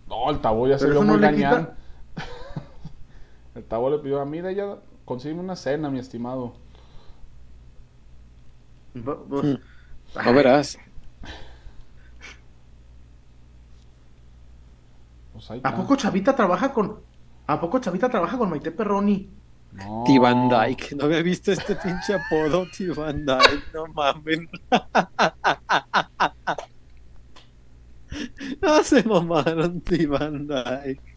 No, el Tabo ya se Pero vio eso no muy gañán. quita- El Tabo le pidió a mira ya consigue una cena, mi estimado. Bu- pues, ay, No verás. Pues ahí ¿A poco Chavita trabaja con... ¿A poco Chavita trabaja con Maite Perroni? No. T-Van Dyke. No había visto este pinche apodo, T-Van Dyke. No mames. No se mamaron, T-Van Dyke.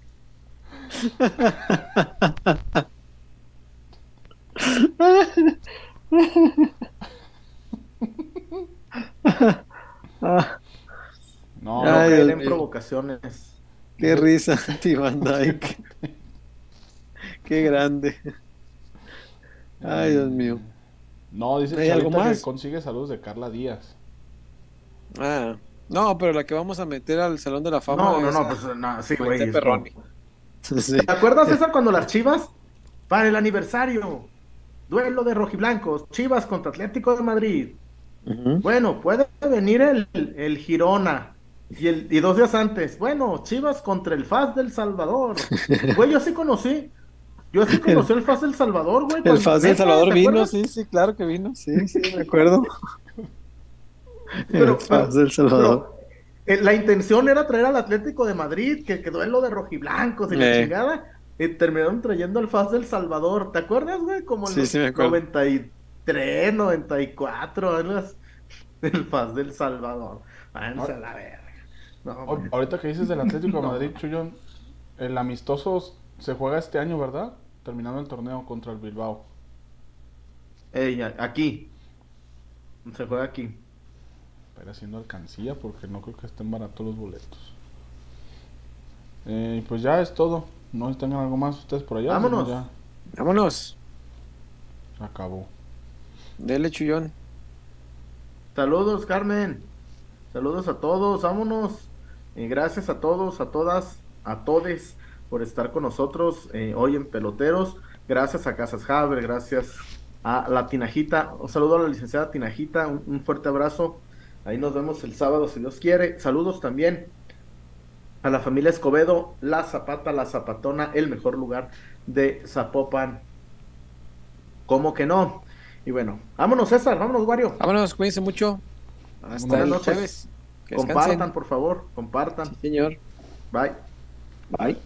No, No Ay, en mío. provocaciones. Qué risa, T-Van Dyke. Qué grande. Ay, Dios mío. no, dice ¿Hay algo más? que consigue saludos de Carla Díaz. Ah, no, pero la que vamos a meter al Salón de la Fama. No, no, es no, a pues no, sí, güey. Sí. ¿Te acuerdas, César, cuando las Chivas, para el aniversario, duelo de rojiblancos, Chivas contra Atlético de Madrid? Bueno, puede venir el, el Girona. Y, el, y dos días antes, bueno, Chivas contra el FAS del Salvador. Güey, yo sí conocí. Yo sí conocí el FAS del Salvador, güey. El FAS del. Salvador ¿Te vino, acuerdas? sí, sí, claro que vino, sí, sí, me acuerdo. Pero- el FAS del Salvador. Eh, La intención era traer al Atlético de Madrid, que quedó en lo de rojiblancos y la Eh. chingada. Y terminaron trayendo al FAS del Salvador. ¿Te acuerdas, güey? Como en Sí, los sí me acuerdo. 93, 94, años del FAS del Salvador. Váyanse a la verga. No, O- güey. ahorita que dices del Atlético de No. Madrid, Chuyón, el amistoso se juega este año, ¿verdad? Terminando el torneo contra el Bilbao. Ey, aquí. Se juega aquí. Ir haciendo alcancía porque no creo que estén baratos los boletos. Eh, y pues ya es todo. No sé si tengan algo más ustedes por allá. Vámonos. Ya Vámonos, se acabó. dele chullón. Saludos, Carmen. Saludos a todos, vámonos. Y gracias a todos, a todas, a todes por estar con nosotros eh, hoy en Peloteros. Gracias a Casas Haber, gracias a la Tinajita. Un saludo a la licenciada Tinajita, un, un fuerte abrazo. Ahí nos vemos el sábado si Dios quiere. Saludos también a la familia Escobedo, La Zapata, La Zapatona, el mejor lugar de Zapopan. ¿Cómo que no? Y bueno, vámonos César, vámonos Wario. Vámonos, cuídense mucho. Hasta Buenas el noches. jueves. Compartan, por favor, compartan. Sí, señor. Bye. Bye.